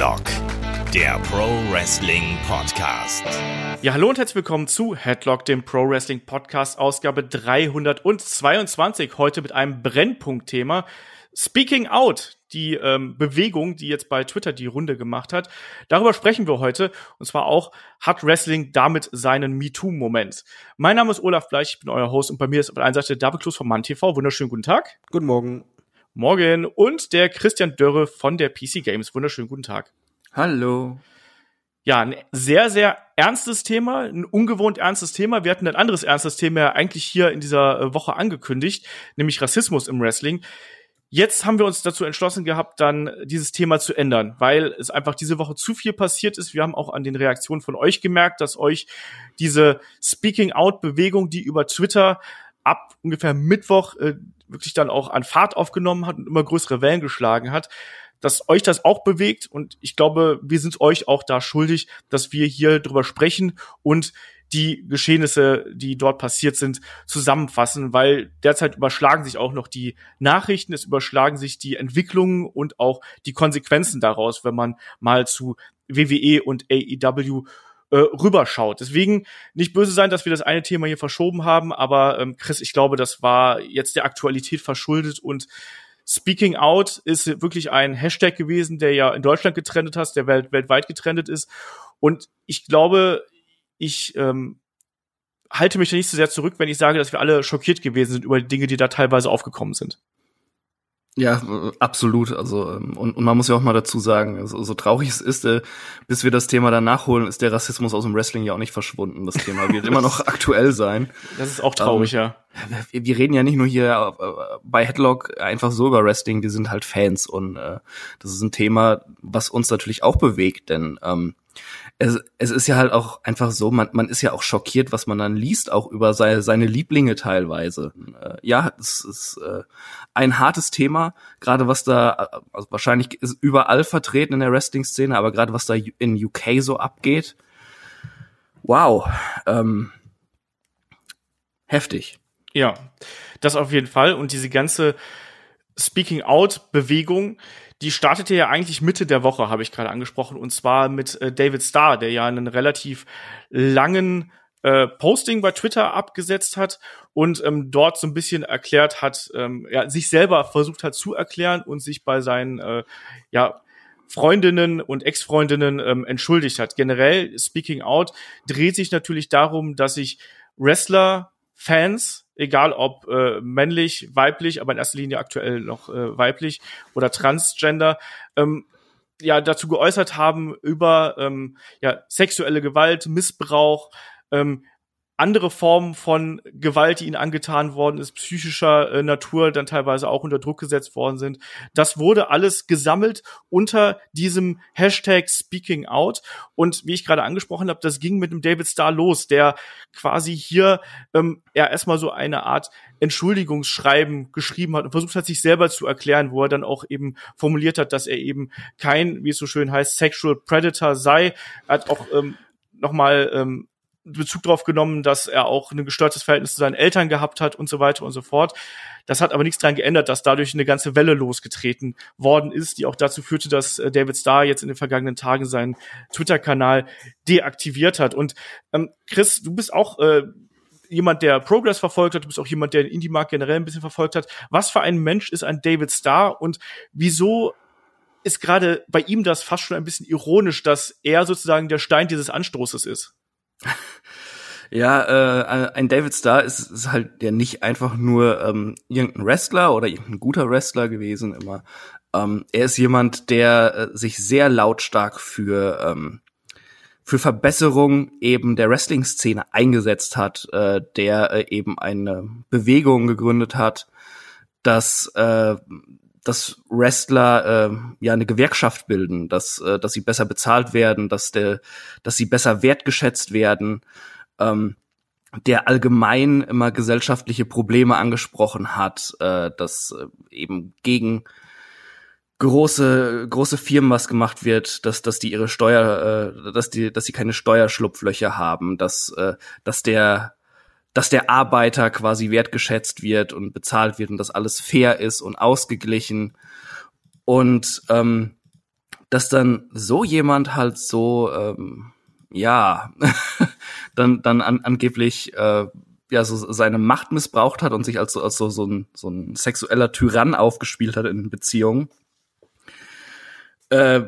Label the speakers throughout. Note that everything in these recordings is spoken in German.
Speaker 1: Headlock, der Pro Wrestling Podcast.
Speaker 2: Ja, hallo und herzlich willkommen zu Headlock, dem Pro Wrestling Podcast, Ausgabe 322. Heute mit einem Brennpunktthema. Speaking Out, die ähm, Bewegung, die jetzt bei Twitter die Runde gemacht hat. Darüber sprechen wir heute. Und zwar auch, hat Wrestling damit seinen MeToo-Moment? Mein Name ist Olaf Bleich, ich bin euer Host und bei mir ist auf der einen Seite David Klus von MannTV. Wunderschönen guten Tag.
Speaker 3: Guten Morgen.
Speaker 2: Morgen. Und der Christian Dörre von der PC Games. Wunderschönen guten Tag.
Speaker 4: Hallo.
Speaker 2: Ja, ein sehr, sehr ernstes Thema, ein ungewohnt ernstes Thema. Wir hatten ein anderes ernstes Thema ja eigentlich hier in dieser äh, Woche angekündigt, nämlich Rassismus im Wrestling. Jetzt haben wir uns dazu entschlossen gehabt, dann dieses Thema zu ändern, weil es einfach diese Woche zu viel passiert ist. Wir haben auch an den Reaktionen von euch gemerkt, dass euch diese Speaking Out Bewegung, die über Twitter ab ungefähr Mittwoch äh, wirklich dann auch an Fahrt aufgenommen hat und immer größere Wellen geschlagen hat, dass euch das auch bewegt und ich glaube, wir sind euch auch da schuldig, dass wir hier drüber sprechen und die Geschehnisse, die dort passiert sind, zusammenfassen, weil derzeit überschlagen sich auch noch die Nachrichten, es überschlagen sich die Entwicklungen und auch die Konsequenzen daraus, wenn man mal zu WWE und AEW äh, rüberschaut. Deswegen nicht böse sein, dass wir das eine Thema hier verschoben haben, aber ähm, Chris, ich glaube, das war jetzt der Aktualität verschuldet und Speaking Out ist wirklich ein Hashtag gewesen, der ja in Deutschland getrennt hast, der welt weltweit getrennt ist. Und ich glaube, ich ähm, halte mich da nicht so sehr zurück, wenn ich sage, dass wir alle schockiert gewesen sind über die Dinge, die da teilweise aufgekommen sind.
Speaker 4: Ja, absolut. Also ähm, und, und man muss ja auch mal dazu sagen, also, so traurig es ist, äh, bis wir das Thema dann nachholen, ist der Rassismus aus dem Wrestling ja auch nicht verschwunden. Das Thema wird immer noch aktuell sein.
Speaker 2: Das ist auch traurig, ähm, ja.
Speaker 4: Wir, wir, reden ja nicht nur hier äh, bei Headlock einfach so über Wrestling, die sind halt Fans und äh, das ist ein Thema, was uns natürlich auch bewegt, denn ähm, es, es ist ja halt auch einfach so, man, man ist ja auch schockiert, was man dann liest, auch über seine, seine Lieblinge teilweise. Äh, ja, es ist äh, ein hartes Thema, gerade was da, also wahrscheinlich ist überall vertreten in der Wrestling-Szene, aber gerade was da in UK so abgeht, wow, ähm, heftig.
Speaker 2: Ja, das auf jeden Fall. Und diese ganze Speaking-out-Bewegung, die startete ja eigentlich Mitte der Woche, habe ich gerade angesprochen, und zwar mit äh, David Starr, der ja einen relativ langen äh, Posting bei Twitter abgesetzt hat und ähm, dort so ein bisschen erklärt hat, ähm, ja, sich selber versucht hat zu erklären und sich bei seinen äh, ja, Freundinnen und Ex-Freundinnen ähm, entschuldigt hat. Generell, Speaking Out, dreht sich natürlich darum, dass sich Wrestler, Fans egal ob äh, männlich, weiblich, aber in erster Linie aktuell noch äh, weiblich oder transgender, ähm, ja dazu geäußert haben über ähm, ja sexuelle Gewalt, Missbrauch, ähm, andere Formen von Gewalt, die ihnen angetan worden ist, psychischer äh, Natur, dann teilweise auch unter Druck gesetzt worden sind. Das wurde alles gesammelt unter diesem Hashtag Speaking Out. Und wie ich gerade angesprochen habe, das ging mit dem David Starr los, der quasi hier ähm, ja erstmal so eine Art Entschuldigungsschreiben geschrieben hat und versucht hat, sich selber zu erklären, wo er dann auch eben formuliert hat, dass er eben kein, wie es so schön heißt, Sexual Predator sei. Er hat auch ähm, nochmal ähm, Bezug darauf genommen, dass er auch ein gestörtes Verhältnis zu seinen Eltern gehabt hat und so weiter und so fort. Das hat aber nichts daran geändert, dass dadurch eine ganze Welle losgetreten worden ist, die auch dazu führte, dass äh, David Starr jetzt in den vergangenen Tagen seinen Twitter-Kanal deaktiviert hat. Und ähm, Chris, du bist auch äh, jemand, der Progress verfolgt hat, du bist auch jemand, der den Indie-Markt generell ein bisschen verfolgt hat. Was für ein Mensch ist ein David Starr und wieso ist gerade bei ihm das fast schon ein bisschen ironisch, dass er sozusagen der Stein dieses Anstoßes ist?
Speaker 4: Ja, äh, ein David Starr ist, ist halt ja nicht einfach nur ähm, irgendein Wrestler oder irgendein guter Wrestler gewesen immer. Ähm, er ist jemand, der äh, sich sehr lautstark für ähm, für Verbesserung eben der Wrestling-Szene eingesetzt hat, äh, der äh, eben eine Bewegung gegründet hat, dass äh, dass Wrestler äh, ja eine Gewerkschaft bilden, dass äh, dass sie besser bezahlt werden, dass der dass sie besser wertgeschätzt werden ähm, der allgemein immer gesellschaftliche Probleme angesprochen hat, äh, dass äh, eben gegen große große Firmen was gemacht wird, dass dass die ihre Steuer, äh, dass die dass sie keine Steuerschlupflöcher haben, dass äh, dass der dass der Arbeiter quasi wertgeschätzt wird und bezahlt wird und dass alles fair ist und ausgeglichen und ähm, dass dann so jemand halt so, ähm, ja, dann, dann an, angeblich äh, ja so seine Macht missbraucht hat und sich als, als so, so, ein, so ein sexueller Tyrann aufgespielt hat in Beziehungen. Äh,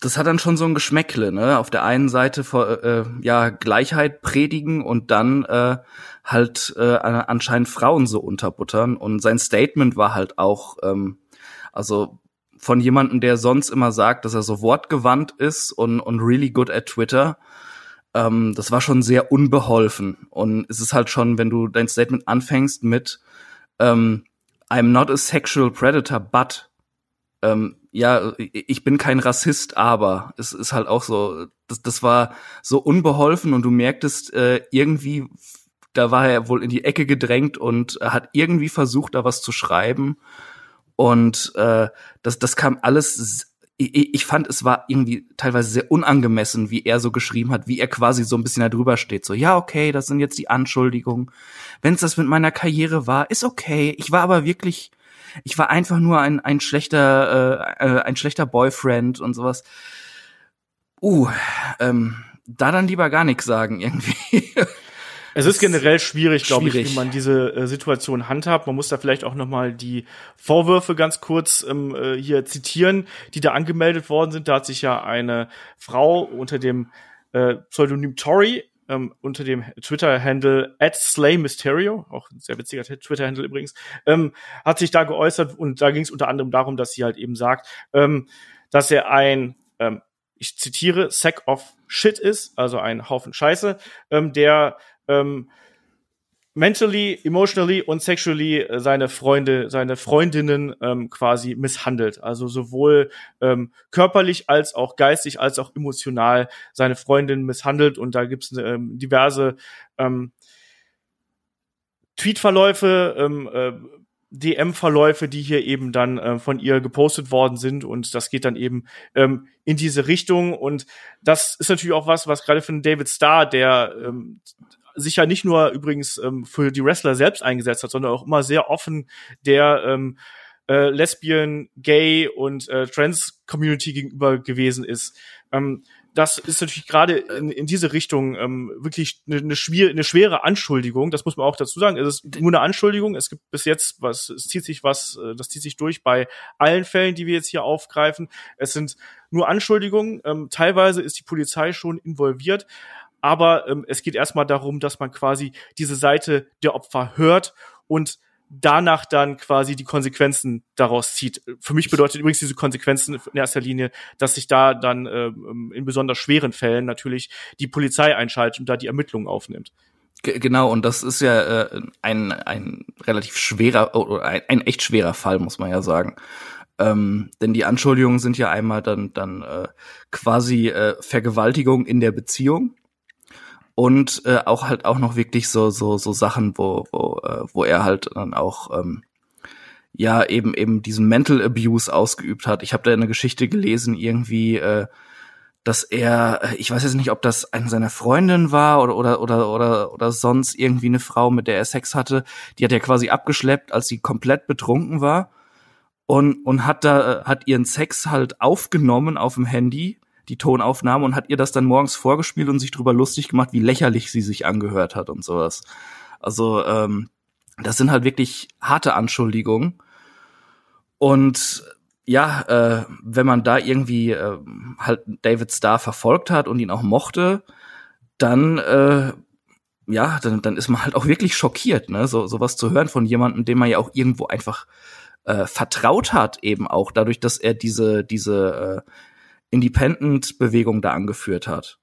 Speaker 4: das hat dann schon so ein Geschmäckle, ne? Auf der einen Seite äh, ja Gleichheit predigen und dann äh, halt äh, anscheinend Frauen so unterbuttern. Und sein Statement war halt auch, ähm, also von jemandem, der sonst immer sagt, dass er so wortgewandt ist und, und really good at Twitter. Ähm, das war schon sehr unbeholfen. Und es ist halt schon, wenn du dein Statement anfängst mit ähm, I'm not a sexual predator, but ähm, ja, ich bin kein Rassist, aber es ist halt auch so, das, das war so unbeholfen und du merktest äh, irgendwie, da war er wohl in die Ecke gedrängt und hat irgendwie versucht, da was zu schreiben. Und äh, das, das kam alles ich, ich fand, es war irgendwie teilweise sehr unangemessen, wie er so geschrieben hat, wie er quasi so ein bisschen da drüber steht. So, ja, okay, das sind jetzt die Anschuldigungen. Wenn es das mit meiner Karriere war, ist okay. Ich war aber wirklich, ich war einfach nur ein, ein schlechter, äh, äh, ein schlechter Boyfriend und sowas. Uh, ähm, da dann lieber gar nichts sagen irgendwie.
Speaker 2: Es ist generell schwierig, glaube ich, wie man diese äh, Situation handhabt. Man muss da vielleicht auch noch mal die Vorwürfe ganz kurz ähm, äh, hier zitieren, die da angemeldet worden sind. Da hat sich ja eine Frau unter dem äh, Pseudonym Tori ähm, unter dem Twitter-Handle at Slay Mysterio, auch ein sehr witziger Twitter-Handle übrigens, ähm, hat sich da geäußert und da ging es unter anderem darum, dass sie halt eben sagt, ähm, dass er ein ähm, ich zitiere, Sack of Shit ist, also ein Haufen Scheiße, ähm, der ähm, mentally, emotionally und sexually äh, seine Freunde, seine Freundinnen ähm, quasi misshandelt. Also sowohl ähm, körperlich als auch geistig als auch emotional seine Freundin misshandelt. Und da gibt's ähm, diverse ähm, Tweetverläufe, ähm, äh, DM-Verläufe, die hier eben dann äh, von ihr gepostet worden sind und das geht dann eben ähm, in diese Richtung und das ist natürlich auch was, was gerade für den David Starr, der ähm, sich ja nicht nur übrigens ähm, für die Wrestler selbst eingesetzt hat, sondern auch immer sehr offen der ähm, äh, Lesbian, Gay und äh, Trans-Community gegenüber gewesen ist. Ähm, das ist natürlich gerade in, in diese Richtung ähm, wirklich eine, eine, schwer, eine schwere Anschuldigung. Das muss man auch dazu sagen. Es ist nur eine Anschuldigung. Es gibt bis jetzt was, es zieht sich was, äh, das zieht sich durch bei allen Fällen, die wir jetzt hier aufgreifen. Es sind nur Anschuldigungen. Ähm, teilweise ist die Polizei schon involviert. Aber ähm, es geht erstmal darum, dass man quasi diese Seite der Opfer hört und danach dann quasi die Konsequenzen daraus zieht. Für mich bedeutet übrigens diese Konsequenzen in erster Linie, dass sich da dann ähm, in besonders schweren Fällen natürlich die Polizei einschaltet und da die Ermittlungen aufnimmt.
Speaker 4: Genau, und das ist ja äh, ein, ein relativ schwerer, oder ein, ein echt schwerer Fall, muss man ja sagen. Ähm, denn die Anschuldigungen sind ja einmal dann, dann äh, quasi äh, Vergewaltigung in der Beziehung und äh, auch halt auch noch wirklich so so so Sachen, wo wo äh, wo er halt dann auch ähm, ja eben eben diesen Mental Abuse ausgeübt hat. Ich habe da eine Geschichte gelesen irgendwie, äh, dass er, äh, ich weiß jetzt nicht, ob das eine seiner Freundinnen war oder oder oder oder oder sonst irgendwie eine Frau, mit der er Sex hatte. Die hat er quasi abgeschleppt, als sie komplett betrunken war und und hat da äh, hat ihren Sex halt aufgenommen auf dem Handy die Tonaufnahme und hat ihr das dann morgens vorgespielt und sich drüber lustig gemacht, wie lächerlich sie sich angehört hat und sowas. Also ähm, das sind halt wirklich harte Anschuldigungen. Und ja, äh, wenn man da irgendwie äh, halt David Starr verfolgt hat und ihn auch mochte, dann äh, ja, dann, dann ist man halt auch wirklich schockiert, ne, so sowas zu hören von jemandem, dem man ja auch irgendwo einfach äh, vertraut hat, eben auch dadurch, dass er diese diese äh, Independent-Bewegung da angeführt hat.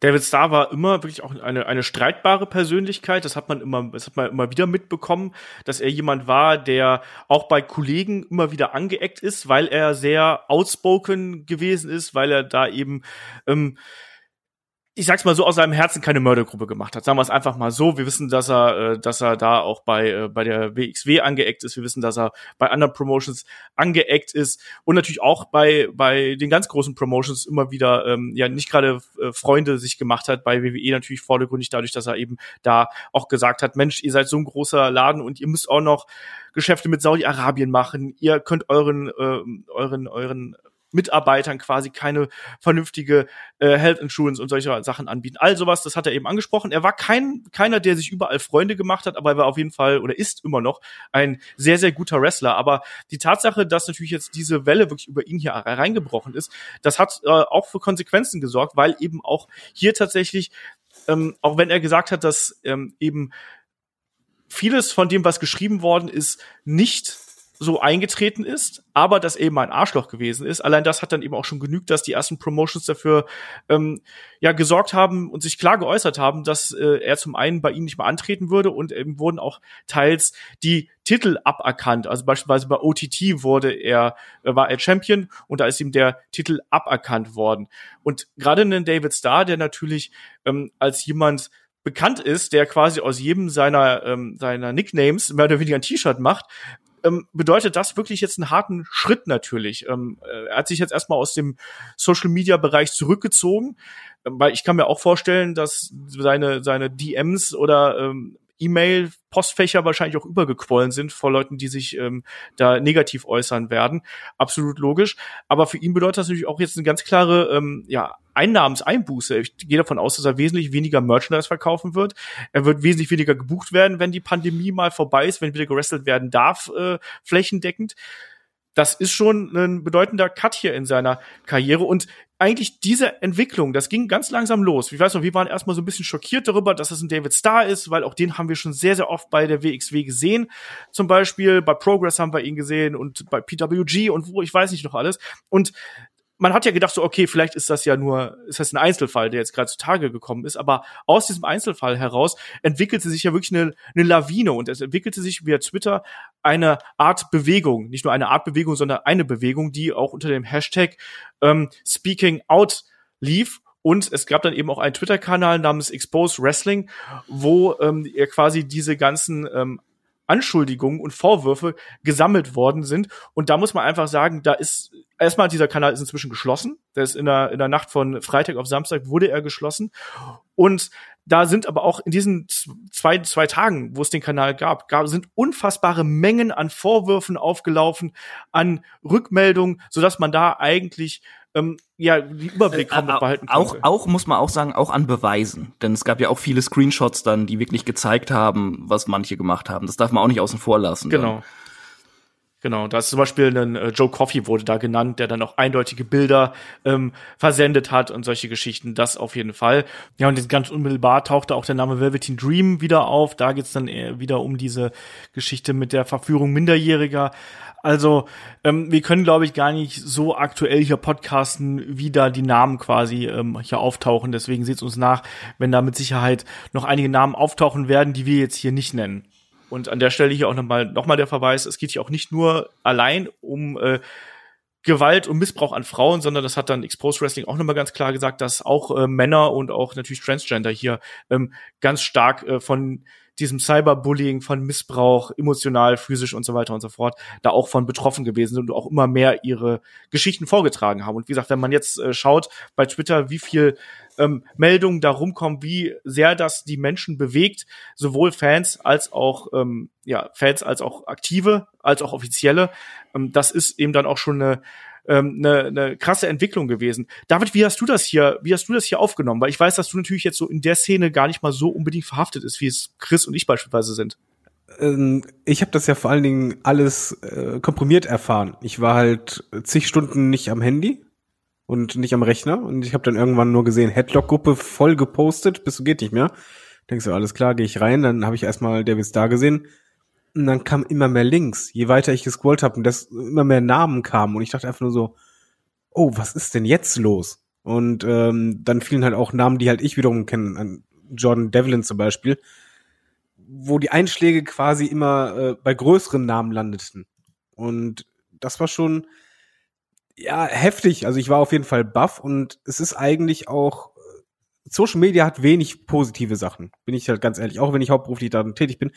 Speaker 2: David Starr war immer wirklich auch eine, eine streitbare Persönlichkeit. Das hat man immer, das hat man immer wieder mitbekommen, dass er jemand war, der auch bei Kollegen immer wieder angeeckt ist, weil er sehr outspoken gewesen ist, weil er da eben ähm, ich sag's mal so, aus seinem Herzen keine Mördergruppe gemacht hat. Sagen wir es einfach mal so. Wir wissen, dass er, äh, dass er da auch bei, äh, bei der WXW angeeckt ist. Wir wissen, dass er bei anderen Promotions angeeckt ist und natürlich auch bei, bei den ganz großen Promotions immer wieder, ähm, ja, nicht gerade äh, Freunde sich gemacht hat. Bei WWE natürlich vordergründig dadurch, dass er eben da auch gesagt hat, Mensch, ihr seid so ein großer Laden und ihr müsst auch noch Geschäfte mit Saudi-Arabien machen. Ihr könnt euren, äh, euren, euren Mitarbeitern quasi keine vernünftige äh, Health Insurance und solche Sachen anbieten. All sowas, das hat er eben angesprochen. Er war kein keiner, der sich überall Freunde gemacht hat, aber er war auf jeden Fall oder ist immer noch ein sehr sehr guter Wrestler. Aber die Tatsache, dass natürlich jetzt diese Welle wirklich über ihn hier reingebrochen ist, das hat äh, auch für Konsequenzen gesorgt, weil eben auch hier tatsächlich, ähm, auch wenn er gesagt hat, dass ähm, eben vieles von dem, was geschrieben worden ist, nicht so eingetreten ist, aber dass eben ein Arschloch gewesen ist. Allein das hat dann eben auch schon genügt, dass die ersten Promotions dafür ähm, ja gesorgt haben und sich klar geäußert haben, dass äh, er zum einen bei ihnen nicht mehr antreten würde und eben wurden auch teils die Titel aberkannt. Also beispielsweise bei OTT wurde er äh, war er Champion und da ist ihm der Titel aberkannt worden. Und gerade einen David Starr, der natürlich ähm, als jemand bekannt ist, der quasi aus jedem seiner ähm, seiner Nicknames mehr oder weniger ein T-Shirt macht, ähm, bedeutet das wirklich jetzt einen harten Schritt natürlich. Ähm, äh, er hat sich jetzt erstmal aus dem Social Media Bereich zurückgezogen, ähm, weil ich kann mir auch vorstellen, dass seine seine DMs oder ähm, E-Mail-Postfächer wahrscheinlich auch übergequollen sind vor Leuten, die sich ähm, da negativ äußern werden. Absolut logisch. Aber für ihn bedeutet das natürlich auch jetzt eine ganz klare ähm, ja, Einnahmenseinbuße. Ich gehe davon aus, dass er wesentlich weniger Merchandise verkaufen wird. Er wird wesentlich weniger gebucht werden, wenn die Pandemie mal vorbei ist, wenn wieder gerestelt werden darf, äh, flächendeckend das ist schon ein bedeutender Cut hier in seiner Karriere und eigentlich diese Entwicklung, das ging ganz langsam los. Ich weiß noch, wir waren erstmal so ein bisschen schockiert darüber, dass es ein David Starr ist, weil auch den haben wir schon sehr, sehr oft bei der WXW gesehen. Zum Beispiel bei Progress haben wir ihn gesehen und bei PWG und wo, ich weiß nicht noch alles. Und man hat ja gedacht, so, okay, vielleicht ist das ja nur, ist das ein Einzelfall, der jetzt gerade zutage gekommen ist, aber aus diesem Einzelfall heraus entwickelte sich ja wirklich eine, eine Lawine und es entwickelte sich via Twitter eine Art Bewegung, nicht nur eine Art Bewegung, sondern eine Bewegung, die auch unter dem Hashtag ähm, Speaking Out lief. Und es gab dann eben auch einen Twitter-Kanal namens Expose Wrestling, wo ähm, er quasi diese ganzen ähm, Anschuldigungen und Vorwürfe gesammelt worden sind. Und da muss man einfach sagen, da ist erstmal dieser Kanal ist inzwischen geschlossen. Der ist in der, in der Nacht von Freitag auf Samstag wurde er geschlossen. Und da sind aber auch in diesen zwei, zwei Tagen, wo es den Kanal gab, gab, sind unfassbare Mengen an Vorwürfen aufgelaufen, an Rückmeldungen, sodass man da eigentlich ähm, ja die Überblick kaum
Speaker 4: äh, behalten konnte. Auch, auch muss man auch sagen, auch an Beweisen, denn es gab ja auch viele Screenshots dann, die wirklich gezeigt haben, was manche gemacht haben. Das darf man auch nicht außen vor lassen.
Speaker 2: Genau. Dann. Genau, da ist zum Beispiel ein äh, Joe Coffey wurde da genannt, der dann auch eindeutige Bilder ähm, versendet hat und solche Geschichten, das auf jeden Fall. Ja, und ganz unmittelbar tauchte auch der Name Velveteen Dream wieder auf. Da geht's dann eher wieder um diese Geschichte mit der Verführung Minderjähriger. Also ähm, wir können, glaube ich, gar nicht so aktuell hier podcasten, wie da die Namen quasi ähm, hier auftauchen. Deswegen seht uns nach, wenn da mit Sicherheit noch einige Namen auftauchen werden, die wir jetzt hier nicht nennen. Und an der Stelle hier auch nochmal noch mal der Verweis, es geht hier auch nicht nur allein um äh, Gewalt und Missbrauch an Frauen, sondern das hat dann Exposed Wrestling auch nochmal ganz klar gesagt, dass auch äh, Männer und auch natürlich Transgender hier ähm, ganz stark äh, von diesem Cyberbullying, von Missbrauch, emotional, physisch und so weiter und so fort, da auch von betroffen gewesen sind und auch immer mehr ihre Geschichten vorgetragen haben. Und wie gesagt, wenn man jetzt äh, schaut bei Twitter, wie viel ähm, Meldungen da rumkommen, wie sehr das die Menschen bewegt, sowohl Fans als auch ähm, ja Fans als auch aktive, als auch offizielle, ähm, das ist eben dann auch schon eine ähm, eine, eine krasse Entwicklung gewesen. David, wie hast du das hier, wie hast du das hier aufgenommen? Weil ich weiß, dass du natürlich jetzt so in der Szene gar nicht mal so unbedingt verhaftet ist, wie es Chris und ich beispielsweise sind.
Speaker 3: Ähm, ich habe das ja vor allen Dingen alles äh, komprimiert erfahren. Ich war halt zig Stunden nicht am Handy und nicht am Rechner. Und ich habe dann irgendwann nur gesehen, Headlock-Gruppe voll gepostet, bis geht nicht mehr. Denkst du, alles klar, gehe ich rein, dann habe ich erstmal David Star gesehen, und dann kam immer mehr Links, je weiter ich gescrollt habe und das immer mehr Namen kamen. Und ich dachte einfach nur so, oh, was ist denn jetzt los? Und ähm, dann fielen halt auch Namen, die halt ich wiederum kenne, Jordan Devlin zum Beispiel, wo die Einschläge quasi immer äh, bei größeren Namen landeten. Und das war schon ja heftig. Also ich war auf jeden Fall baff und es ist eigentlich auch äh, Social Media hat wenig positive Sachen, bin ich halt ganz ehrlich, auch wenn ich hauptberuflich darin tätig bin.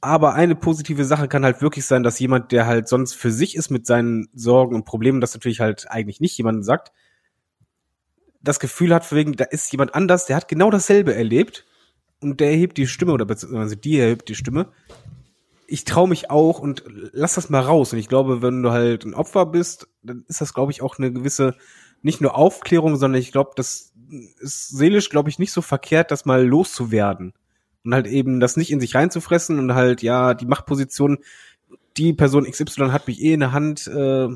Speaker 3: Aber eine positive Sache kann halt wirklich sein, dass jemand, der halt sonst für sich ist mit seinen Sorgen und Problemen, das natürlich halt eigentlich nicht jemandem sagt, das Gefühl hat, wegen, da ist jemand anders, der hat genau dasselbe erlebt und der erhebt die Stimme oder beziehungsweise die erhebt die Stimme ich traue mich auch und lass das mal raus. Und ich glaube, wenn du halt ein Opfer bist, dann ist das, glaube ich, auch eine gewisse, nicht nur Aufklärung, sondern ich glaube, das ist seelisch, glaube ich, nicht so verkehrt, das mal loszuwerden. Und halt eben das nicht in sich reinzufressen und halt, ja, die Machtposition, die Person XY hat mich eh in der Hand, äh,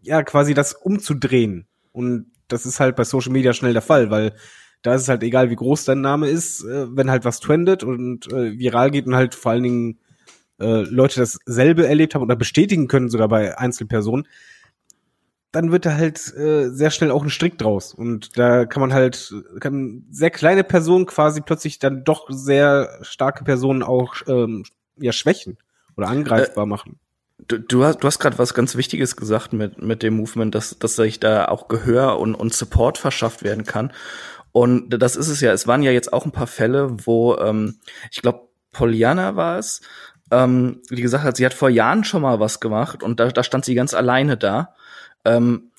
Speaker 3: ja, quasi das umzudrehen. Und das ist halt bei Social Media schnell der Fall, weil da ist es halt egal, wie groß dein Name ist, äh, wenn halt was trendet und äh, viral geht und halt vor allen Dingen äh, Leute dasselbe erlebt haben oder bestätigen können, sogar bei Einzelpersonen, dann wird da halt äh, sehr schnell auch ein Strick draus. Und da kann man halt, kann sehr kleine Personen quasi plötzlich dann doch sehr starke Personen auch ähm, ja schwächen oder angreifbar äh, machen.
Speaker 4: Du, du hast, du hast gerade was ganz Wichtiges gesagt mit, mit dem Movement, dass, dass sich da auch Gehör und, und Support verschafft werden kann. Und das ist es ja. Es waren ja jetzt auch ein paar Fälle, wo ähm, ich glaube, Poliana war es, ähm, die gesagt hat, sie hat vor Jahren schon mal was gemacht und da, da stand sie ganz alleine da ähm,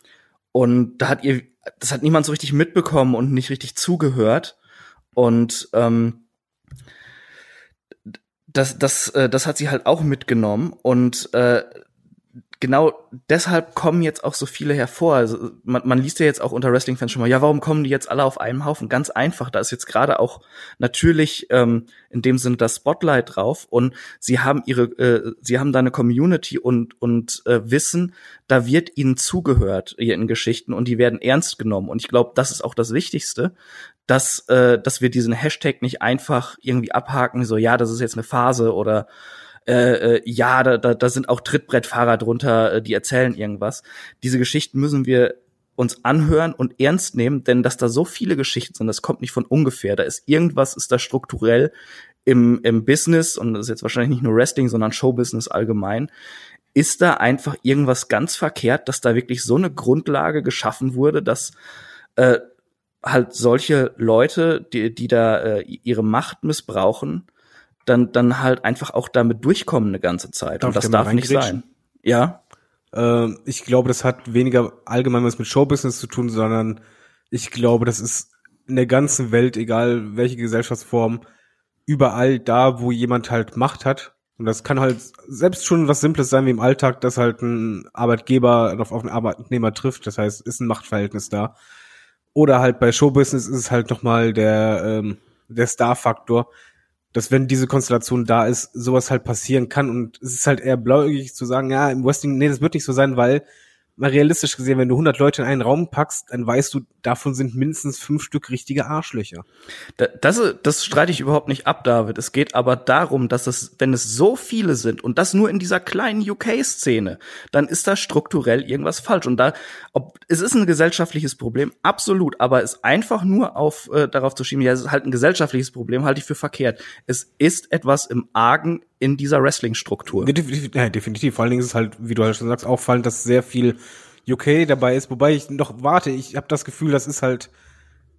Speaker 4: und da hat ihr, das hat niemand so richtig mitbekommen und nicht richtig zugehört. Und ähm, das, das, äh, das hat sie halt auch mitgenommen. Und äh, genau deshalb kommen jetzt auch so viele hervor. Also man, man liest ja jetzt auch unter Wrestling-Fans schon mal, ja, warum kommen die jetzt alle auf einem Haufen? Ganz einfach, da ist jetzt gerade auch natürlich ähm, in dem Sinne das Spotlight drauf und sie haben ihre, äh, sie haben da eine Community und und äh, wissen, da wird ihnen zugehört in Geschichten und die werden ernst genommen. Und ich glaube, das ist auch das Wichtigste, dass äh, dass wir diesen Hashtag nicht einfach irgendwie abhaken, so ja, das ist jetzt eine Phase oder äh, äh, ja, da, da, da sind auch Trittbrettfahrer drunter, äh, die erzählen irgendwas. Diese Geschichten müssen wir uns anhören und ernst nehmen, denn dass da so viele Geschichten sind, das kommt nicht von ungefähr. Da ist irgendwas, ist da strukturell im, im Business, und das ist jetzt wahrscheinlich nicht nur Wrestling, sondern Showbusiness allgemein, ist da einfach irgendwas ganz verkehrt, dass da wirklich so eine Grundlage geschaffen wurde, dass äh, halt solche Leute, die, die da äh, ihre Macht missbrauchen, dann, dann halt einfach auch damit durchkommen eine ganze Zeit. Darf und das darf nicht sein. Ja.
Speaker 3: Ähm, ich glaube, das hat weniger allgemein was mit Showbusiness zu tun, sondern ich glaube, das ist in der ganzen Welt, egal welche Gesellschaftsform, überall da, wo jemand halt Macht hat. Und das kann halt selbst schon was Simples sein wie im Alltag, dass halt ein Arbeitgeber auf, auf einen Arbeitnehmer trifft. Das heißt, ist ein Machtverhältnis da. Oder halt bei Showbusiness ist es halt nochmal der, ähm, der Star-Faktor, dass wenn diese Konstellation da ist, sowas halt passieren kann. Und es ist halt eher blauäugig zu sagen, ja, im Wrestling, nee, das wird nicht so sein, weil mal realistisch gesehen, wenn du 100 Leute in einen Raum packst, dann weißt du, davon sind mindestens fünf Stück richtige Arschlöcher.
Speaker 4: Das, das streite ich überhaupt nicht ab, David. Es geht aber darum, dass es, wenn es so viele sind und das nur in dieser kleinen UK-Szene, dann ist da strukturell irgendwas falsch. Und da, ob, es ist ein gesellschaftliches Problem, absolut, aber es einfach nur auf, äh, darauf zu schieben, ja, es ist halt ein gesellschaftliches Problem, halte ich für verkehrt. Es ist etwas im Argen in dieser Wrestling-Struktur.
Speaker 3: Definitiv, ja, definitiv. Vor allen Dingen ist es halt, wie du halt schon sagst, auffallend, dass sehr viel UK dabei ist. Wobei ich noch warte, ich habe das Gefühl, das ist halt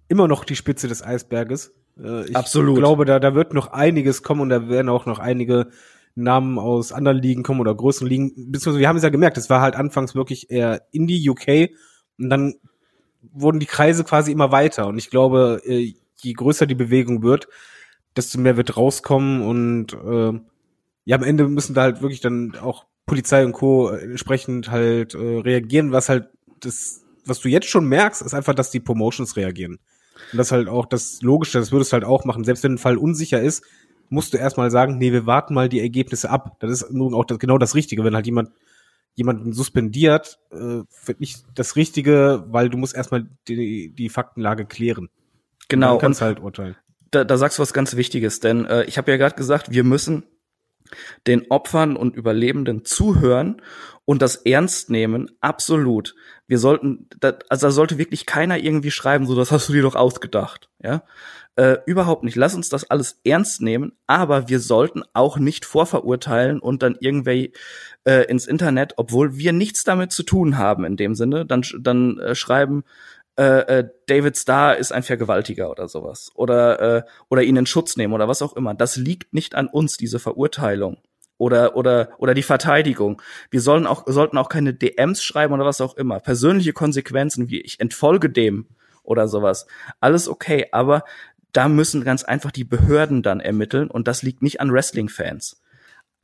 Speaker 3: immer noch die Spitze des Eisberges.
Speaker 4: Äh, ich Absolut.
Speaker 3: glaube, da, da wird noch einiges kommen und da werden auch noch einige Namen aus anderen Ligen kommen oder größeren Ligen. Beziehungsweise wir haben es ja gemerkt, es war halt anfangs wirklich eher Indie, UK und dann wurden die Kreise quasi immer weiter. Und ich glaube, äh, je größer die Bewegung wird, desto mehr wird rauskommen und äh, ja, am Ende müssen da halt wirklich dann auch Polizei und Co. entsprechend halt äh, reagieren, was halt das, was du jetzt schon merkst, ist einfach, dass die Promotions reagieren. Und das halt auch das Logische, das würdest du halt auch machen. Selbst wenn ein Fall unsicher ist, musst du erstmal sagen, nee, wir warten mal die Ergebnisse ab. Das ist nun auch das, genau das Richtige. Wenn halt jemand jemanden suspendiert, äh, wird nicht das Richtige, weil du musst erstmal die, die Faktenlage klären.
Speaker 4: Genau.
Speaker 3: Und kannst halt urteilen.
Speaker 4: Da, da sagst du was ganz Wichtiges, denn äh, ich habe ja gerade gesagt, wir müssen den Opfern und Überlebenden zuhören und das ernst nehmen, absolut. Wir sollten, also da sollte wirklich keiner irgendwie schreiben, so das hast du dir doch ausgedacht, ja. Äh, überhaupt nicht. Lass uns das alles ernst nehmen, aber wir sollten auch nicht vorverurteilen und dann irgendwie äh, ins Internet, obwohl wir nichts damit zu tun haben in dem Sinne, dann, dann äh, schreiben, äh, äh, David Starr ist ein Vergewaltiger oder sowas oder äh, oder ihn in Schutz nehmen oder was auch immer. Das liegt nicht an uns diese Verurteilung oder oder oder die Verteidigung. Wir sollen auch sollten auch keine DMs schreiben oder was auch immer. Persönliche Konsequenzen wie ich entfolge dem oder sowas. Alles okay, aber da müssen ganz einfach die Behörden dann ermitteln und das liegt nicht an Wrestling Fans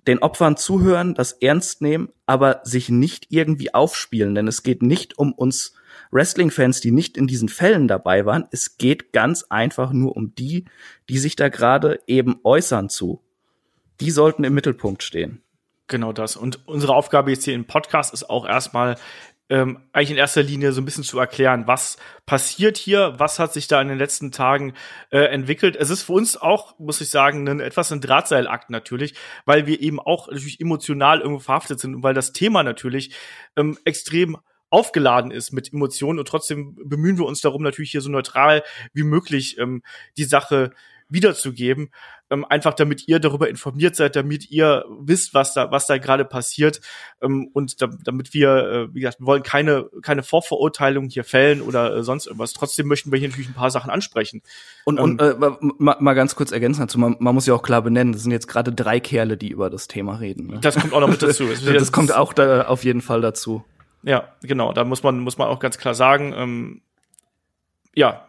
Speaker 4: den Opfern zuhören, das ernst nehmen, aber sich nicht irgendwie aufspielen, denn es geht nicht um uns Wrestling-Fans, die nicht in diesen Fällen dabei waren. Es geht ganz einfach nur um die, die sich da gerade eben äußern zu. Die sollten im Mittelpunkt stehen.
Speaker 2: Genau das. Und unsere Aufgabe jetzt hier im Podcast ist auch erstmal ähm, eigentlich in erster Linie so ein bisschen zu erklären, was passiert hier, was hat sich da in den letzten Tagen äh, entwickelt. Es ist für uns auch, muss ich sagen, ein, etwas ein Drahtseilakt natürlich, weil wir eben auch natürlich emotional irgendwo verhaftet sind und weil das Thema natürlich ähm, extrem aufgeladen ist mit Emotionen und trotzdem bemühen wir uns darum, natürlich hier so neutral wie möglich ähm, die Sache wiederzugeben, ähm, einfach damit ihr darüber informiert seid, damit ihr wisst, was da was da gerade passiert ähm, und da, damit wir, äh, wie gesagt, wir wollen keine keine Vorverurteilung hier fällen oder äh, sonst irgendwas. Trotzdem möchten wir hier natürlich ein paar Sachen ansprechen.
Speaker 4: Und, und ähm, äh, mal, mal ganz kurz ergänzen dazu, man, man muss ja auch klar benennen, das sind jetzt gerade drei Kerle, die über das Thema reden. Ne?
Speaker 2: Das kommt auch noch mit dazu.
Speaker 4: das, das kommt auch da auf jeden Fall dazu.
Speaker 2: Ja, genau. Da muss man muss man auch ganz klar sagen, ähm, ja,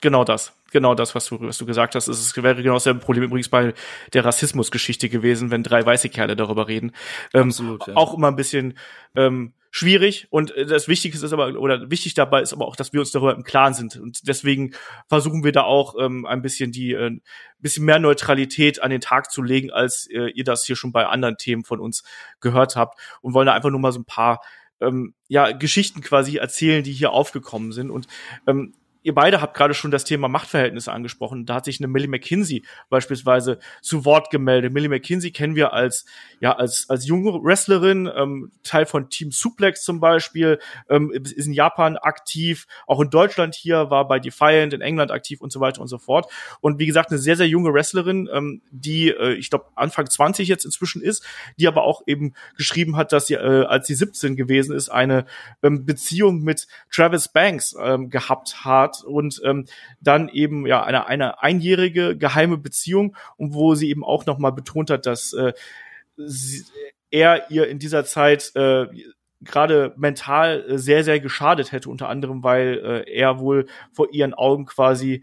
Speaker 2: genau das genau das, was du, was du gesagt hast. Es wäre genau dasselbe Problem übrigens bei der Rassismusgeschichte gewesen, wenn drei weiße Kerle darüber reden. Ähm, Absolut, ja. Auch immer ein bisschen ähm, schwierig und das Wichtige ist aber, oder wichtig dabei ist aber auch, dass wir uns darüber im Klaren sind. Und deswegen versuchen wir da auch ähm, ein bisschen die, äh, bisschen mehr Neutralität an den Tag zu legen, als äh, ihr das hier schon bei anderen Themen von uns gehört habt und wollen da einfach nur mal so ein paar ähm, ja, Geschichten quasi erzählen, die hier aufgekommen sind. Und ähm, ihr beide habt gerade schon das Thema Machtverhältnisse angesprochen. Da hat sich eine Millie McKinsey beispielsweise zu Wort gemeldet. Millie McKinsey kennen wir als ja als als junge Wrestlerin, ähm, Teil von Team Suplex zum Beispiel, ähm, ist in Japan aktiv, auch in Deutschland hier war bei Defiant in England aktiv und so weiter und so fort. Und wie gesagt eine sehr sehr junge Wrestlerin, ähm, die äh, ich glaube Anfang 20 jetzt inzwischen ist, die aber auch eben geschrieben hat, dass sie äh, als sie 17 gewesen ist eine ähm, Beziehung mit Travis Banks ähm, gehabt hat und ähm, dann eben ja eine, eine einjährige geheime Beziehung und wo sie eben auch nochmal betont hat, dass äh, sie, er ihr in dieser Zeit äh, gerade mental äh, sehr, sehr geschadet hätte, unter anderem, weil äh, er wohl vor ihren Augen quasi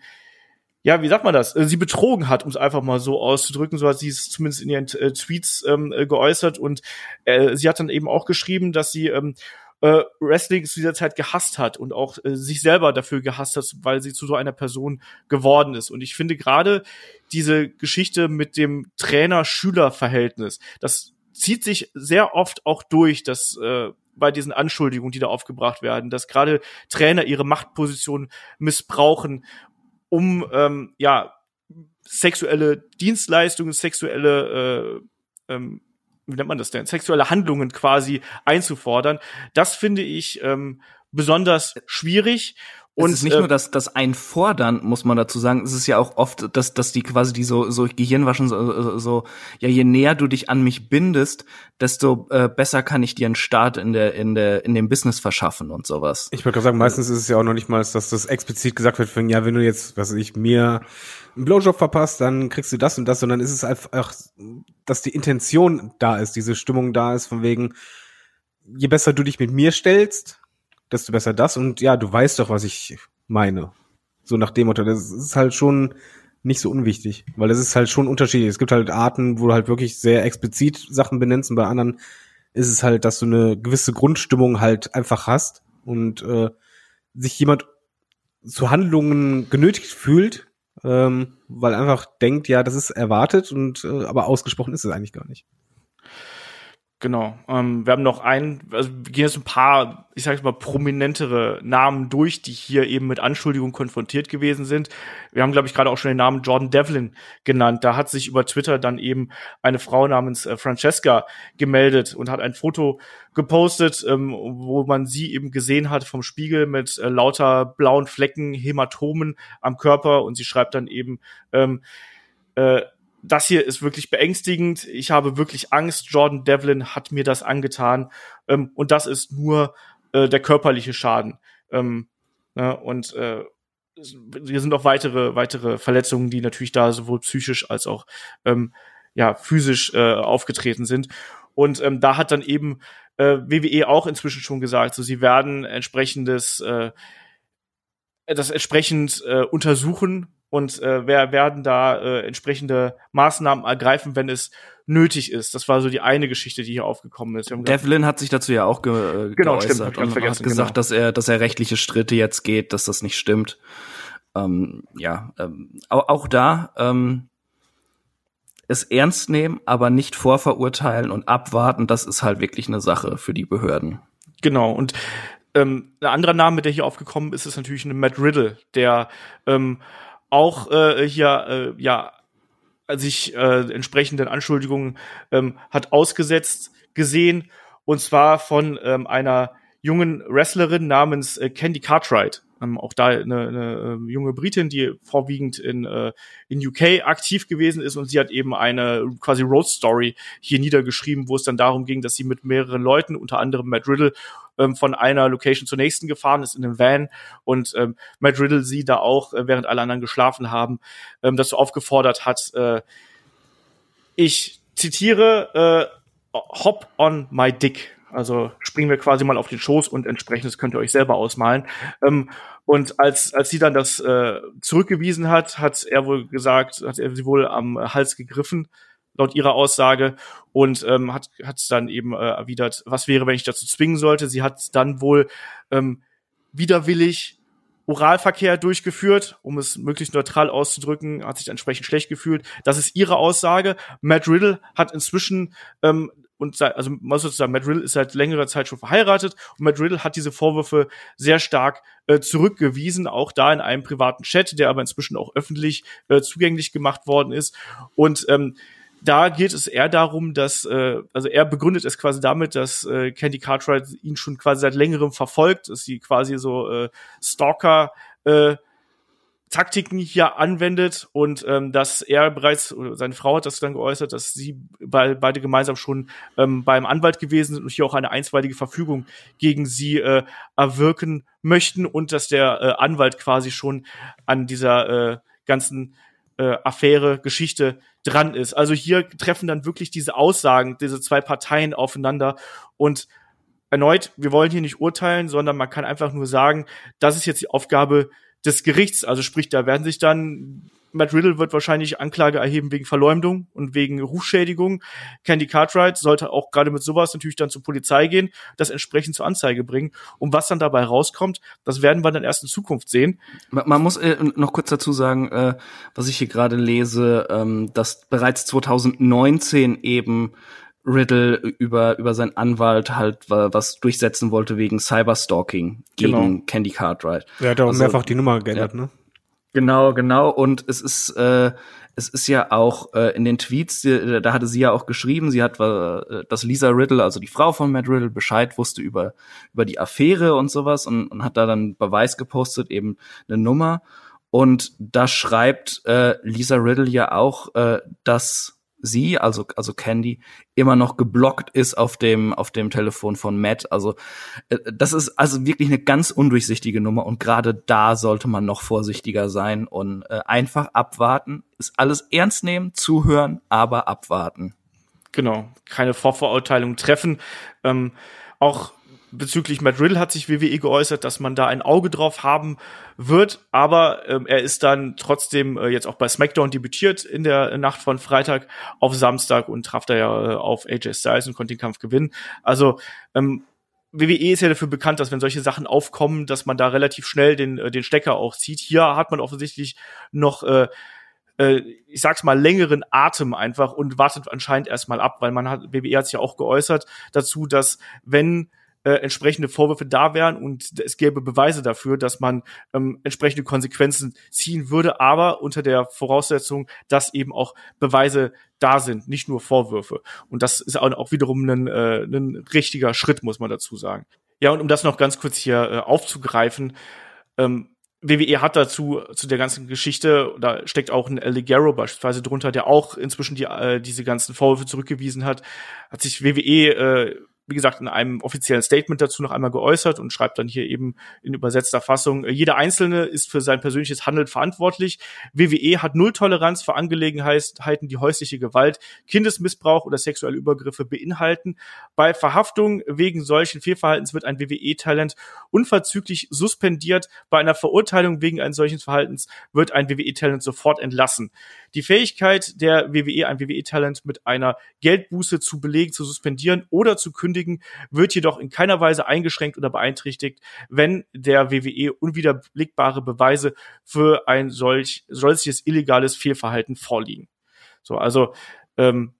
Speaker 2: ja, wie sagt man das? Äh, sie betrogen hat, um es einfach mal so auszudrücken. So hat sie es zumindest in ihren äh, Tweets ähm, äh, geäußert. Und äh, sie hat dann eben auch geschrieben, dass sie ähm, äh, Wrestling zu dieser Zeit gehasst hat und auch äh, sich selber dafür gehasst hat, weil sie zu so einer Person geworden ist. Und ich finde gerade diese Geschichte mit dem Trainer-Schüler-Verhältnis, das zieht sich sehr oft auch durch, dass äh, bei diesen Anschuldigungen, die da aufgebracht werden, dass gerade Trainer ihre Machtposition missbrauchen, um ähm, ja sexuelle Dienstleistungen, sexuelle äh, ähm, wie nennt man das denn, sexuelle Handlungen quasi einzufordern. Das finde ich ähm, besonders schwierig.
Speaker 4: Und es ist nicht äh, nur das, das Einfordern, muss man dazu sagen. Es ist ja auch oft, dass, dass die quasi die so, so Gehirnwaschen, so, so, ja, je näher du dich an mich bindest, desto äh, besser kann ich dir einen Start in der, in der, in dem Business verschaffen und sowas.
Speaker 3: Ich würde sagen, meistens ist es ja auch noch nicht mal, dass das explizit gesagt wird, für, ja, wenn du jetzt, was weiß ich, mir einen Blowjob verpasst, dann kriegst du das und das, sondern ist es einfach, dass die Intention da ist, diese Stimmung da ist, von wegen, je besser du dich mit mir stellst, desto besser das. Und ja, du weißt doch, was ich meine. So nach dem Motto. Das ist halt schon nicht so unwichtig, weil es ist halt schon unterschiedlich. Es gibt halt Arten, wo du halt wirklich sehr explizit Sachen benennst und bei anderen ist es halt, dass du eine gewisse Grundstimmung halt einfach hast und äh, sich jemand zu Handlungen genötigt fühlt, ähm, weil einfach denkt, ja, das ist erwartet und äh, aber ausgesprochen ist es eigentlich gar nicht.
Speaker 2: Genau. Ähm, wir haben noch ein, also wir gehen jetzt ein paar, ich sage mal, prominentere Namen durch, die hier eben mit Anschuldigungen konfrontiert gewesen sind. Wir haben, glaube ich, gerade auch schon den Namen Jordan Devlin genannt. Da hat sich über Twitter dann eben eine Frau namens äh, Francesca gemeldet und hat ein Foto gepostet, ähm, wo man sie eben gesehen hat vom Spiegel mit äh, lauter blauen Flecken, Hämatomen am Körper und sie schreibt dann eben, ähm, äh, das hier ist wirklich beängstigend. Ich habe wirklich Angst. Jordan Devlin hat mir das angetan. Ähm, und das ist nur äh, der körperliche Schaden. Ähm, ne, und äh, hier sind auch weitere, weitere Verletzungen, die natürlich da sowohl psychisch als auch ähm, ja, physisch äh, aufgetreten sind. Und ähm, da hat dann eben äh, WWE auch inzwischen schon gesagt, so sie werden entsprechendes äh, das entsprechend äh, untersuchen und äh, wer werden da äh, entsprechende Maßnahmen ergreifen, wenn es nötig ist. Das war so die eine Geschichte, die hier aufgekommen ist.
Speaker 4: Devlin hat sich dazu ja auch ge äh,
Speaker 2: genau,
Speaker 4: geäußert
Speaker 2: stimmt,
Speaker 4: und hat gesagt, genau. dass er, dass er rechtliche Schritte jetzt geht, dass das nicht stimmt. Ähm, ja, ähm, auch, auch da ähm, es ernst nehmen, aber nicht vorverurteilen und abwarten, das ist halt wirklich eine Sache für die Behörden.
Speaker 2: Genau, und ähm, ein anderer Name, der hier aufgekommen ist, ist natürlich ein Matt Riddle, der ähm, auch äh, hier äh, ja sich äh, entsprechenden Anschuldigungen ähm, hat ausgesetzt gesehen und zwar von ähm, einer jungen Wrestlerin namens äh, Candy Cartwright. Ähm, auch da eine, eine äh, junge Britin, die vorwiegend in, äh, in UK aktiv gewesen ist und sie hat eben eine quasi Road Story hier niedergeschrieben, wo es dann darum ging, dass sie mit mehreren Leuten, unter anderem Matt Riddle, ähm, von einer Location zur nächsten gefahren ist in einem Van und ähm, Matt Riddle sie da auch, äh, während alle anderen geschlafen haben, ähm, dazu aufgefordert hat, äh, ich zitiere, äh, hop on my dick. Also springen wir quasi mal auf den Schoß und entsprechendes könnt ihr euch selber ausmalen. Ähm, und als, als sie dann das äh, zurückgewiesen hat, hat er wohl gesagt, hat er sie wohl am Hals gegriffen, laut ihrer Aussage, und ähm, hat hat dann eben äh, erwidert, was wäre, wenn ich dazu zwingen sollte. Sie hat dann wohl ähm, widerwillig Oralverkehr durchgeführt, um es möglichst neutral auszudrücken, hat sich entsprechend schlecht gefühlt. Das ist ihre Aussage. Matt Riddle hat inzwischen ähm, und also man sozusagen, Matt Riddle ist seit längerer Zeit schon verheiratet und Matt Riddle hat diese Vorwürfe sehr stark äh, zurückgewiesen, auch da in einem privaten Chat, der aber inzwischen auch öffentlich äh, zugänglich gemacht worden ist. Und ähm, da geht es eher darum, dass, äh, also er begründet es quasi damit, dass äh, Candy Cartwright ihn schon quasi seit längerem verfolgt, dass sie quasi so äh, Stalker äh, Taktiken hier anwendet und ähm, dass er bereits, seine Frau hat das dann geäußert, dass sie bei, beide gemeinsam schon ähm, beim Anwalt gewesen sind und hier auch eine einstweilige Verfügung gegen sie äh, erwirken möchten und dass der äh, Anwalt quasi schon an dieser äh, ganzen äh, Affäre, Geschichte dran ist. Also hier treffen dann wirklich diese Aussagen, diese zwei Parteien aufeinander und erneut, wir wollen hier nicht urteilen, sondern man kann einfach nur sagen, das ist jetzt die Aufgabe des Gerichts. Also sprich, da werden sich dann Matt Riddle wird wahrscheinlich Anklage erheben wegen Verleumdung und wegen Rufschädigung. Candy Cartwright sollte auch gerade mit sowas natürlich dann zur Polizei gehen, das entsprechend zur Anzeige bringen. Und was dann dabei rauskommt, das werden wir dann erst in Zukunft sehen.
Speaker 4: Man, man muss äh, noch kurz dazu sagen, äh, was ich hier gerade lese, ähm, dass bereits 2019 eben Riddle über, über seinen Anwalt halt was durchsetzen wollte wegen Cyberstalking gegen genau. Candy Cartwright.
Speaker 3: Er hat auch also, mehrfach die Nummer geändert, ja. ne?
Speaker 4: Genau, genau. Und es ist, äh, es ist ja auch äh, in den Tweets, die, da hatte sie ja auch geschrieben, sie hat, äh, dass Lisa Riddle, also die Frau von Matt Riddle, Bescheid wusste über, über die Affäre und sowas und, und hat da dann Beweis gepostet, eben eine Nummer. Und da schreibt äh, Lisa Riddle ja auch, äh, dass sie, also, also Candy, immer noch geblockt ist auf dem, auf dem Telefon von Matt. Also, äh, das ist also wirklich eine ganz undurchsichtige Nummer und gerade da sollte man noch vorsichtiger sein und äh, einfach abwarten. Ist alles ernst nehmen, zuhören, aber abwarten.
Speaker 2: Genau, keine Vorverurteilung treffen. Ähm, auch bezüglich Matt Riddle hat sich WWE geäußert, dass man da ein Auge drauf haben wird, aber ähm, er ist dann trotzdem äh, jetzt auch bei SmackDown debütiert in der Nacht von Freitag auf Samstag und traf da ja äh, auf AJ Styles und konnte den Kampf gewinnen. Also ähm, WWE ist ja dafür bekannt, dass wenn solche Sachen aufkommen, dass man da relativ schnell den, äh, den Stecker auch zieht. Hier hat man offensichtlich noch äh, äh, ich sag's mal, längeren Atem einfach und wartet anscheinend erstmal ab, weil man hat, WWE hat sich ja auch geäußert dazu, dass wenn äh, entsprechende Vorwürfe da wären und es gäbe Beweise dafür, dass man ähm, entsprechende Konsequenzen ziehen würde, aber unter der Voraussetzung, dass eben auch Beweise da sind, nicht nur Vorwürfe. Und das ist auch wiederum ein, äh, ein richtiger Schritt, muss man dazu sagen. Ja, und um das noch ganz kurz hier äh, aufzugreifen, ähm, WWE hat dazu zu der ganzen Geschichte, da steckt auch ein El Ligero beispielsweise drunter, der auch inzwischen die, äh, diese ganzen Vorwürfe zurückgewiesen hat, hat sich WWE äh, wie gesagt, in einem offiziellen Statement dazu noch einmal geäußert und schreibt dann hier eben in übersetzter Fassung, äh, jeder Einzelne ist für sein persönliches Handeln verantwortlich. WWE hat null Toleranz für Angelegenheiten, die häusliche Gewalt, Kindesmissbrauch oder sexuelle Übergriffe beinhalten. Bei Verhaftung wegen solchen Fehlverhaltens wird ein WWE-Talent unverzüglich suspendiert. Bei einer Verurteilung wegen eines solchen Verhaltens wird ein WWE-Talent sofort entlassen. Die Fähigkeit der WWE, ein WWE-Talent mit einer Geldbuße zu belegen, zu suspendieren oder zu kündigen, wird jedoch in keiner Weise eingeschränkt oder beeinträchtigt, wenn der WWE unwiederblickbare Beweise für ein solch, solches illegales Fehlverhalten vorliegen. So, also ähm,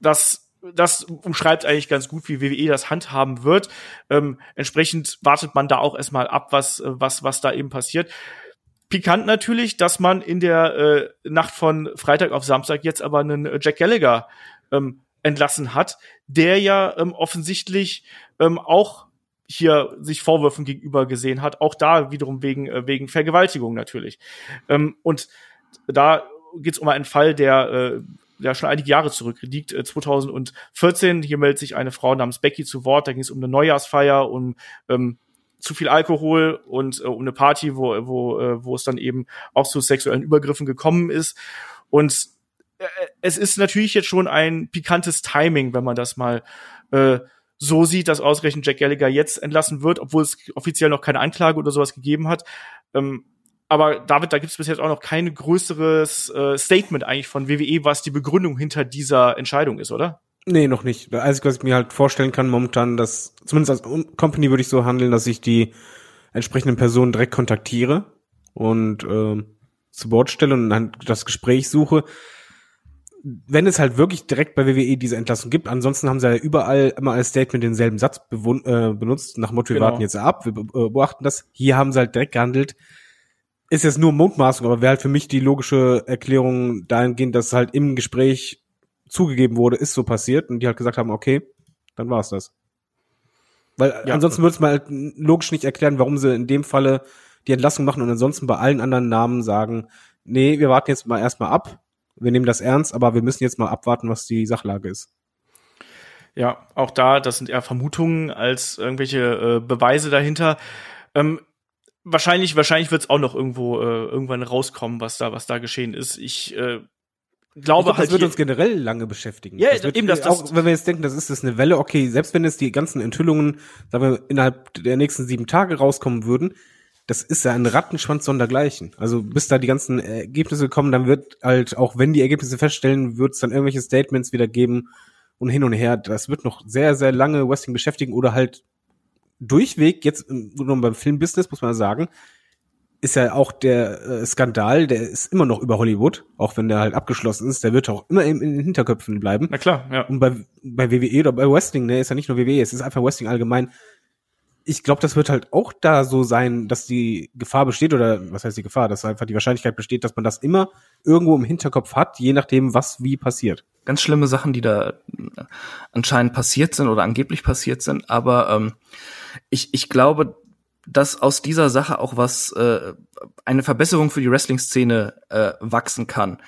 Speaker 2: das das umschreibt eigentlich ganz gut, wie WWE das handhaben wird. Ähm, entsprechend wartet man da auch erstmal ab, was, was, was da eben passiert. Pikant natürlich, dass man in der äh, Nacht von Freitag auf Samstag jetzt aber einen äh, Jack Gallagher ähm, entlassen hat, der ja ähm, offensichtlich ähm, auch hier sich Vorwürfen gegenüber gesehen hat, auch da wiederum wegen äh, wegen Vergewaltigung natürlich. Ähm, und da geht es um einen Fall, der äh, ja schon einige Jahre zurückliegt, äh, 2014. Hier meldet sich eine Frau namens Becky zu Wort. Da ging es um eine Neujahrsfeier, um ähm, zu viel Alkohol und äh, um eine Party, wo, wo, äh, wo es dann eben auch zu sexuellen Übergriffen gekommen ist. Und äh, es ist natürlich jetzt schon ein pikantes Timing, wenn man das mal äh, so sieht, dass ausgerechnet Jack Gallagher jetzt entlassen wird, obwohl es offiziell noch keine Anklage oder sowas gegeben hat. Ähm, aber David, da gibt es bis jetzt auch noch kein größeres äh, Statement eigentlich von WWE, was die Begründung hinter dieser Entscheidung ist, oder?
Speaker 3: Nee, noch nicht. Das Einzige, was ich mir halt vorstellen kann momentan, dass, zumindest als Company würde ich so handeln, dass ich die entsprechenden Personen direkt kontaktiere und äh, zu Bord stelle und dann das Gespräch suche. Wenn es halt wirklich direkt bei WWE diese Entlassung gibt, ansonsten haben sie ja überall immer als Statement denselben Satz äh, benutzt, nach Motto, wir genau. warten jetzt ab, wir äh, beobachten das. Hier haben sie halt direkt gehandelt. Ist jetzt nur Mundmaßung, aber wäre halt für mich die logische Erklärung dahingehend, dass halt im Gespräch zugegeben wurde, ist so passiert und die halt gesagt haben, okay, dann war's das. Weil ja. ansonsten würde es mal halt logisch nicht erklären, warum sie in dem Falle die Entlassung machen und ansonsten bei allen anderen Namen sagen, nee, wir warten jetzt mal erstmal ab, wir nehmen das ernst, aber wir müssen jetzt mal abwarten, was die Sachlage ist.
Speaker 2: Ja, auch da, das sind eher Vermutungen als irgendwelche äh, Beweise dahinter. Ähm, wahrscheinlich, wahrscheinlich wird es auch noch irgendwo äh, irgendwann rauskommen, was da, was da geschehen ist. Ich äh, glaube
Speaker 3: glaub, halt. Das wird uns generell lange beschäftigen.
Speaker 2: Ja, das wird eben das,
Speaker 3: auch, wenn wir jetzt denken, das ist das eine Welle, okay, selbst wenn jetzt die ganzen Enthüllungen, sagen wir, innerhalb der nächsten sieben Tage rauskommen würden, das ist ja ein Rattenschwanz sondergleichen. Also bis da die ganzen Ergebnisse kommen, dann wird halt, auch wenn die Ergebnisse feststellen, wird es dann irgendwelche Statements wieder geben und hin und her. Das wird noch sehr, sehr lange Wrestling beschäftigen oder halt durchweg, jetzt beim Filmbusiness muss man sagen, ist ja auch der äh, Skandal, der ist immer noch über Hollywood, auch wenn der halt abgeschlossen ist, der wird auch immer in, in den Hinterköpfen bleiben.
Speaker 2: Na klar, ja.
Speaker 3: Und bei, bei WWE oder bei Wrestling, ne, ist ja nicht nur WWE, es ist einfach Wrestling allgemein. Ich glaube, das wird halt auch da so sein, dass die Gefahr besteht, oder was heißt die Gefahr, dass einfach die Wahrscheinlichkeit besteht, dass man das immer irgendwo im Hinterkopf hat, je nachdem, was wie passiert.
Speaker 4: Ganz schlimme Sachen, die da anscheinend passiert sind oder angeblich passiert sind, aber ähm, ich, ich glaube, dass aus dieser Sache auch was äh, eine Verbesserung für die Wrestling-Szene äh, wachsen kann.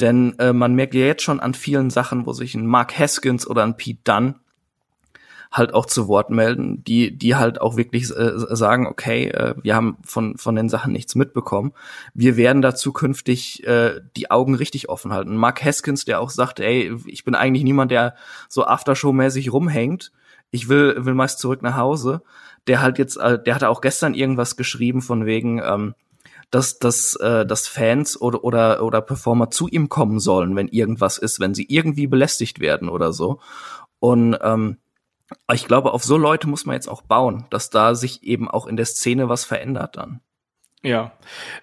Speaker 4: Denn äh, man merkt ja jetzt schon an vielen Sachen, wo sich ein Mark Haskins oder ein Pete Dunn halt auch zu Wort melden, die die halt auch wirklich äh, sagen, okay, äh, wir haben von von den Sachen nichts mitbekommen. Wir werden da zukünftig äh, die Augen richtig offen halten. Mark Haskins, der auch sagt, ey, ich bin eigentlich niemand, der so Aftershow-mäßig rumhängt. Ich will will meist zurück nach Hause der halt jetzt, äh, der hatte auch gestern irgendwas geschrieben von wegen, ähm, dass, dass, äh, dass Fans oder, oder, oder Performer zu ihm kommen sollen, wenn irgendwas ist, wenn sie irgendwie belästigt werden oder so. Und ähm, ich glaube, auf so Leute muss man jetzt auch bauen, dass da sich eben auch in der Szene was verändert dann.
Speaker 2: Ja,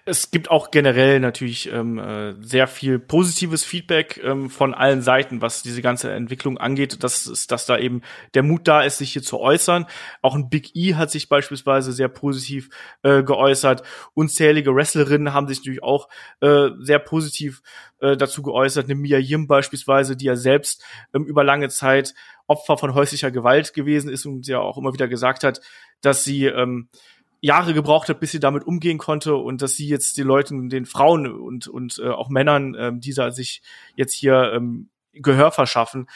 Speaker 2: es gibt auch generell natürlich ähm, äh, sehr viel positives Feedback ähm, von allen Seiten, was diese ganze Entwicklung angeht. Das ist, dass da eben der Mut da ist, sich hier zu äußern. Auch ein Big E hat sich beispielsweise sehr positiv äh, geäußert. Unzählige Wrestlerinnen haben sich natürlich auch äh, sehr positiv äh, dazu geäußert. Eine Mia Yim beispielsweise, die ja selbst ähm, über lange Zeit Opfer von häuslicher Gewalt gewesen ist und ja auch immer wieder gesagt hat, dass sie ähm, Jahre gebraucht hat, bis sie damit umgehen konnte und dass sie jetzt den Leuten, den Frauen und, und äh, auch Männern, ähm, die sich jetzt hier ähm, Gehör verschaffen,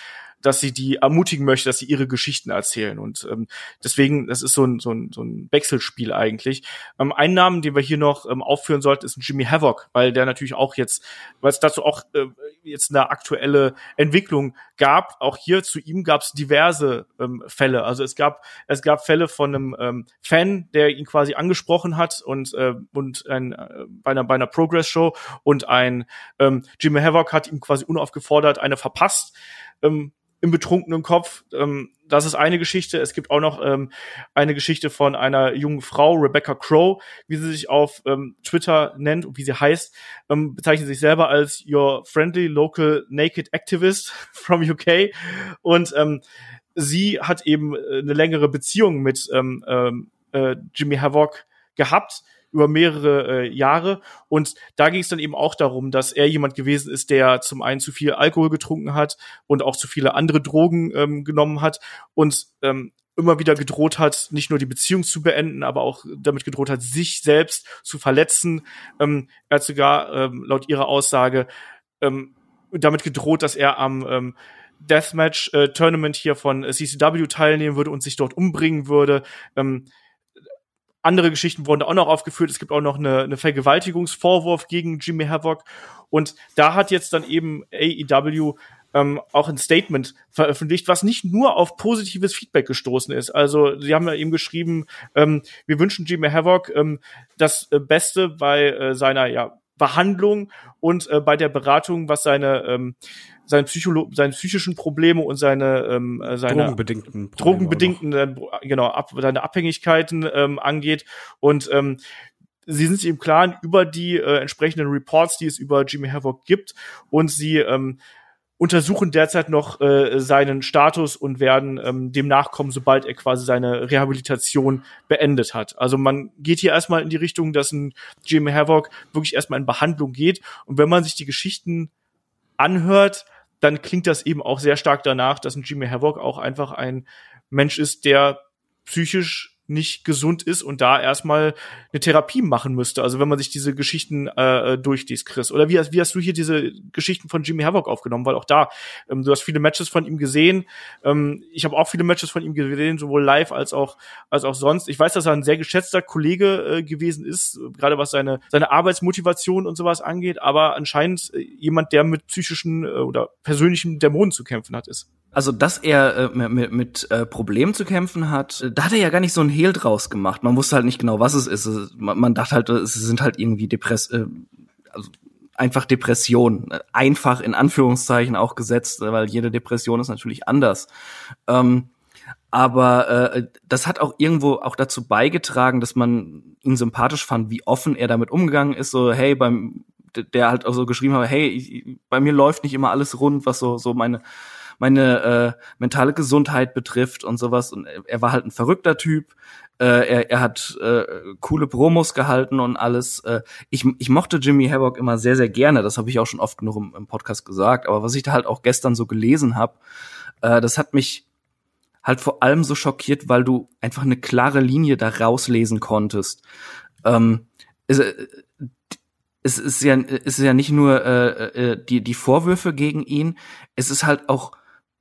Speaker 2: dass sie die ermutigen möchte, dass sie ihre Geschichten erzählen. Und ähm, deswegen, das ist so ein, so ein, so ein Wechselspiel eigentlich. Ähm, ein Namen, den wir hier noch ähm, aufführen sollten, ist Jimmy Havoc, weil der natürlich auch jetzt, weil es dazu auch äh, jetzt eine aktuelle Entwicklung gab. Auch hier zu ihm gab es diverse ähm, Fälle. Also es gab es gab Fälle von einem ähm, Fan, der ihn quasi angesprochen hat und äh, und ein, äh, bei einer bei einer Progress Show und ein ähm, Jimmy Havoc hat ihm quasi unaufgefordert eine verpasst. Ähm, im betrunkenen Kopf. Ähm, das ist eine Geschichte. Es gibt auch noch ähm, eine Geschichte von einer jungen Frau, Rebecca Crow, wie sie sich auf ähm, Twitter nennt und wie sie heißt, ähm, bezeichnet sich selber als Your Friendly Local Naked Activist from UK. Und ähm, sie hat eben äh, eine längere Beziehung mit ähm, ähm, äh, Jimmy Havoc gehabt über mehrere äh, Jahre. Und da ging es dann eben auch darum, dass er jemand gewesen ist, der zum einen zu viel Alkohol getrunken hat und auch zu viele andere Drogen ähm, genommen hat und ähm, immer wieder gedroht hat, nicht nur die Beziehung zu beenden, aber auch damit gedroht hat, sich selbst zu verletzen. Ähm, er hat sogar ähm, laut ihrer Aussage ähm, damit gedroht, dass er am ähm, Deathmatch äh, hier von CCW teilnehmen würde und sich dort umbringen würde. Ähm, andere Geschichten wurden auch noch aufgeführt. Es gibt auch noch eine, eine Vergewaltigungsvorwurf gegen Jimmy Havoc. Und da hat jetzt dann eben AEW ähm, auch ein Statement veröffentlicht, was nicht nur auf positives Feedback gestoßen ist. Also sie haben ja eben geschrieben, ähm, wir wünschen Jimmy Havoc ähm, das äh, Beste bei äh, seiner ja, Behandlung und äh, bei der Beratung, was seine ähm, seine, Psycholo seine psychischen Probleme und seine ähm, äh, seine
Speaker 3: drogenbedingten Probleme
Speaker 2: drogenbedingten äh, genau ab, seine Abhängigkeiten ähm, angeht und ähm, sie sind sich im Klaren über die äh, entsprechenden Reports, die es über Jimmy Havoc gibt und sie ähm, untersuchen derzeit noch äh, seinen Status und werden ähm, dem nachkommen, sobald er quasi seine Rehabilitation beendet hat. Also man geht hier erstmal in die Richtung, dass ein Jimmy Havoc wirklich erstmal in Behandlung geht. Und wenn man sich die Geschichten anhört, dann klingt das eben auch sehr stark danach, dass ein Jimmy Havoc auch einfach ein Mensch ist, der psychisch nicht gesund ist und da erstmal eine Therapie machen müsste. Also wenn man sich diese Geschichten äh, durchliest, Chris. Oder wie, wie hast du hier diese Geschichten von Jimmy Havoc aufgenommen? Weil auch da, ähm, du hast viele Matches von ihm gesehen. Ähm, ich habe auch viele Matches von ihm gesehen, sowohl live als auch als auch sonst. Ich weiß, dass er ein sehr geschätzter Kollege äh, gewesen ist, gerade was seine seine Arbeitsmotivation und sowas angeht. Aber anscheinend äh, jemand, der mit psychischen äh, oder persönlichen Dämonen zu kämpfen hat, ist.
Speaker 4: Also, dass er äh, mit, mit äh, Problemen zu kämpfen hat, äh, da hat er ja gar nicht so ein Hehl draus gemacht. Man wusste halt nicht genau, was es ist. Man, man dachte halt, es sind halt irgendwie Depress äh, also einfach Depressionen. Einfach in Anführungszeichen auch gesetzt, weil jede Depression ist natürlich anders. Ähm, aber äh, das hat auch irgendwo auch dazu beigetragen, dass man ihn sympathisch fand, wie offen er damit umgegangen ist. So, hey, beim der halt auch so geschrieben hat, hey, ich, bei mir läuft nicht immer alles rund, was so so meine meine äh, mentale Gesundheit betrifft und sowas. Und er war halt ein verrückter Typ. Äh, er, er hat äh, coole Promos gehalten und alles. Äh, ich, ich mochte Jimmy Havoc immer sehr, sehr gerne. Das habe ich auch schon oft genug im, im, Podcast gesagt. Aber was ich da halt auch gestern so gelesen habe, äh, das hat mich halt vor allem so schockiert, weil du einfach eine klare Linie da rauslesen konntest. Ähm, es, äh, es ist ja, es ist ja nicht nur äh, äh, die, die Vorwürfe gegen ihn, es ist halt auch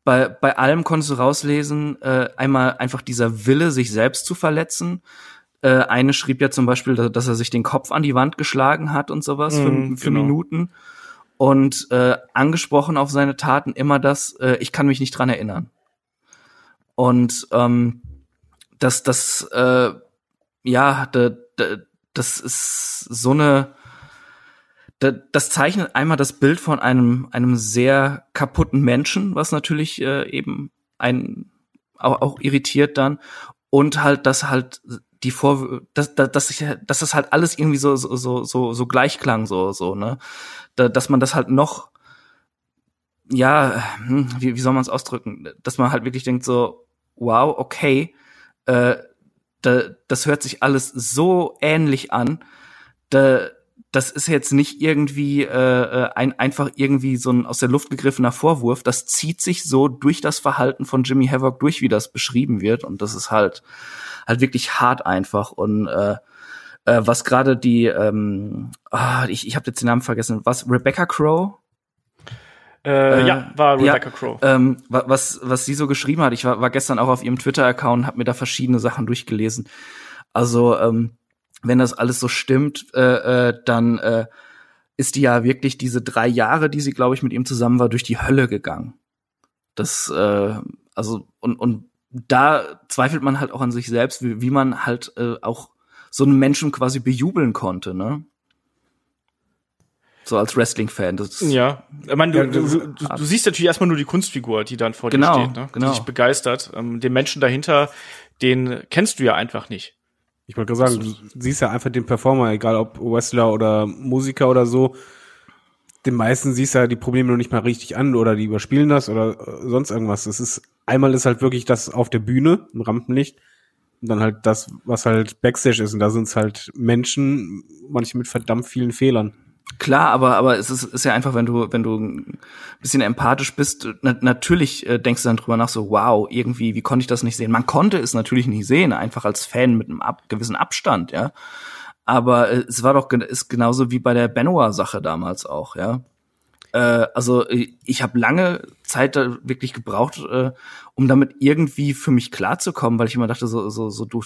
Speaker 4: bei, bei allem konntest du rauslesen, äh, einmal einfach dieser Wille, sich selbst zu verletzen. Äh, eine schrieb ja zum Beispiel, dass er sich den Kopf an die Wand geschlagen hat und sowas mm, für, für genau. Minuten. Und äh, angesprochen auf seine Taten immer das, äh, ich kann mich nicht dran erinnern. Und ähm, das, das, äh, ja, da, da, das ist so eine das zeichnet einmal das Bild von einem, einem sehr kaputten Menschen, was natürlich äh, eben einen auch, auch irritiert dann. Und halt, dass halt die Vor, dass, dass, ich, dass das halt alles irgendwie so, so, so, so, so gleich klang, so, so, ne? Da, dass man das halt noch, ja, hm, wie, wie soll man es ausdrücken? Dass man halt wirklich denkt so, wow, okay, äh, da, das hört sich alles so ähnlich an. Da, das ist jetzt nicht irgendwie äh, äh, ein einfach irgendwie so ein aus der Luft gegriffener Vorwurf. Das zieht sich so durch das Verhalten von Jimmy Havoc durch, wie das beschrieben wird. Und das ist halt halt wirklich hart einfach. Und äh, äh, was gerade die, ähm, ah, ich, ich habe jetzt den Namen vergessen, was Rebecca Crow?
Speaker 2: Äh, ja, war Rebecca
Speaker 4: ja,
Speaker 2: Crow.
Speaker 4: Ähm, was, was sie so geschrieben hat, ich war, war gestern auch auf ihrem Twitter-Account, habe mir da verschiedene Sachen durchgelesen. Also, ähm, wenn das alles so stimmt, äh, äh, dann äh, ist die ja wirklich diese drei Jahre, die sie, glaube ich, mit ihm zusammen war, durch die Hölle gegangen. Das, äh, also, und, und da zweifelt man halt auch an sich selbst, wie, wie man halt äh, auch so einen Menschen quasi bejubeln konnte, ne? So als Wrestling-Fan.
Speaker 2: Ja, ich meine, du, ja, du, du, du, siehst natürlich erstmal nur die Kunstfigur, die dann vor genau, dir steht, ne?
Speaker 4: genau.
Speaker 2: die dich begeistert. Ähm, den Menschen dahinter, den kennst du ja einfach nicht.
Speaker 3: Ich wollte gerade sagen, du siehst ja einfach den Performer, egal ob Wrestler oder Musiker oder so. Den meisten siehst du ja die Probleme noch nicht mal richtig an oder die überspielen das oder äh, sonst irgendwas. Das ist, einmal ist halt wirklich das auf der Bühne, im Rampenlicht. Und dann halt das, was halt Backstage ist. Und da sind es halt Menschen, manche mit verdammt vielen Fehlern.
Speaker 4: Klar, aber aber es ist, ist ja einfach, wenn du wenn du ein bisschen empathisch bist, na, natürlich äh, denkst du dann drüber nach so, wow, irgendwie, wie konnte ich das nicht sehen? Man konnte es natürlich nicht sehen, einfach als Fan mit einem ab, gewissen Abstand, ja. Aber äh, es war doch ist genauso wie bei der Benoit Sache damals auch, ja. Äh, also ich habe lange Zeit da wirklich gebraucht, äh, um damit irgendwie für mich klarzukommen, weil ich immer dachte so so so du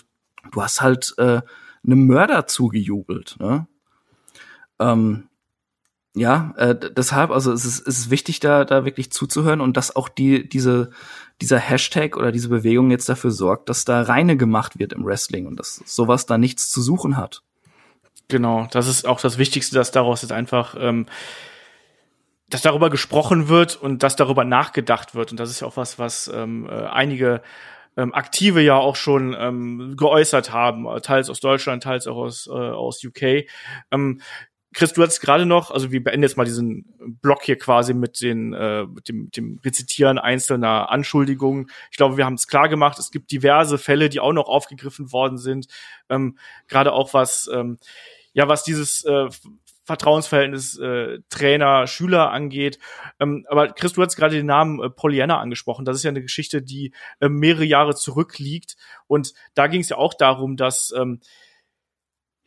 Speaker 4: du hast halt äh, einem Mörder zugejubelt, ne? Ähm, ja, äh, deshalb, also es ist, es ist wichtig, da, da wirklich zuzuhören und dass auch die, diese, dieser Hashtag oder diese Bewegung jetzt dafür sorgt, dass da reine gemacht wird im Wrestling und dass sowas da nichts zu suchen hat.
Speaker 2: Genau, das ist auch das Wichtigste, dass daraus jetzt einfach, ähm, dass darüber gesprochen wird und dass darüber nachgedacht wird. Und das ist ja auch was, was ähm, äh, einige ähm, Aktive ja auch schon ähm, geäußert haben, teils aus Deutschland, teils auch aus, äh, aus UK. Ähm, Chris, du hattest gerade noch, also wir beenden jetzt mal diesen Block hier quasi mit den äh, mit dem, dem Rezitieren einzelner Anschuldigungen. Ich glaube, wir haben es klar gemacht. Es gibt diverse Fälle, die auch noch aufgegriffen worden sind. Ähm, gerade auch was ähm, ja was dieses äh, Vertrauensverhältnis äh, Trainer Schüler angeht. Ähm, aber Chris, du hast gerade den Namen äh, Pollyanna angesprochen. Das ist ja eine Geschichte, die äh, mehrere Jahre zurückliegt. Und da ging es ja auch darum, dass ähm,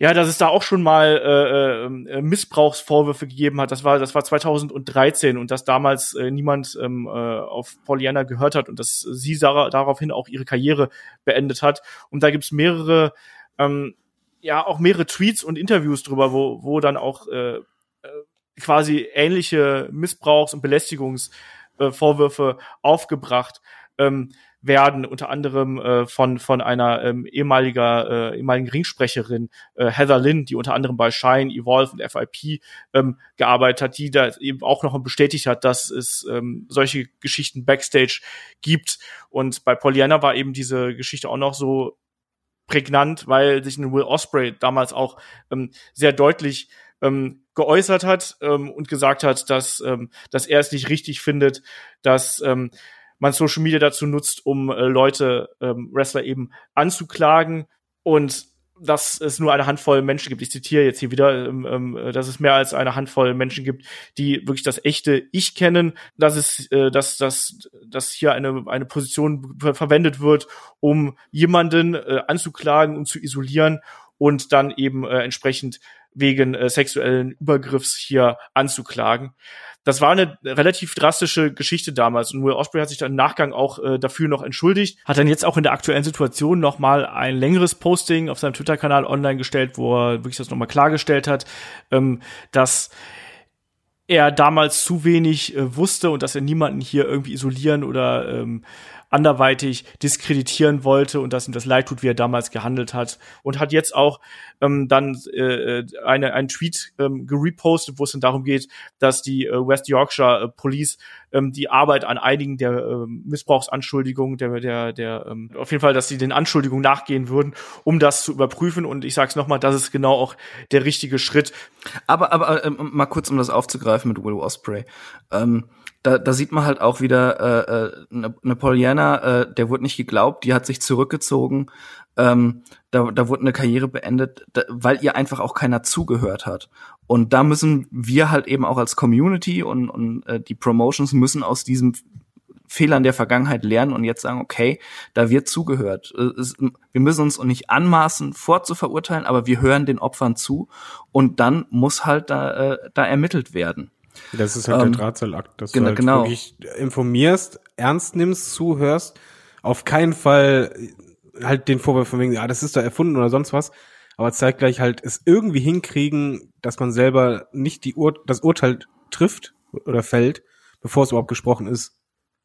Speaker 2: ja, dass es da auch schon mal äh, äh, Missbrauchsvorwürfe gegeben hat. Das war, das war 2013 und dass damals äh, niemand ähm, äh, auf Pollyanna gehört hat und dass sie daraufhin auch ihre Karriere beendet hat. Und da gibt's mehrere, ähm, ja, auch mehrere Tweets und Interviews drüber, wo, wo dann auch äh, äh quasi ähnliche Missbrauchs- und Belästigungsvorwürfe äh, aufgebracht. Ähm, werden, unter anderem äh, von, von einer ähm, ehemaliger, äh, ehemaligen Ringsprecherin, äh, Heather Lynn, die unter anderem bei Shine, Evolve und FIP ähm, gearbeitet hat, die da eben auch noch bestätigt hat, dass es ähm, solche Geschichten backstage gibt. Und bei Pollyanna war eben diese Geschichte auch noch so prägnant, weil sich ein Will Osprey damals auch ähm, sehr deutlich ähm, geäußert hat ähm, und gesagt hat, dass, ähm, dass er es nicht richtig findet, dass ähm, man Social Media dazu nutzt, um äh, Leute, ähm, Wrestler eben anzuklagen und dass es nur eine Handvoll Menschen gibt. Ich zitiere jetzt hier wieder, ähm, ähm, dass es mehr als eine Handvoll Menschen gibt, die wirklich das echte Ich kennen, dass es, äh, dass, dass, dass hier eine, eine Position verwendet wird, um jemanden äh, anzuklagen und zu isolieren und dann eben äh, entsprechend wegen äh, sexuellen Übergriffs hier anzuklagen das war eine relativ drastische Geschichte damals und Will Osprey hat sich dann im Nachgang auch äh, dafür noch entschuldigt, hat dann jetzt auch in der aktuellen Situation noch mal ein längeres Posting auf seinem Twitter-Kanal online gestellt, wo er wirklich das noch mal klargestellt hat, ähm, dass er damals zu wenig äh, wusste und dass er niemanden hier irgendwie isolieren oder ähm, anderweitig diskreditieren wollte und dass ihm das leid tut, wie er damals gehandelt hat. Und hat jetzt auch ähm, dann äh, eine, einen Tweet ähm, gerepostet, wo es dann darum geht, dass die äh, West Yorkshire äh, Police ähm, die Arbeit an einigen der äh, Missbrauchsanschuldigungen, der, der, der ähm, auf jeden Fall, dass sie den Anschuldigungen nachgehen würden, um das zu überprüfen. Und ich sage es nochmal, das ist genau auch der richtige Schritt.
Speaker 4: Aber, aber äh, mal kurz, um das aufzugreifen mit Will Osprey. Ähm, da, da sieht man halt auch wieder äh, äh, eine, eine Pollyanna, äh, der wurde nicht geglaubt, die hat sich zurückgezogen, ähm, da, da wurde eine Karriere beendet, da, weil ihr einfach auch keiner zugehört hat. Und da müssen wir halt eben auch als Community und, und äh, die Promotions müssen aus diesem Fehlern der Vergangenheit lernen und jetzt sagen, okay, da wird zugehört. Es, wir müssen uns nicht anmaßen, vorzuverurteilen, aber wir hören den Opfern zu und dann muss halt da, äh, da ermittelt werden.
Speaker 3: Das ist halt
Speaker 4: Ähm,
Speaker 3: der Drahtseilakt, dass
Speaker 4: genau-
Speaker 3: du halt
Speaker 4: genau.
Speaker 3: wirklich informierst, ernst nimmst, zuhörst, auf keinen Fall halt den Vorwurf von wegen, ja, das ist da erfunden oder sonst was, aber zeitgleich halt es irgendwie hinkriegen, dass man selber nicht die Ur das Urteil trifft oder fällt, bevor es überhaupt gesprochen ist.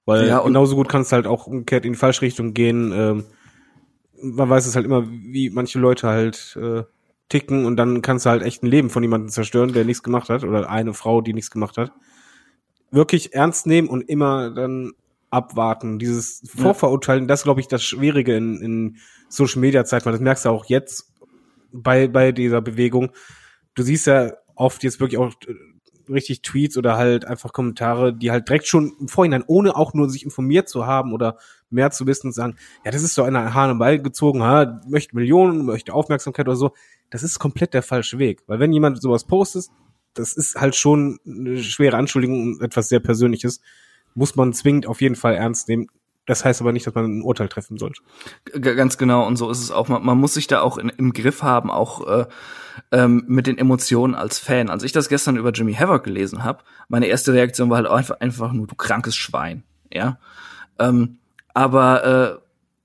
Speaker 3: Weil
Speaker 4: Ja,
Speaker 3: genauso gut kann es halt auch umgekehrt in die falsche Richtung gehen. Ähm, man weiß es halt immer, wie manche Leute halt äh, ticken und dann kannst du halt echt ein Leben von jemandem zerstören, der nichts gemacht hat oder eine Frau, die nichts gemacht hat. Wirklich ernst nehmen und immer dann abwarten. Dieses Vorverurteilen, das glaube ich das Schwierige in, in Social Media Zeit, weil das merkst du auch jetzt bei, bei dieser Bewegung. Du siehst ja oft jetzt wirklich auch äh, richtig Tweets oder halt einfach Kommentare, die halt direkt schon im Vorhinein, ohne auch nur sich informiert zu haben oder mehr zu wissen, sagen, ja, das ist so eine Hahn Ball gezogen, ha, möchte Millionen, möchte Aufmerksamkeit oder so. Das ist komplett der falsche Weg. Weil wenn jemand sowas postet, das ist halt schon eine schwere Anschuldigung und etwas sehr Persönliches, muss man zwingend auf jeden Fall ernst nehmen. Das heißt aber nicht, dass man ein Urteil treffen sollte.
Speaker 4: Ganz genau, und so ist es auch. Man, man muss sich da auch in, im Griff haben, auch äh, ähm, mit den Emotionen als Fan. Als ich das gestern über Jimmy Havoc gelesen habe, meine erste Reaktion war halt einfach, einfach nur, du krankes Schwein. Ja. Ähm, aber äh,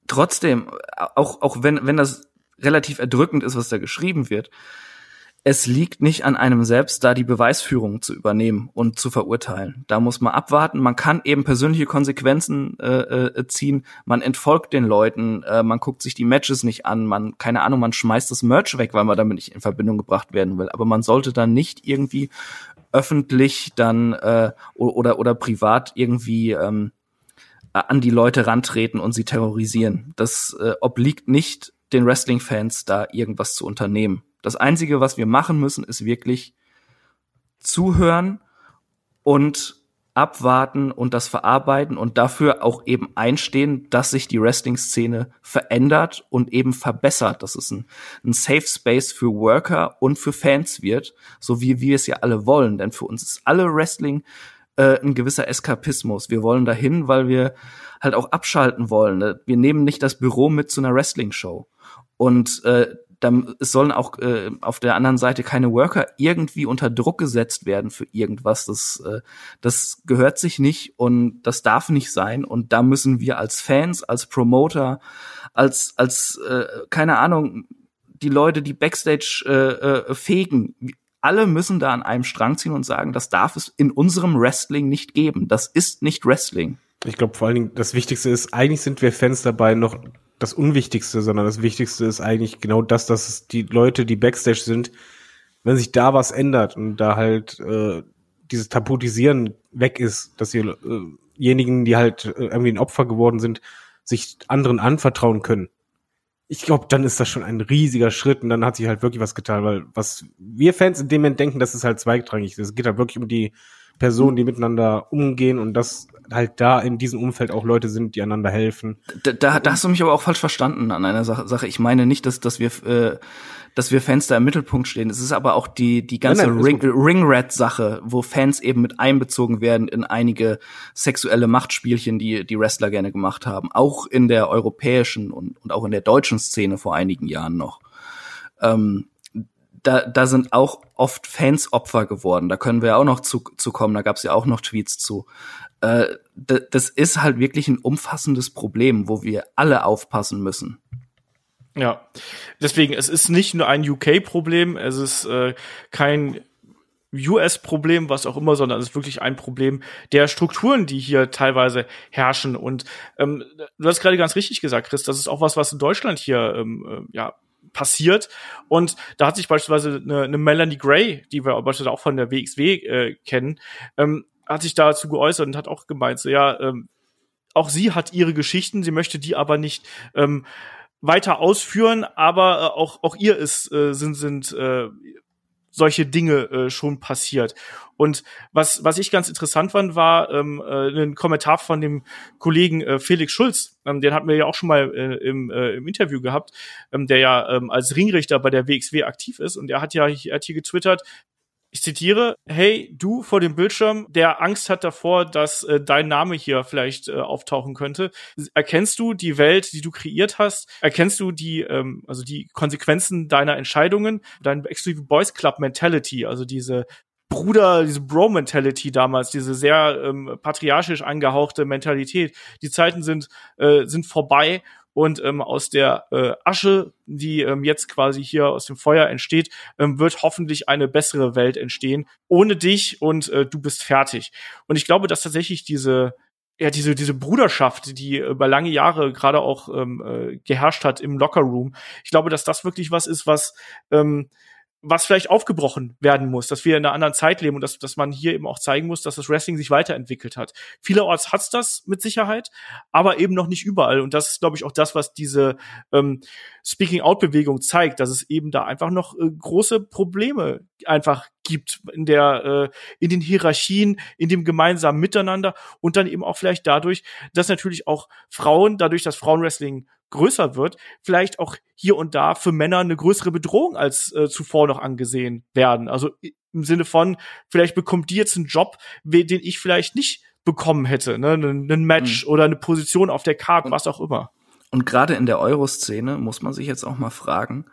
Speaker 4: trotzdem, auch, auch wenn, wenn das relativ erdrückend ist, was da geschrieben wird, es liegt nicht an einem selbst, da die Beweisführung zu übernehmen und zu verurteilen. Da muss man abwarten. Man kann eben persönliche Konsequenzen äh, äh, ziehen. Man entfolgt den Leuten. Äh, man guckt sich die Matches nicht an. Man, keine Ahnung, man schmeißt das Merch weg, weil man damit nicht in Verbindung gebracht werden will. Aber man sollte dann nicht irgendwie öffentlich dann äh, oder oder privat irgendwie ähm, an die Leute rantreten und sie terrorisieren. Das äh, obliegt nicht den Wrestling-Fans, da irgendwas zu unternehmen. Das Einzige, was wir machen müssen, ist wirklich zuhören und abwarten und das verarbeiten und dafür auch eben einstehen, dass sich die Wrestling-Szene verändert und eben verbessert, dass es ein, ein Safe Space für Worker und für Fans wird, so wie wir es ja alle wollen. Denn für uns ist alle Wrestling äh, ein gewisser Eskapismus. Wir wollen dahin, weil wir halt auch abschalten wollen. ne? Wir nehmen nicht das Büro mit zu einer Wrestling-Show. Und äh, dann, es sollen auch äh, auf der anderen Seite keine Worker irgendwie unter Druck gesetzt werden für irgendwas. Das, äh, das gehört sich nicht und das darf nicht sein. Und da müssen wir als Fans, als Promoter, als, als äh, keine Ahnung, die Leute, die Backstage äh, äh, fegen, alle müssen da an einem Strang ziehen und sagen, das darf es in unserem Wrestling nicht geben. Das ist nicht Wrestling.
Speaker 3: Ich glaube vor allen Dingen, das Wichtigste ist, eigentlich sind wir Fans dabei noch das Unwichtigste, sondern das Wichtigste ist eigentlich genau das, dass die Leute, die Backstage sind, wenn sich da was ändert und da halt äh, dieses Tabutisieren weg ist, dass diejenigen, die halt äh, irgendwie ein Opfer geworden sind, sich anderen anvertrauen können. Ich glaube, dann ist das schon ein riesiger Schritt und dann hat sich halt wirklich was getan, weil was wir Fans in dem Moment denken, das ist halt zweitrangig. Es geht halt wirklich um die Personen, die miteinander umgehen und dass halt da in diesem Umfeld auch Leute sind, die einander helfen.
Speaker 4: Da, da, da hast du mich aber auch falsch verstanden an einer Sache. Ich meine nicht, dass, dass wir, äh, dass wir Fans da im Mittelpunkt stehen. Es ist aber auch die, die ganze
Speaker 3: Nein, nein, ist
Speaker 4: Ring,
Speaker 3: gut.
Speaker 4: Ringrat-Sache, wo Fans eben mit einbezogen werden in einige sexuelle Machtspielchen, die die Wrestler gerne gemacht haben. Auch in der europäischen und, und auch in der deutschen Szene vor einigen Jahren noch. Ähm, da, da sind auch oft Fans Opfer geworden. Da können wir auch noch zu, zu kommen. Da gab es ja auch noch Tweets zu. Äh, das ist halt wirklich ein umfassendes Problem, wo wir alle aufpassen müssen.
Speaker 2: Ja, deswegen, es ist nicht nur ein UK-Problem, es ist äh, kein US-Problem, was auch immer, sondern es ist wirklich ein Problem der Strukturen, die hier teilweise herrschen. Und ähm, du hast gerade ganz richtig gesagt, Chris, das ist auch was, was in Deutschland hier ähm, äh, ja passiert. Und da hat sich beispielsweise eine, eine Melanie Gray, die wir beispielsweise auch von der WXW äh, kennen, ähm, hat sich dazu geäußert und hat auch gemeint, so ja, ähm, auch sie hat ihre Geschichten, sie möchte die aber nicht ähm, weiter ausführen, aber äh, auch auch ihr ist äh, sind sind äh, solche Dinge äh, schon passiert. Und was was ich ganz interessant fand, war ähm, äh, ein Kommentar von dem Kollegen äh, Felix Schulz. Ähm, den hatten wir ja auch schon mal äh, im, äh, im Interview gehabt, ähm, der ja ähm, als Ringrichter bei der WXW aktiv ist. Und er hat ja er hat hier getwittert. Ich zitiere, hey, du vor dem Bildschirm, der Angst hat davor, dass äh, dein Name hier vielleicht äh, auftauchen könnte. Erkennst du die Welt, die du kreiert hast? Erkennst du die, ähm, also die Konsequenzen deiner Entscheidungen, dein Extreme Boys Club Mentality, also diese Bruder, diese Bro-Mentality damals, diese sehr ähm, patriarchisch angehauchte Mentalität. Die Zeiten sind, äh, sind vorbei und ähm, aus der äh, Asche, die ähm, jetzt quasi hier aus dem Feuer entsteht, ähm, wird hoffentlich eine bessere Welt entstehen. Ohne dich und äh, du bist fertig. Und ich glaube, dass tatsächlich diese ja, diese, diese Bruderschaft, die über lange Jahre gerade auch ähm, äh, geherrscht hat im Lockerroom. Ich glaube, dass das wirklich was ist, was ähm, was vielleicht aufgebrochen werden muss, dass wir in einer anderen Zeit leben und dass, dass man hier eben auch zeigen muss, dass das Wrestling sich weiterentwickelt hat. Vielerorts hat's das mit Sicherheit, aber eben noch nicht überall. Und das ist, glaube ich, auch das, was diese ähm, Speaking-Out-Bewegung zeigt, dass es eben da einfach noch äh, große Probleme einfach gibt in der äh, in den Hierarchien, in dem gemeinsamen Miteinander und dann eben auch vielleicht dadurch, dass natürlich auch Frauen, dadurch, dass Frauenwrestling größer wird, vielleicht auch hier und da für Männer eine größere Bedrohung als äh, zuvor noch angesehen werden. Also im Sinne von, vielleicht bekommt die jetzt einen Job, den ich vielleicht nicht bekommen hätte, ne? Ein Match mhm. oder eine Position auf der Karte, was auch immer.
Speaker 4: Und gerade in der Euro-Szene muss man sich jetzt auch mal fragen,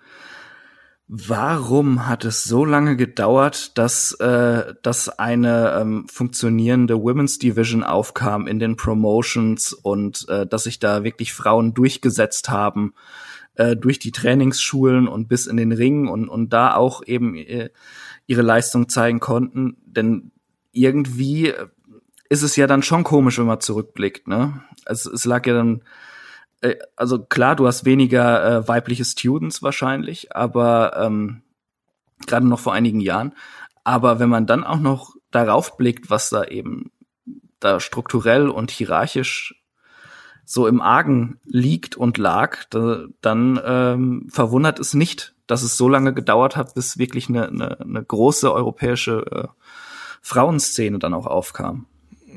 Speaker 4: Warum hat es so lange gedauert, dass, äh, dass eine ähm, funktionierende Women's Division aufkam in den Promotions und äh, dass sich da wirklich Frauen durchgesetzt haben äh, durch die Trainingsschulen und bis in den Ring und, und da auch eben äh, ihre Leistung zeigen konnten? Denn irgendwie ist es ja dann schon komisch, wenn man zurückblickt. Ne? Es, es lag ja dann äh, also klar, du hast weniger äh, weibliche Students wahrscheinlich, aber ähm, gerade noch vor einigen Jahren. Aber wenn man dann auch noch darauf blickt, was da eben da strukturell und hierarchisch so im Argen liegt und lag, da, dann ähm, verwundert es nicht, dass es so lange gedauert hat, bis wirklich eine, eine, eine große europäische äh, Frauenszene dann auch aufkam.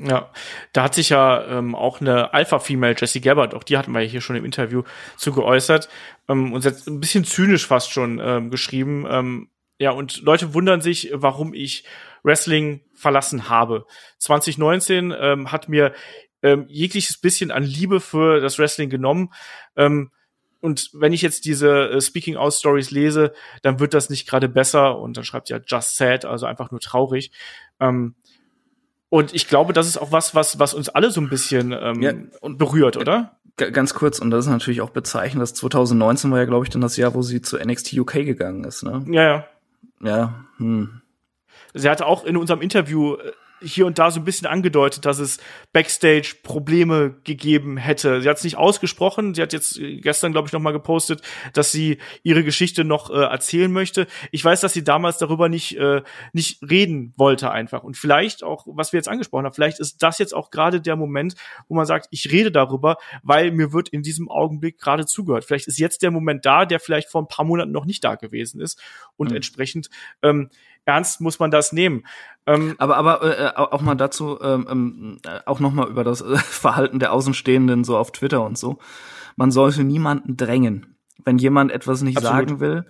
Speaker 2: Ja, da hat sich ja ähm, auch eine Alpha-Female, Jessie Gabbard, auch die hatten wir ja hier schon im Interview zu geäußert ähm, und jetzt ein bisschen zynisch fast schon ähm, geschrieben. Ähm, ja, und Leute wundern sich, warum ich Wrestling verlassen habe. 2019 ähm, hat mir ähm, jegliches bisschen an Liebe für das Wrestling genommen. Ähm, und wenn ich jetzt diese äh, Speaking Out Stories lese, dann wird das nicht gerade besser. Und dann schreibt ja Just Sad, also einfach nur traurig. Ähm, und ich glaube, das ist auch was, was, was uns alle so ein bisschen ähm, ja, und berührt, oder?
Speaker 4: Ganz kurz, und das ist natürlich auch bezeichnend, dass 2019 war ja, glaube ich, dann das Jahr, wo sie zu NXT UK gegangen ist, ne?
Speaker 2: Ja, ja.
Speaker 4: Ja, hm.
Speaker 2: Sie hatte auch in unserem Interview äh, hier und da so ein bisschen angedeutet, dass es Backstage Probleme gegeben hätte. Sie hat es nicht ausgesprochen. Sie hat jetzt äh, gestern, glaube ich, noch mal gepostet, dass sie ihre Geschichte noch äh, erzählen möchte. Ich weiß, dass sie damals darüber nicht äh, nicht reden wollte einfach. Und vielleicht auch, was wir jetzt angesprochen haben, vielleicht ist das jetzt auch gerade der Moment, wo man sagt, ich rede darüber, weil mir wird in diesem Augenblick gerade zugehört. Vielleicht ist jetzt der Moment da, der vielleicht vor ein paar Monaten noch nicht da gewesen ist. Und mhm. entsprechend ähm, ernst muss man das nehmen.
Speaker 4: Ähm, aber aber äh, äh auch mal dazu, ähm, ähm, äh, auch noch mal über das äh, Verhalten der Außenstehenden so auf Twitter und so. Man sollte niemanden drängen. Wenn jemand etwas nicht Absolut. sagen will,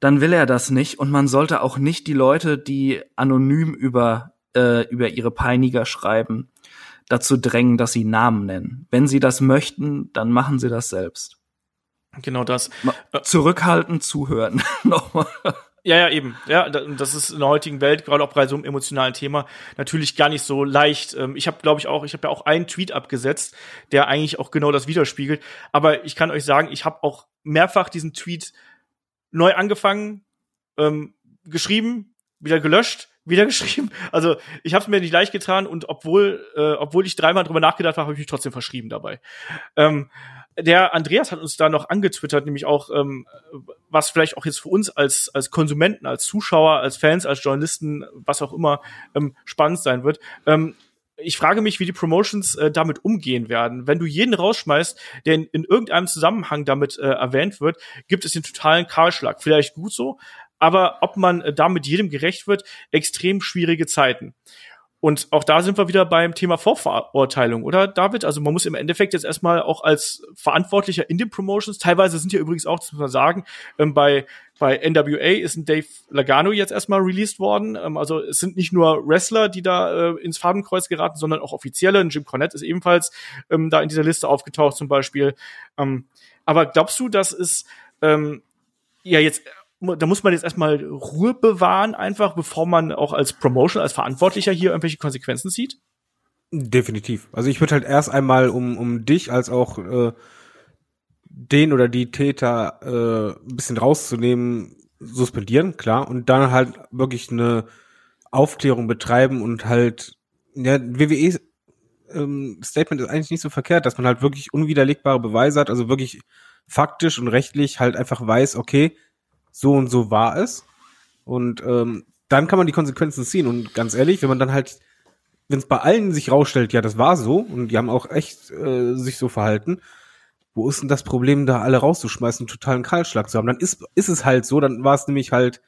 Speaker 4: dann will er das nicht. Und man sollte auch nicht die Leute, die anonym über, äh, über ihre Peiniger schreiben, dazu drängen, dass sie Namen nennen. Wenn sie das möchten, dann machen sie das selbst.
Speaker 2: Genau das.
Speaker 4: Zurückhalten, zuhören. Nochmal.
Speaker 2: Ja, ja, eben. Ja, das ist in der heutigen Welt, gerade auch bei so einem emotionalen Thema, natürlich gar nicht so leicht. Ähm, ich habe, glaube ich, auch, ich habe ja auch einen Tweet abgesetzt, der eigentlich auch genau das widerspiegelt. Aber ich kann euch sagen, ich habe auch mehrfach diesen Tweet neu angefangen, ähm, geschrieben, wieder gelöscht, wieder geschrieben. Also ich habe es mir nicht leicht getan und obwohl, äh, obwohl ich dreimal drüber nachgedacht habe, habe ich mich trotzdem verschrieben dabei. Ähm, der Andreas hat uns da noch angetwittert, nämlich auch, ähm, was vielleicht auch jetzt für uns als, als Konsumenten, als Zuschauer, als Fans, als Journalisten, was auch immer, ähm, spannend sein wird. Ähm, ich frage mich, wie die Promotions äh, damit umgehen werden. Wenn du jeden rausschmeißt, der in, in irgendeinem Zusammenhang damit äh, erwähnt wird, gibt es den totalen Kahlschlag. Vielleicht gut so, aber ob man äh, damit jedem gerecht wird, extrem schwierige Zeiten. Und auch da sind wir wieder beim Thema Vorverurteilung, oder David? Also man muss im Endeffekt jetzt erstmal auch als Verantwortlicher in den Promotions, teilweise sind ja übrigens auch, das muss man sagen, ähm, bei, bei NWA ist ein Dave Lagano jetzt erstmal released worden. Ähm, also es sind nicht nur Wrestler, die da äh, ins Farbenkreuz geraten, sondern auch Offizielle. Jim Cornette ist ebenfalls ähm, da in dieser Liste aufgetaucht zum Beispiel. Ähm, aber glaubst du, dass es ähm, ja jetzt da muss man jetzt erstmal Ruhe bewahren, einfach, bevor man auch als Promotion, als Verantwortlicher hier irgendwelche Konsequenzen sieht?
Speaker 3: Definitiv. Also ich würde halt erst einmal um, um dich als auch äh, den oder die Täter äh, ein bisschen rauszunehmen, suspendieren, klar, und dann halt wirklich eine Aufklärung betreiben und halt, ja, WWE ähm, Statement ist eigentlich nicht so verkehrt, dass man halt wirklich unwiderlegbare Beweise hat, also wirklich faktisch und rechtlich halt einfach weiß, okay, so und so war es. Und ähm, dann kann man die Konsequenzen ziehen. Und ganz ehrlich, wenn man dann halt, wenn es bei allen sich rausstellt, ja, das war so, und die haben auch echt äh, sich so verhalten, wo ist denn das Problem, da alle rauszuschmeißen, einen totalen Kahlschlag zu haben? Dann ist, ist es halt so, dann war es nämlich halt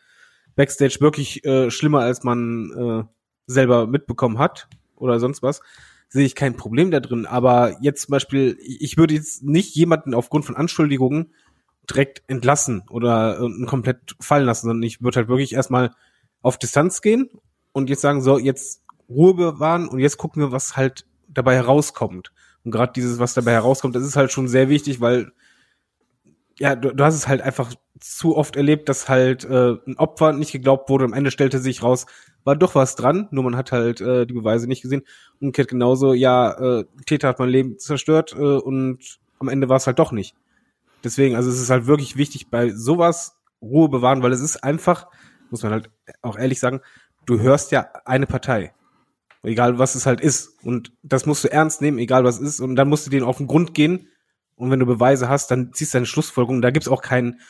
Speaker 3: Backstage wirklich äh, schlimmer, als man äh, selber mitbekommen hat oder sonst was. Sehe ich kein Problem da drin. Aber jetzt zum Beispiel, ich würde jetzt nicht jemanden aufgrund von Anschuldigungen direkt entlassen oder äh, komplett fallen lassen, sondern ich würde halt wirklich erstmal auf Distanz gehen und jetzt sagen, so, jetzt Ruhe bewahren und jetzt gucken wir, was halt dabei herauskommt. Und gerade dieses, was dabei herauskommt, das ist halt schon sehr wichtig, weil ja, du, du hast es halt einfach zu oft erlebt, dass halt äh, ein Opfer nicht geglaubt wurde. Am Ende stellte sich raus, war doch was dran, nur man hat halt äh, die Beweise nicht gesehen. Umgekehrt genauso, ja, äh, Täter hat mein Leben zerstört äh, und am Ende war es halt doch nicht. Deswegen, also es ist halt wirklich wichtig, bei sowas Ruhe bewahren, weil es ist einfach, muss man halt auch ehrlich sagen, du hörst ja eine Partei. Egal was es halt ist. Und das musst du ernst nehmen, egal was ist. Und dann musst du denen auf den Grund gehen. Und wenn du Beweise hast, dann ziehst du eine Schlussfolgerung. Da gibt's auch keinen,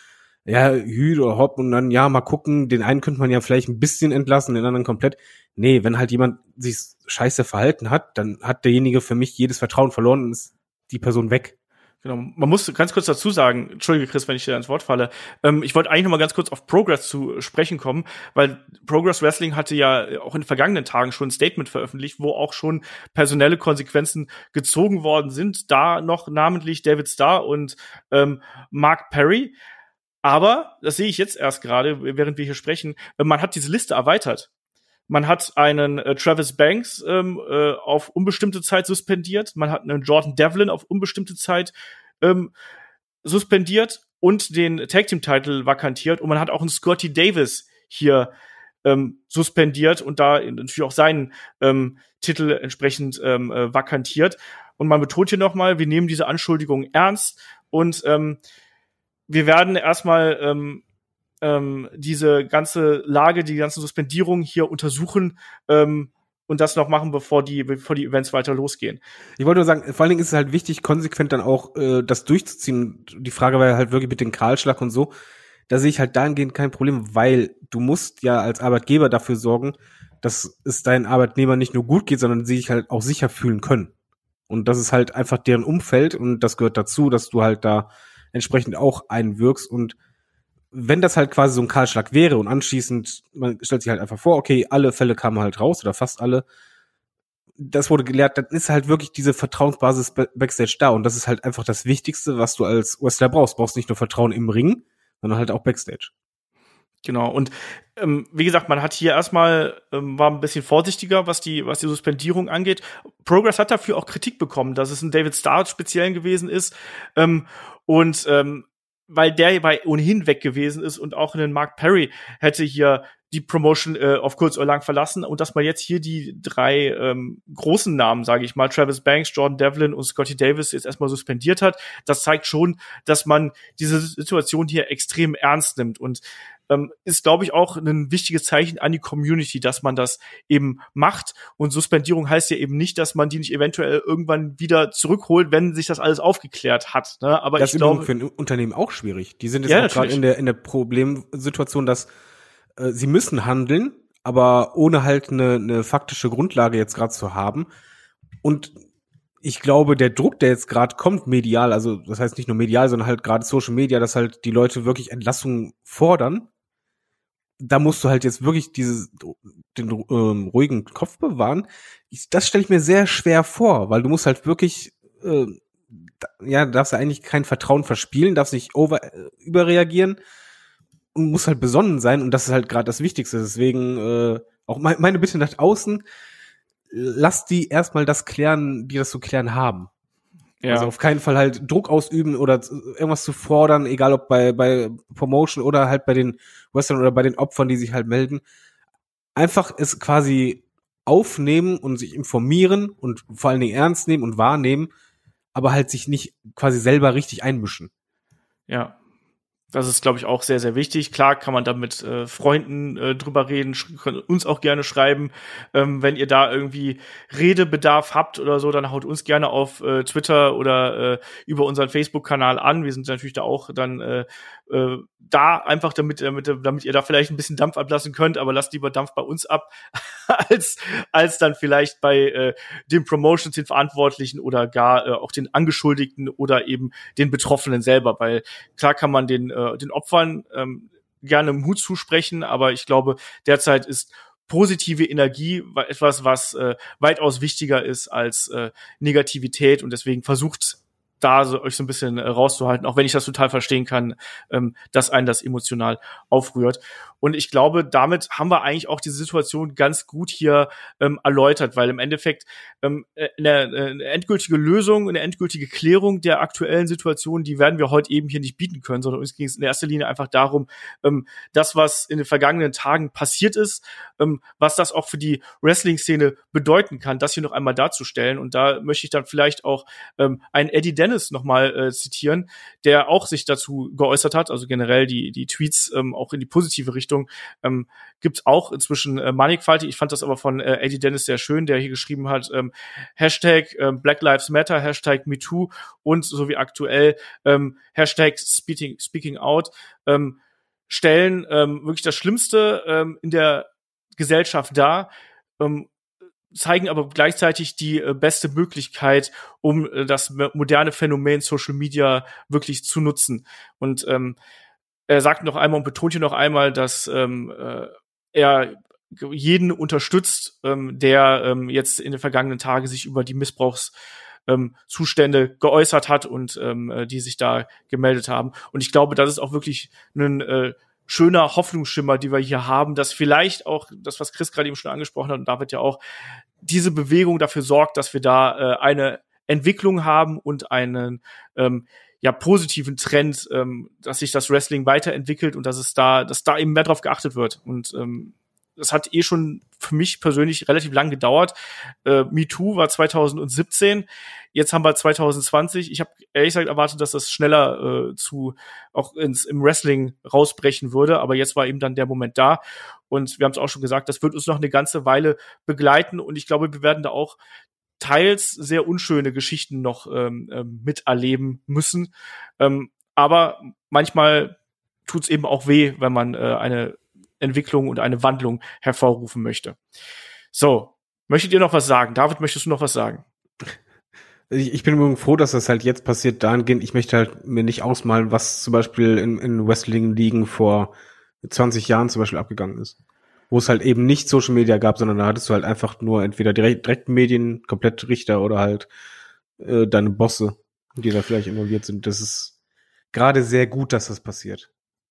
Speaker 3: ja, Hü oder Hopp und dann, ja, mal gucken, den einen könnte man ja vielleicht ein bisschen entlassen, den anderen komplett. Nee, wenn halt jemand sich scheiße verhalten hat, dann hat derjenige für mich jedes Vertrauen verloren und ist die Person weg.
Speaker 2: Genau, man muss ganz kurz dazu sagen, entschuldige Chris, wenn ich dir ins Wort falle, ähm, ich wollte eigentlich noch mal ganz kurz auf Progress zu sprechen kommen, weil Progress Wrestling hatte ja auch in den vergangenen Tagen schon ein Statement veröffentlicht, wo auch schon personelle Konsequenzen gezogen worden sind, da noch namentlich David Starr und ähm, Mark Perry. Aber, das sehe ich jetzt erst gerade, während wir hier sprechen, äh, man hat diese Liste erweitert. Man hat einen äh, Travis Banks ähm, äh, auf unbestimmte Zeit suspendiert. Man hat einen Jordan Devlin auf unbestimmte Zeit ähm, suspendiert und den Tag Team Title vakantiert. Und man hat auch einen Scotty Davis hier ähm, suspendiert und da natürlich auch seinen ähm, Titel entsprechend ähm, äh, vakantiert. Und man betont hier nochmal, wir nehmen diese Anschuldigung ernst und ähm, wir werden erstmal ähm, ähm, diese ganze Lage, die ganzen Suspendierungen hier untersuchen ähm, und das noch machen, bevor die, bevor die Events weiter losgehen.
Speaker 3: Ich wollte nur sagen, vor allen Dingen ist es halt wichtig, konsequent dann auch äh, das durchzuziehen. Die Frage war ja halt wirklich mit dem Kahlschlag und so. Da sehe ich halt dahingehend kein Problem, weil du musst ja als Arbeitgeber dafür sorgen, dass es deinen Arbeitnehmer nicht nur gut geht, sondern sie sich halt auch sicher fühlen können. Und das ist halt einfach deren Umfeld und das gehört dazu, dass du halt da entsprechend auch einwirkst und wenn das halt quasi so ein Kahlschlag wäre und anschließend, man stellt sich halt einfach vor, okay, alle Fälle kamen halt raus oder fast alle, das wurde gelehrt, dann ist halt wirklich diese Vertrauensbasis Backstage da und das ist halt einfach das Wichtigste, was du als Wrestler brauchst. Du brauchst nicht nur Vertrauen im Ring, sondern halt auch Backstage.
Speaker 2: Genau. Und ähm, wie gesagt, man hat hier erstmal ähm, war ein bisschen vorsichtiger, was die was die Suspendierung angeht. Progress hat dafür auch Kritik bekommen, dass es ein David Starr speziell gewesen ist. Ähm, und ähm, weil der bei ohnehin weg gewesen ist und auch einen Mark Perry hätte hier die Promotion äh, auf kurz oder lang verlassen. Und dass man jetzt hier die drei ähm, großen Namen, sage ich mal, Travis Banks, Jordan Devlin und Scotty Davis jetzt erstmal suspendiert hat, das zeigt schon, dass man diese Situation hier extrem ernst nimmt. Und ähm, ist, glaube ich, auch ein wichtiges Zeichen an die Community, dass man das eben macht. Und Suspendierung heißt ja eben nicht, dass man die nicht eventuell irgendwann wieder zurückholt, wenn sich das alles aufgeklärt hat. Ne? Aber
Speaker 3: das
Speaker 2: ich glaube,
Speaker 3: für ein Unternehmen auch schwierig. Die sind jetzt ja, gerade in der in der Problemsituation, dass äh, sie müssen handeln, aber ohne halt eine, eine faktische Grundlage jetzt gerade zu haben. Und ich glaube, der Druck, der jetzt gerade kommt, medial, also das heißt nicht nur medial, sondern halt gerade Social Media, dass halt die Leute wirklich Entlassungen fordern, da musst du halt jetzt wirklich dieses, den ähm, ruhigen Kopf bewahren. Ich, das stelle ich mir sehr schwer vor, weil du musst halt wirklich, äh, da, ja, darfst du eigentlich kein Vertrauen verspielen, darfst nicht over, äh, überreagieren und musst halt besonnen sein und das ist halt gerade das Wichtigste. Deswegen äh, auch mein, meine Bitte nach außen, lass die erstmal das klären, die das zu klären haben. Ja. Also auf keinen Fall halt Druck ausüben oder irgendwas zu fordern, egal ob bei, bei Promotion oder halt bei den Western oder bei den Opfern, die sich halt melden. Einfach es quasi aufnehmen und sich informieren und vor allen Dingen ernst nehmen und wahrnehmen, aber halt sich nicht quasi selber richtig einmischen.
Speaker 2: Ja, das ist, glaube ich, auch sehr, sehr wichtig. Klar kann man da mit äh, Freunden äh, drüber reden, können uns auch gerne schreiben. Ähm, wenn ihr da irgendwie Redebedarf habt oder so, dann haut uns gerne auf äh, Twitter oder äh, über unseren Facebook-Kanal an. Wir sind natürlich da auch dann äh, da einfach damit, damit, damit ihr da vielleicht ein bisschen Dampf ablassen könnt, aber lasst lieber Dampf bei uns ab, als, als dann vielleicht bei äh, den Promotions, den Verantwortlichen oder gar äh, auch den Angeschuldigten oder eben den Betroffenen selber, weil klar kann man den, äh, den Opfern ähm, gerne Mut zusprechen, aber ich glaube, derzeit ist positive Energie etwas, was äh, weitaus wichtiger ist als äh, Negativität und deswegen versucht da so, euch so ein bisschen äh, rauszuhalten, auch wenn ich das total verstehen kann, ähm, dass einen das emotional aufrührt. Und ich glaube, damit haben wir eigentlich auch die Situation ganz gut hier ähm, erläutert, weil im Endeffekt ähm, äh, eine, äh, eine endgültige Lösung, eine endgültige Klärung der aktuellen Situation, die werden wir heute eben hier nicht bieten können, sondern uns ging es in erster Linie einfach darum, ähm, das, was in den vergangenen Tagen passiert ist, ähm, was das auch für die Wrestling-Szene bedeuten kann, das hier noch einmal darzustellen. Und da möchte ich dann vielleicht auch ähm, einen Eddie Dennis nochmal äh, zitieren, der auch sich dazu geäußert hat, also generell die, die Tweets ähm, auch in die positive Richtung Richtung. Ähm, Gibt auch inzwischen äh, mannigfaltig. Ich fand das aber von äh, Eddie Dennis sehr schön, der hier geschrieben hat, ähm, Hashtag äh, Black Lives Matter, Hashtag MeToo und so wie aktuell ähm, Hashtag Speaking, Speaking Out ähm, stellen ähm, wirklich das Schlimmste ähm, in der Gesellschaft dar. Ähm, zeigen aber gleichzeitig die äh, beste Möglichkeit, um äh, das moderne Phänomen Social Media wirklich zu nutzen. Und ähm, er sagt noch einmal und betont hier noch einmal, dass ähm, äh, er jeden unterstützt, ähm, der ähm, jetzt in den vergangenen Tagen sich über die Missbrauchszustände ähm, geäußert hat und ähm, äh, die sich da gemeldet haben. Und ich glaube, das ist auch wirklich ein äh, schöner Hoffnungsschimmer, die wir hier haben, dass vielleicht auch das, was Chris gerade eben schon angesprochen hat und David ja auch, diese Bewegung dafür sorgt, dass wir da äh, eine Entwicklung haben und einen ähm, ja positiven Trend, ähm, dass sich das Wrestling weiterentwickelt und dass es da, dass da eben mehr drauf geachtet wird. Und ähm, das hat eh schon für mich persönlich relativ lang gedauert. Äh, MeToo war 2017, jetzt haben wir 2020. Ich habe ehrlich gesagt erwartet, dass das schneller äh, zu auch ins im Wrestling rausbrechen würde, aber jetzt war eben dann der Moment da. Und wir haben es auch schon gesagt, das wird uns noch eine ganze Weile begleiten und ich glaube, wir werden da auch teils sehr unschöne Geschichten noch ähm, ähm, miterleben müssen. Ähm, aber manchmal tut es eben auch weh, wenn man äh, eine Entwicklung und eine Wandlung hervorrufen möchte. So, möchtet ihr noch was sagen? David, möchtest du noch was sagen?
Speaker 3: Ich, bin froh, dass das halt jetzt passiert. Dahingehend, ich möchte halt mir nicht ausmalen, was zum Beispiel in, in Wrestling-Ligen vor 20 Jahren zum Beispiel abgegangen ist wo es halt eben nicht Social Media gab, sondern da hattest du halt einfach nur entweder direkt, direkt Medien, komplett Richter oder halt äh, deine Bosse, die da vielleicht involviert sind. Das ist gerade sehr gut, dass das passiert.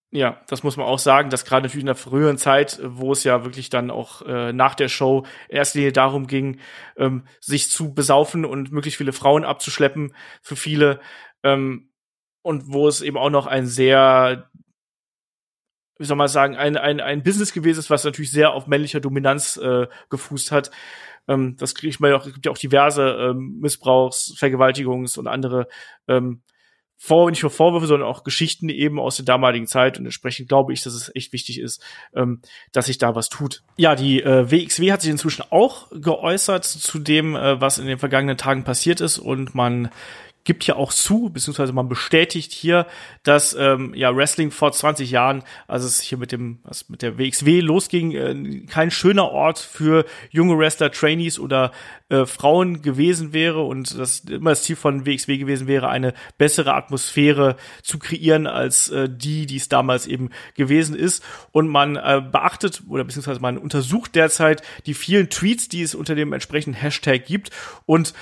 Speaker 2: Ja, das muss man auch sagen, dass gerade natürlich in der früheren Zeit, wo es ja wirklich dann auch äh, nach der Show in erster Linie darum ging, ähm, sich zu besaufen und möglichst viele Frauen abzuschleppen für viele, ähm, und wo es eben auch noch ein sehr wie soll man sagen, ein, ein, ein Business gewesen ist, was natürlich sehr auf männlicher Dominanz äh, gefußt hat. Ähm, das kriege ich mal auch, es gibt ja auch diverse ähm, Missbrauchs-, Vergewaltigungs- und andere ähm, vor, nicht nur Vorwürfe, sondern auch Geschichten eben aus der damaligen Zeit und entsprechend glaube ich, dass es echt wichtig ist, ähm, dass sich da was tut. Ja, die äh, WXW hat sich inzwischen auch geäußert zu dem, äh, was in den vergangenen Tagen passiert ist und man gibt ja auch zu, beziehungsweise man bestätigt hier, dass ähm, ja Wrestling vor 20 Jahren, als es hier mit dem, was mit der WXW losging, äh, kein schöner Ort für junge Wrestler, Trainees oder äh, Frauen gewesen wäre und das immer das Ziel von WXW gewesen wäre, eine bessere Atmosphäre zu kreieren als äh, die, die es damals eben gewesen ist. Und man äh, beachtet oder beziehungsweise man untersucht derzeit die vielen Tweets, die es unter dem entsprechenden Hashtag gibt und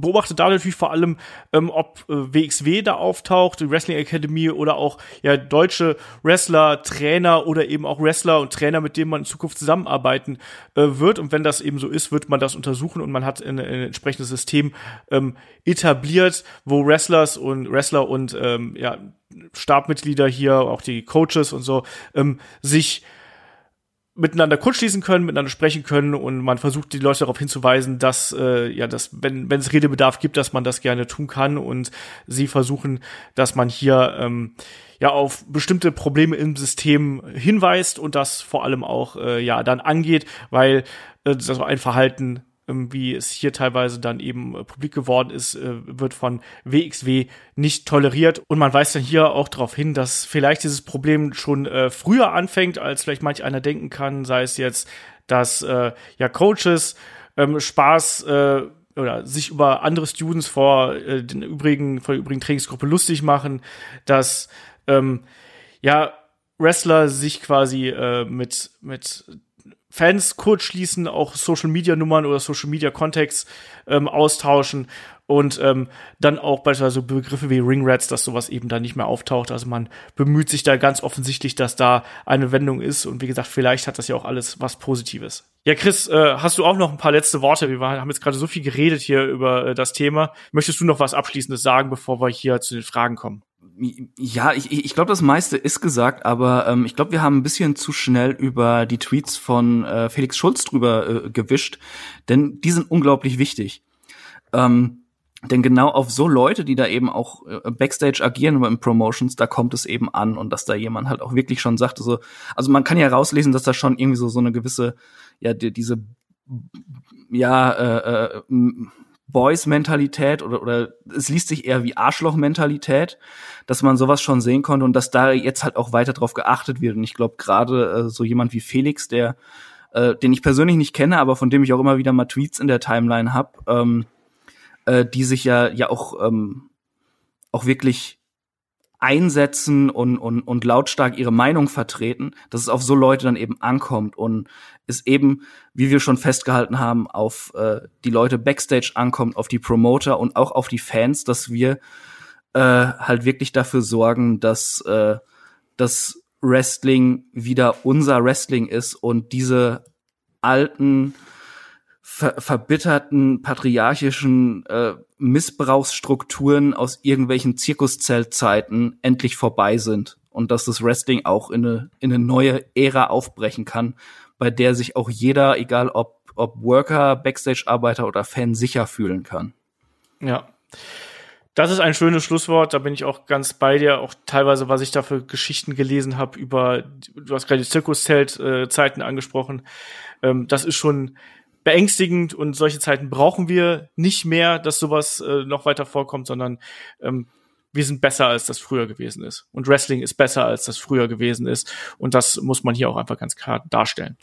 Speaker 2: beobachte da natürlich vor allem, ähm, ob äh, WXW da auftaucht, die Wrestling Academy oder auch ja deutsche Wrestler, Trainer oder eben auch Wrestler und Trainer, mit denen man in Zukunft zusammenarbeiten äh, wird. Und wenn das eben so ist, wird man das untersuchen und man hat ein, ein entsprechendes System ähm, etabliert, wo Wrestlers und Wrestler und ähm, ja Stabmitglieder hier, auch die Coaches und so, ähm, sich miteinander kurzschließen können, miteinander sprechen können und man versucht die Leute darauf hinzuweisen, dass äh, ja, dass wenn wenn es Redebedarf gibt, dass man das gerne tun kann und sie versuchen, dass man hier ähm, ja auf bestimmte Probleme im System hinweist und das vor allem auch äh, ja dann angeht, weil äh, das ein Verhalten wie es hier teilweise dann eben äh, publik geworden ist, äh, wird von WXW nicht toleriert. Und man weist dann hier auch darauf hin, dass vielleicht dieses Problem schon äh, früher anfängt, als vielleicht manch einer denken kann, sei es jetzt, dass ja Coaches ähm, Spaß oder sich über andere Students vor den übrigen, vor der übrigen Trainingsgruppe lustig machen, dass ähm, ja Wrestler sich quasi äh, mit mit Fans kurz schließen, auch Social Media Nummern oder Social Media Contacts ähm, austauschen und ähm, dann auch beispielsweise Begriffe wie Ringrats, dass sowas eben dann nicht mehr auftaucht. Also man bemüht sich da ganz offensichtlich, dass da eine Wendung ist und wie gesagt, vielleicht hat das ja auch alles was Positives. Ja, Chris, äh, hast du auch noch ein paar letzte Worte? Wir haben jetzt gerade so viel geredet hier über äh, das Thema. Möchtest du noch was Abschließendes sagen, bevor wir hier zu den Fragen kommen?
Speaker 4: Ja, ich, ich glaube, das meiste ist gesagt, aber ähm, ich glaube, wir haben ein bisschen zu schnell über die Tweets von äh, Felix Schulz drüber äh, gewischt, denn die sind unglaublich wichtig. Ähm, denn genau auf so Leute, die da eben auch äh, Backstage agieren in Promotions, da kommt es eben an und dass da jemand halt auch wirklich schon sagt, so, also man kann ja rauslesen, dass da schon irgendwie so so eine gewisse, ja, die, diese, ja, äh, äh, Boys-Mentalität oder, oder es liest sich eher wie Arschloch-Mentalität, dass man sowas schon sehen konnte und dass da jetzt halt auch weiter drauf geachtet wird. Und ich glaube, gerade äh, so jemand wie Felix, der, äh, den ich persönlich nicht kenne, aber von dem ich auch immer wieder mal Tweets in der Timeline habe, ähm, äh, die sich ja, ja auch, ähm, auch wirklich einsetzen und, und, und lautstark ihre Meinung vertreten, dass es auf so Leute dann eben ankommt und es eben, wie wir schon festgehalten haben, auf äh, die Leute backstage ankommt, auf die Promoter und auch auf die Fans, dass wir äh, halt wirklich dafür sorgen, dass äh, das Wrestling wieder unser Wrestling ist und diese alten ver verbitterten patriarchischen äh, Missbrauchsstrukturen aus irgendwelchen Zirkuszeltzeiten endlich vorbei sind und dass das Wrestling auch in eine, in eine neue Ära aufbrechen kann, bei der sich auch jeder, egal ob, ob Worker, Backstage-Arbeiter oder Fan, sicher fühlen kann.
Speaker 2: Ja. Das ist ein schönes Schlusswort, da bin ich auch ganz bei dir. Auch teilweise, was ich da für Geschichten gelesen habe über, du hast gerade die Zirkuszelt-Zeiten äh, angesprochen. Ähm, das ist schon beängstigend und solche Zeiten brauchen wir nicht mehr, dass sowas äh, noch weiter vorkommt, sondern ähm, wir sind besser, als das früher gewesen ist. Und Wrestling ist besser, als das früher gewesen ist. Und das muss man hier auch einfach ganz klar darstellen.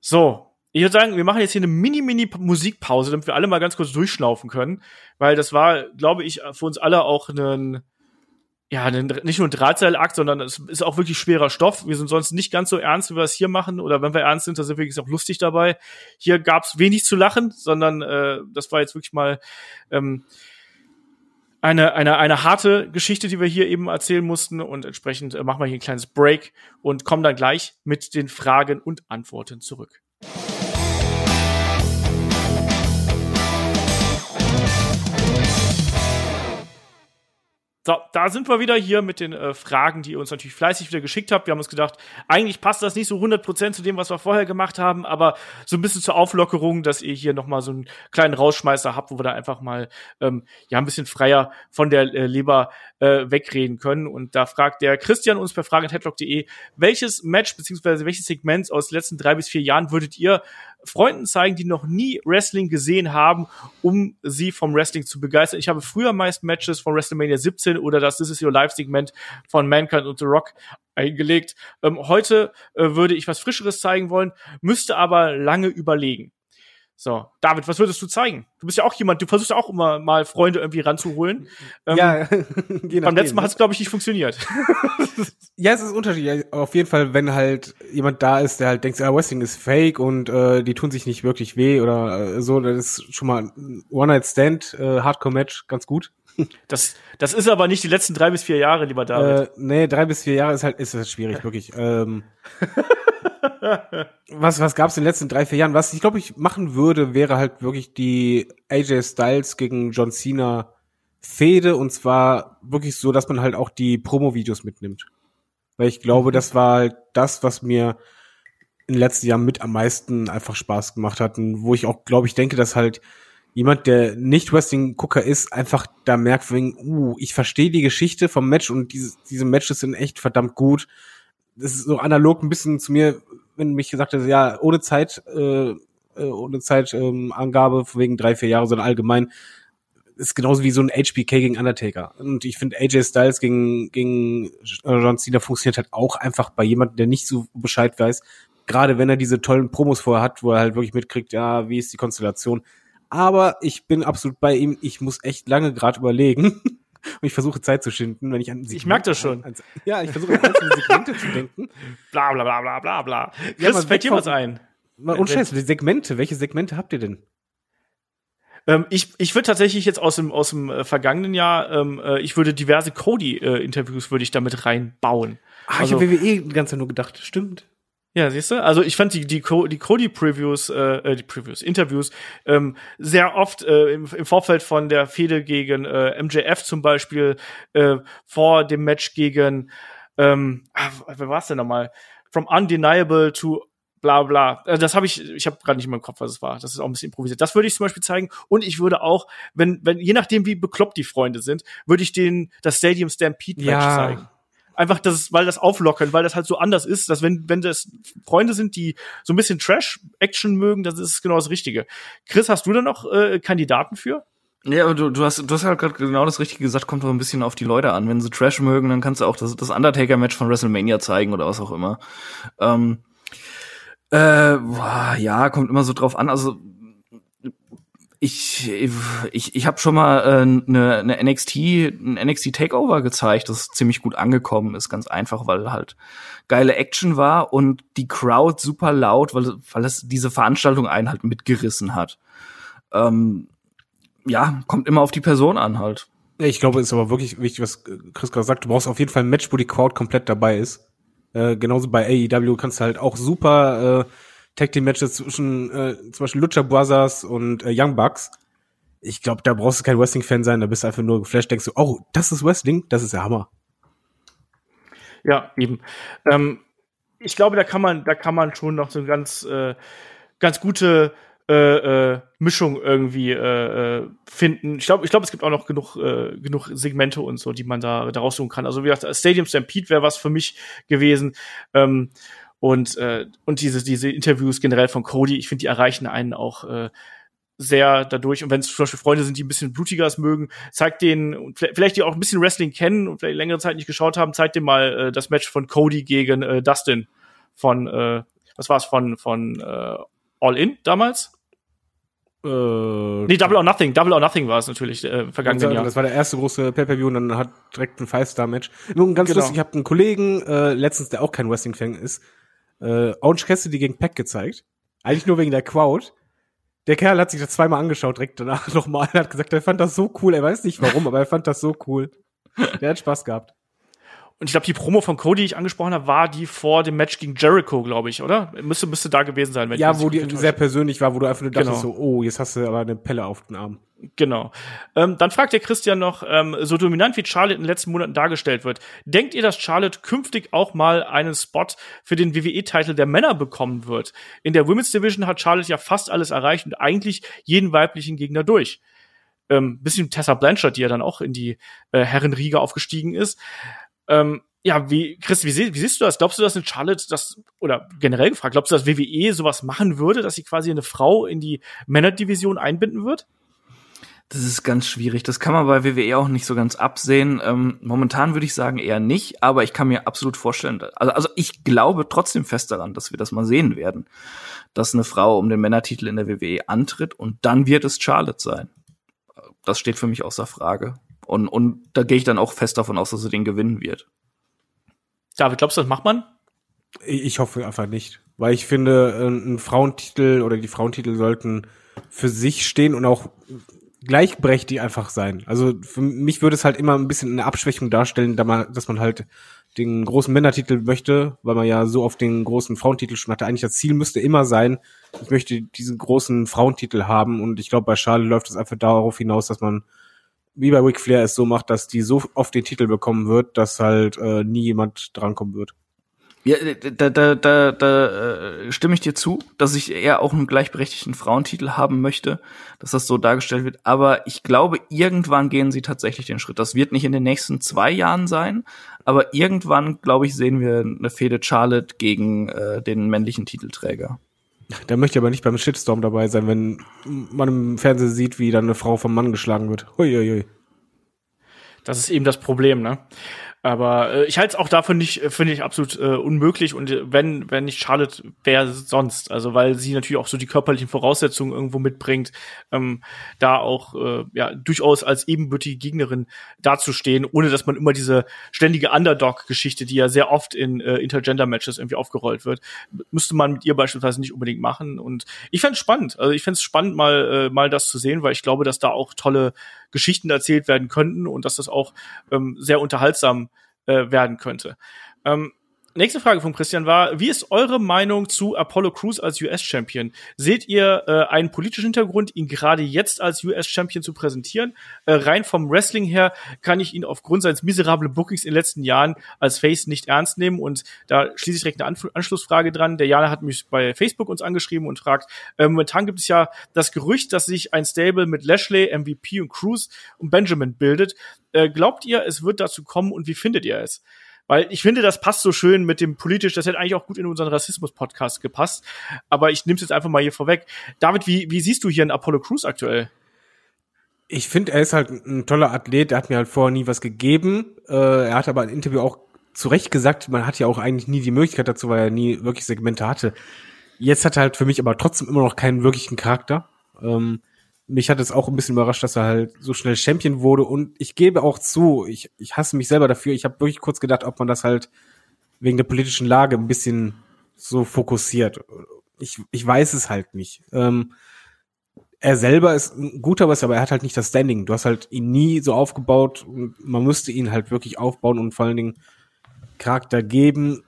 Speaker 2: So, ich würde sagen, wir machen jetzt hier eine mini-mini-Musikpause, damit wir alle mal ganz kurz durchschnaufen können, weil das war, glaube ich, für uns alle auch ein ja, nicht nur ein Drahtseilakt, sondern es ist auch wirklich schwerer Stoff. Wir sind sonst nicht ganz so ernst, wie wir es hier machen. Oder wenn wir ernst sind, da sind wir wirklich auch lustig dabei. Hier gab es wenig zu lachen, sondern äh, das war jetzt wirklich mal ähm, eine, eine, eine harte Geschichte, die wir hier eben erzählen mussten. Und entsprechend äh, machen wir hier ein kleines Break und kommen dann gleich mit den Fragen und Antworten zurück. So, da sind wir wieder hier mit den äh, Fragen, die ihr uns natürlich fleißig wieder geschickt habt. Wir haben uns gedacht, eigentlich passt das nicht so 100% zu dem, was wir vorher gemacht haben, aber so ein bisschen zur Auflockerung, dass ihr hier nochmal so einen kleinen Rausschmeißer habt, wo wir da einfach mal ähm, ja ein bisschen freier von der äh, Leber äh, wegreden können. Und da fragt der Christian uns per fragen.headlock.de, welches Match beziehungsweise welches Segment aus den letzten drei bis vier Jahren würdet ihr Freunden zeigen, die noch nie Wrestling gesehen haben, um sie vom Wrestling zu begeistern. Ich habe früher meist Matches von WrestleMania 17 oder das This is Your Live Segment von Mankind und The Rock eingelegt. Ähm, heute äh, würde ich was Frischeres zeigen wollen, müsste aber lange überlegen. So, David, was würdest du zeigen? Du bist ja auch jemand, du versuchst ja auch immer mal Freunde irgendwie ranzuholen. Ähm,
Speaker 3: ja,
Speaker 2: beim letzten Mal hat es, glaube ich, nicht funktioniert.
Speaker 3: ja, es ist unterschiedlich. Auf jeden Fall, wenn halt jemand da ist, der halt denkt, ah, Wrestling ist fake und äh, die tun sich nicht wirklich weh oder äh, so, das ist schon mal ein One-Night-Stand, äh, Hardcore-Match, ganz gut.
Speaker 2: Das, das ist aber nicht die letzten drei bis vier Jahre, lieber David.
Speaker 3: Äh, nee, drei bis vier Jahre ist halt, ist halt schwierig, wirklich. Ähm, was, was gab's in den letzten drei, vier Jahren? Was ich glaube, ich machen würde, wäre halt wirklich die AJ Styles gegen John Cena Fehde und zwar wirklich so, dass man halt auch die Promo-Videos mitnimmt. Weil ich glaube, mhm. das war halt das, was mir in den letzten Jahren mit am meisten einfach Spaß gemacht hat und wo ich auch, glaube ich, denke, dass halt jemand, der nicht Wrestling-Gucker ist, einfach da merkt, wegen, uh, ich verstehe die Geschichte vom Match und diese, diese Matches sind echt verdammt gut. Das ist so analog ein bisschen zu mir, wenn mich gesagt hat, ja, ohne Zeit, äh, äh ohne Zeitangabe ähm, wegen drei, vier Jahre, sondern allgemein, ist genauso wie so ein HBK gegen Undertaker. Und ich finde, AJ Styles gegen, gegen John Cena funktioniert halt auch einfach bei jemandem, der nicht so Bescheid weiß. Gerade wenn er diese tollen Promos vorher hat, wo er halt wirklich mitkriegt, ja, wie ist die Konstellation. Aber ich bin absolut bei ihm. Ich muss echt lange gerade überlegen. Und ich versuche Zeit zu schinden, wenn ich an
Speaker 2: Segmente, Ich merke das schon.
Speaker 3: An, an, ja, ich versuche an Segmente zu denken.
Speaker 2: Bla bla bla bla bla bla. Chris, ja, fällt dir was ein?
Speaker 3: Mal und Scheiß, die Segmente, welche Segmente habt ihr denn?
Speaker 2: Ähm, ich ich würde tatsächlich jetzt aus dem aus dem äh, vergangenen Jahr, ähm, äh, ich würde diverse Cody-Interviews äh, würde ich damit reinbauen.
Speaker 3: Ah, also, ich habe WWE die ganze Zeit nur gedacht, stimmt.
Speaker 2: Ja, siehst du? Also ich fand die, die, die Cody-Previews, äh, äh, die Previews, Interviews, ähm, sehr oft äh, im, im Vorfeld von der Fehde gegen äh, MJF zum Beispiel, äh, vor dem Match gegen, ähm, ah, wer war's denn nochmal? From Undeniable to bla bla. Also das habe ich, ich habe gerade nicht mehr im Kopf, was es war. Das ist auch ein bisschen improvisiert. Das würde ich zum Beispiel zeigen. Und ich würde auch, wenn, wenn, je nachdem, wie bekloppt die Freunde sind, würde ich denen das Stadium Stampede Match ja. zeigen einfach, das, weil das auflockern, weil das halt so anders ist, dass wenn, wenn das Freunde sind, die so ein bisschen Trash-Action mögen, das ist genau das Richtige. Chris, hast du da noch äh, Kandidaten für?
Speaker 4: Ja, aber du, du hast, du hast halt gerade genau das Richtige gesagt, kommt doch ein bisschen auf die Leute an. Wenn sie Trash mögen, dann kannst du auch das, das Undertaker-Match von WrestleMania zeigen oder was auch immer. Ähm, äh, boah, ja, kommt immer so drauf an. Also ich ich ich habe schon mal eine äh, ne, ne NXT ein NXT Takeover gezeigt, das ziemlich gut angekommen ist, ganz einfach, weil halt geile Action war und die Crowd super laut, weil weil es diese Veranstaltung einen halt mitgerissen hat. Ähm, ja, kommt immer auf die Person an halt.
Speaker 3: Ich glaube, es ist aber wirklich wichtig, was Chris gerade sagt. Du brauchst auf jeden Fall ein Match, wo die Crowd komplett dabei ist. Äh, genauso bei AEW kannst du halt auch super äh, Tag Team Matches zwischen äh, zum Beispiel Lucha Brothers und äh, Young Bucks. Ich glaube, da brauchst du kein Wrestling Fan sein, da bist du einfach nur geflasht, denkst du, oh, das ist Wrestling, das ist der Hammer.
Speaker 2: Ja, eben. Ähm, ich glaube, da kann man, da kann man schon noch so eine ganz, äh, ganz gute äh, äh, Mischung irgendwie äh, äh, finden. Ich glaube, ich glaube, es gibt auch noch genug, äh, genug Segmente und so, die man da, da raussuchen kann. Also wie gesagt, Stadium Stampede wäre was für mich gewesen. Ähm, und, äh, und diese, diese Interviews generell von Cody, ich finde, die erreichen einen auch äh, sehr dadurch. Und wenn es zum Beispiel Freunde sind, die ein bisschen blutiger mögen, zeigt denen, vielleicht die auch ein bisschen Wrestling kennen und vielleicht längere Zeit nicht geschaut haben, zeigt denen mal äh, das Match von Cody gegen äh, Dustin von, äh, was war es, von, von äh, All In damals? Äh, nee, Double or Nothing. Double or Nothing war es natürlich äh, vergangenen Jahr.
Speaker 3: Das war der erste große Pay-Per-View und dann hat direkt ein Five-Star-Match. Nun, ganz genau. lustig, ich habe einen Kollegen äh, letztens, der auch kein Wrestling-Fan ist, äh, Orange Cassidy gegen Pack gezeigt. Eigentlich nur wegen der Crowd. Der Kerl hat sich das zweimal angeschaut, direkt danach nochmal. Er hat gesagt, er fand das so cool. Er weiß nicht warum, aber er fand das so cool. Der hat Spaß gehabt.
Speaker 2: Und ich glaube, die Promo von Cody, die ich angesprochen habe, war die vor dem Match gegen Jericho, glaube ich, oder? Müsste, müsste da gewesen sein.
Speaker 3: Wenn ja, wo die sehr persönlich war, wo du einfach nur dachtest genau. so, oh, jetzt hast du aber eine Pelle auf den Arm.
Speaker 2: Genau. Ähm, dann fragt der Christian noch, ähm, so dominant wie Charlotte in den letzten Monaten dargestellt wird, denkt ihr, dass Charlotte künftig auch mal einen Spot für den WWE-Titel der Männer bekommen wird? In der Women's Division hat Charlotte ja fast alles erreicht und eigentlich jeden weiblichen Gegner durch. Ähm, bisschen Tessa Blanchard, die ja dann auch in die äh, Herrenriege aufgestiegen ist. Ähm, ja, wie, Chris, wie, sie, wie siehst du das? Glaubst du, dass in Charlotte das, oder generell gefragt, glaubst du, dass WWE sowas machen würde, dass sie quasi eine Frau in die Männerdivision einbinden wird?
Speaker 4: Das ist ganz schwierig. Das kann man bei WWE auch nicht so ganz absehen. Ähm, momentan würde ich sagen eher nicht, aber ich kann mir absolut vorstellen, also, also ich glaube trotzdem fest daran, dass wir das mal sehen werden, dass eine Frau um den Männertitel in der WWE antritt und dann wird es Charlotte sein. Das steht für mich außer Frage. Und, und da gehe ich dann auch fest davon aus, dass sie den gewinnen wird.
Speaker 2: David, glaubst du, das macht man?
Speaker 3: Ich hoffe einfach nicht. Weil ich finde, ein Frauentitel oder die Frauentitel sollten für sich stehen und auch gleichberechtigt einfach sein. Also für mich würde es halt immer ein bisschen eine Abschwächung darstellen, da man, dass man halt den großen Männertitel möchte, weil man ja so auf den großen Frauentitel schon hatte. Eigentlich das Ziel müsste immer sein, ich möchte diesen großen Frauentitel haben und ich glaube, bei Charlotte läuft es einfach darauf hinaus, dass man wie bei Ric Flair es so macht, dass die so oft den Titel bekommen wird, dass halt äh, nie jemand drankommen wird.
Speaker 4: Ja, da, da, da, da äh, stimme ich dir zu, dass ich eher auch einen gleichberechtigten Frauentitel haben möchte, dass das so dargestellt wird. Aber ich glaube, irgendwann gehen sie tatsächlich den Schritt. Das wird nicht in den nächsten zwei Jahren sein, aber irgendwann, glaube ich, sehen wir eine Fehde Charlotte gegen äh, den männlichen Titelträger.
Speaker 3: Da möchte ich aber nicht beim Shitstorm dabei sein, wenn man im Fernsehen sieht, wie dann eine Frau vom Mann geschlagen wird. Huiuiui.
Speaker 2: Das ist eben das Problem, ne? Aber äh, ich halte es auch davon nicht, äh, finde ich absolut äh, unmöglich. Und äh, wenn, wenn nicht Charlotte, wer sonst? Also weil sie natürlich auch so die körperlichen Voraussetzungen irgendwo mitbringt, ähm, da auch äh, ja durchaus als ebenbürtige Gegnerin dazustehen, ohne dass man immer diese ständige Underdog-Geschichte, die ja sehr oft in äh, Intergender-Matches irgendwie aufgerollt wird, müsste man mit ihr beispielsweise nicht unbedingt machen. Und ich fände es spannend. Also ich fände es spannend, mal, äh, mal das zu sehen, weil ich glaube, dass da auch tolle Geschichten erzählt werden könnten und dass das auch ähm, sehr unterhaltsam äh, werden könnte. Ähm, Nächste Frage von Christian war, wie ist eure Meinung zu Apollo Crews als US-Champion? Seht ihr äh, einen politischen Hintergrund, ihn gerade jetzt als US-Champion zu präsentieren? Äh, rein vom Wrestling her kann ich ihn aufgrund seines miserablen Bookings in den letzten Jahren als Face nicht ernst nehmen und da schließe ich direkt eine Anf Anschlussfrage dran. Der Jana hat mich bei Facebook uns angeschrieben und fragt, äh, momentan gibt es ja das Gerücht, dass sich ein Stable mit Lashley, MVP und Cruz und Benjamin bildet. Äh, glaubt ihr, es wird dazu kommen und wie findet ihr es? Weil ich finde, das passt so schön mit dem politisch, das hätte eigentlich auch gut in unseren Rassismus-Podcast gepasst. Aber ich nehme es jetzt einfach mal hier vorweg. David, wie, wie siehst du hier einen Apollo Crews aktuell?
Speaker 3: Ich finde, er ist halt ein toller Athlet, er hat mir halt vorher nie was gegeben. Äh, er hat aber im Interview auch zu Recht gesagt, man hat ja auch eigentlich nie die Möglichkeit dazu, weil er nie wirklich Segmente hatte. Jetzt hat er halt für mich aber trotzdem immer noch keinen wirklichen Charakter. Ähm, mich hat es auch ein bisschen überrascht, dass er halt so schnell Champion wurde. Und ich gebe auch zu, ich, ich hasse mich selber dafür. Ich habe wirklich kurz gedacht, ob man das halt wegen der politischen Lage ein bisschen so fokussiert. Ich, ich weiß es halt nicht. Ähm, er selber ist ein guter was, aber er hat halt nicht das Standing. Du hast halt ihn nie so aufgebaut und man müsste ihn halt wirklich aufbauen und vor allen Dingen Charakter geben.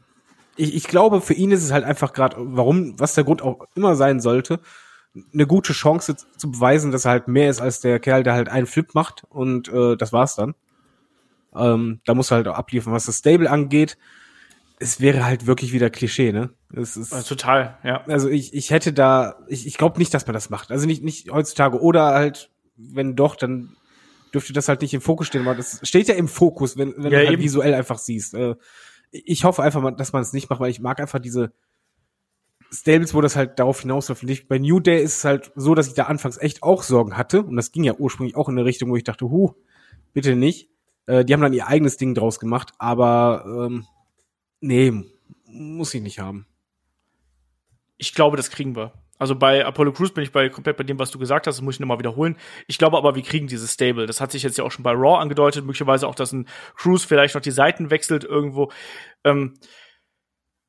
Speaker 3: Ich, ich glaube, für ihn ist es halt einfach gerade, warum, was der Grund auch immer sein sollte, eine gute Chance zu beweisen, dass er halt mehr ist als der Kerl, der halt einen Flip macht und äh, das war's dann. Ähm, da muss er halt auch abliefern. Was das Stable angeht, es wäre halt wirklich wieder Klischee, ne? Es ist,
Speaker 2: also total, ja.
Speaker 3: Also ich, ich hätte da, ich, ich glaube nicht, dass man das macht. Also nicht, nicht heutzutage. Oder halt, wenn doch, dann dürfte das halt nicht im Fokus stehen, weil das steht ja im Fokus, wenn, wenn ja, du halt visuell einfach siehst. Äh, ich hoffe einfach, dass man es nicht macht, weil ich mag einfach diese, Stables, wo das halt darauf hinausläuft. Bei New Day ist es halt so, dass ich da anfangs echt auch Sorgen hatte. Und das ging ja ursprünglich auch in eine Richtung, wo ich dachte, huh, bitte nicht. Äh, die haben dann ihr eigenes Ding draus gemacht, aber ähm, nee, muss ich nicht haben.
Speaker 2: Ich glaube, das kriegen wir. Also bei Apollo Crews bin ich bei komplett bei dem, was du gesagt hast, das muss ich nochmal wiederholen. Ich glaube aber, wir kriegen dieses Stable. Das hat sich jetzt ja auch schon bei Raw angedeutet, möglicherweise auch, dass ein Crews vielleicht noch die Seiten wechselt irgendwo. Ähm,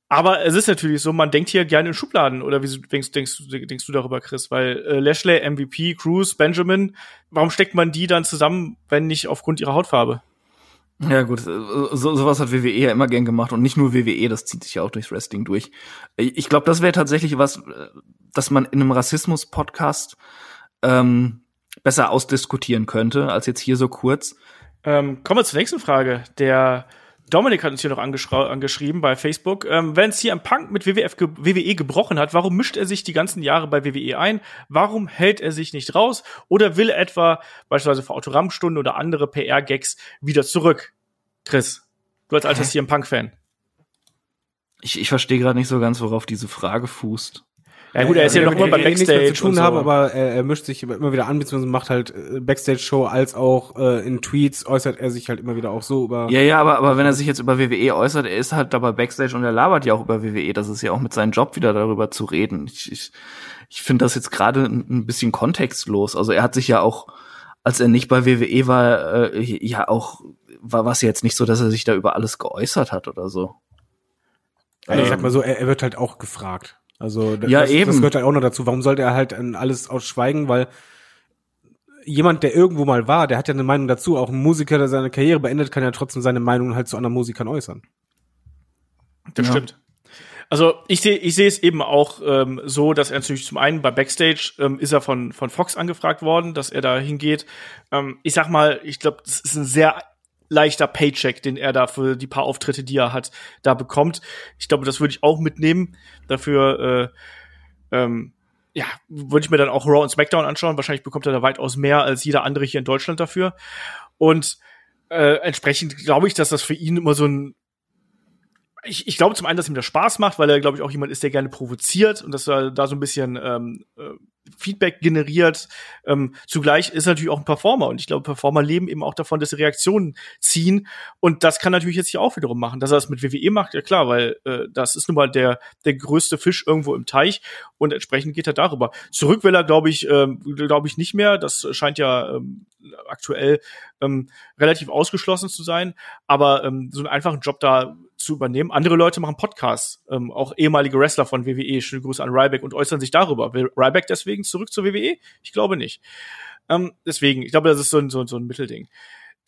Speaker 2: aber es ist natürlich so, man denkt hier gerne in Schubladen. Oder wie denkst, denkst, denkst du darüber, Chris? Weil äh, Lashley, MVP, Cruz, Benjamin, warum steckt man die dann zusammen, wenn nicht aufgrund ihrer Hautfarbe?
Speaker 4: Ja gut, so, sowas hat WWE ja immer gern gemacht und nicht nur WWE, das zieht sich ja auch durchs Wrestling durch. Ich glaube, das wäre tatsächlich was, äh, dass man in einem Rassismus-Podcast ähm, besser ausdiskutieren könnte, als jetzt hier so kurz.
Speaker 2: Ähm, kommen wir zur nächsten Frage. Der Dominik hat uns hier noch angeschrieben bei Facebook. Ähm, wenn CM Punk mit WWF ge WWE gebrochen hat, warum mischt er sich die ganzen Jahre bei WWE ein? Warum hält er sich nicht raus? Oder will er etwa beispielsweise für Autogrammstunden oder andere PR-Gags wieder zurück? Chris, du als alter CM Punk-Fan.
Speaker 4: Ich, ich verstehe gerade nicht so ganz, worauf diese Frage fußt.
Speaker 2: Ja gut, er ist ja noch immer
Speaker 3: nichts mehr
Speaker 2: Backstage
Speaker 3: zu tun
Speaker 2: und so.
Speaker 3: haben, aber er, er mischt sich immer wieder an, beziehungsweise macht halt äh, Backstage-Show als auch äh, in Tweets äußert er sich halt immer wieder auch so über.
Speaker 4: Ja, ja, aber, aber wenn er sich jetzt über WWE äußert, er ist halt dabei Backstage und er labert ja auch über WWE. Das ist ja auch mit seinem Job wieder darüber zu reden. Ich, ich, ich finde das jetzt gerade ein, ein bisschen kontextlos. Also er hat sich ja auch, als er nicht bei WWE war, äh, ja auch, war was jetzt nicht so, dass er sich da über alles geäußert hat oder so.
Speaker 3: Also ich sag mal so, er, er wird halt auch gefragt. Also das,
Speaker 4: Ja,
Speaker 3: das,
Speaker 4: eben.
Speaker 3: das gehört halt auch noch dazu. Warum sollte er halt an alles ausschweigen? Weil jemand, der irgendwo mal war, der hat ja eine Meinung dazu. Auch ein Musiker, der seine Karriere beendet, kann ja trotzdem seine Meinung halt zu anderen Musikern äußern.
Speaker 2: Das
Speaker 4: Ja.
Speaker 2: stimmt. Also ich sehe ich sehe es eben auch ähm, so, dass er natürlich zum einen bei Backstage ähm, ist er von von Fox angefragt worden, dass er da hingeht. Ähm, ich sag mal, ich glaube, das ist ein sehr leichter Paycheck, den er da für die paar Auftritte, die er hat, da bekommt. Ich glaube, das würde ich auch mitnehmen. Dafür äh, ähm, ja, würde ich mir dann auch Raw und SmackDown anschauen. Wahrscheinlich bekommt er da weitaus mehr als jeder andere hier in Deutschland dafür. Und äh, entsprechend glaube ich, dass das für ihn immer so ein ich, ich glaube zum einen, dass ihm das Spaß macht, weil er, glaube ich, auch jemand ist, der gerne provoziert und dass er da so ein bisschen ähm, äh, Feedback generiert. Ähm, zugleich ist er natürlich auch ein Performer und ich glaube, Performer leben eben auch davon, dass sie Reaktionen ziehen und das kann natürlich jetzt hier auch wiederum machen. Dass er das mit WWE macht, ja klar, weil äh, das ist nun mal der, der größte Fisch irgendwo im Teich und entsprechend geht er darüber. Zurück will er, glaube ich, ähm, glaube ich nicht mehr. Das scheint ja ähm, aktuell ähm, relativ ausgeschlossen zu sein, aber ähm, so einen einfachen Job da zu übernehmen. Andere Leute machen Podcasts, ähm, auch ehemalige Wrestler von WWE, schöne Grüße an Ryback und äußern sich darüber. Will Ryback deswegen zurück zur WWE? Ich glaube nicht. Ähm, deswegen, ich glaube, das ist so ein, so, so ein Mittelding.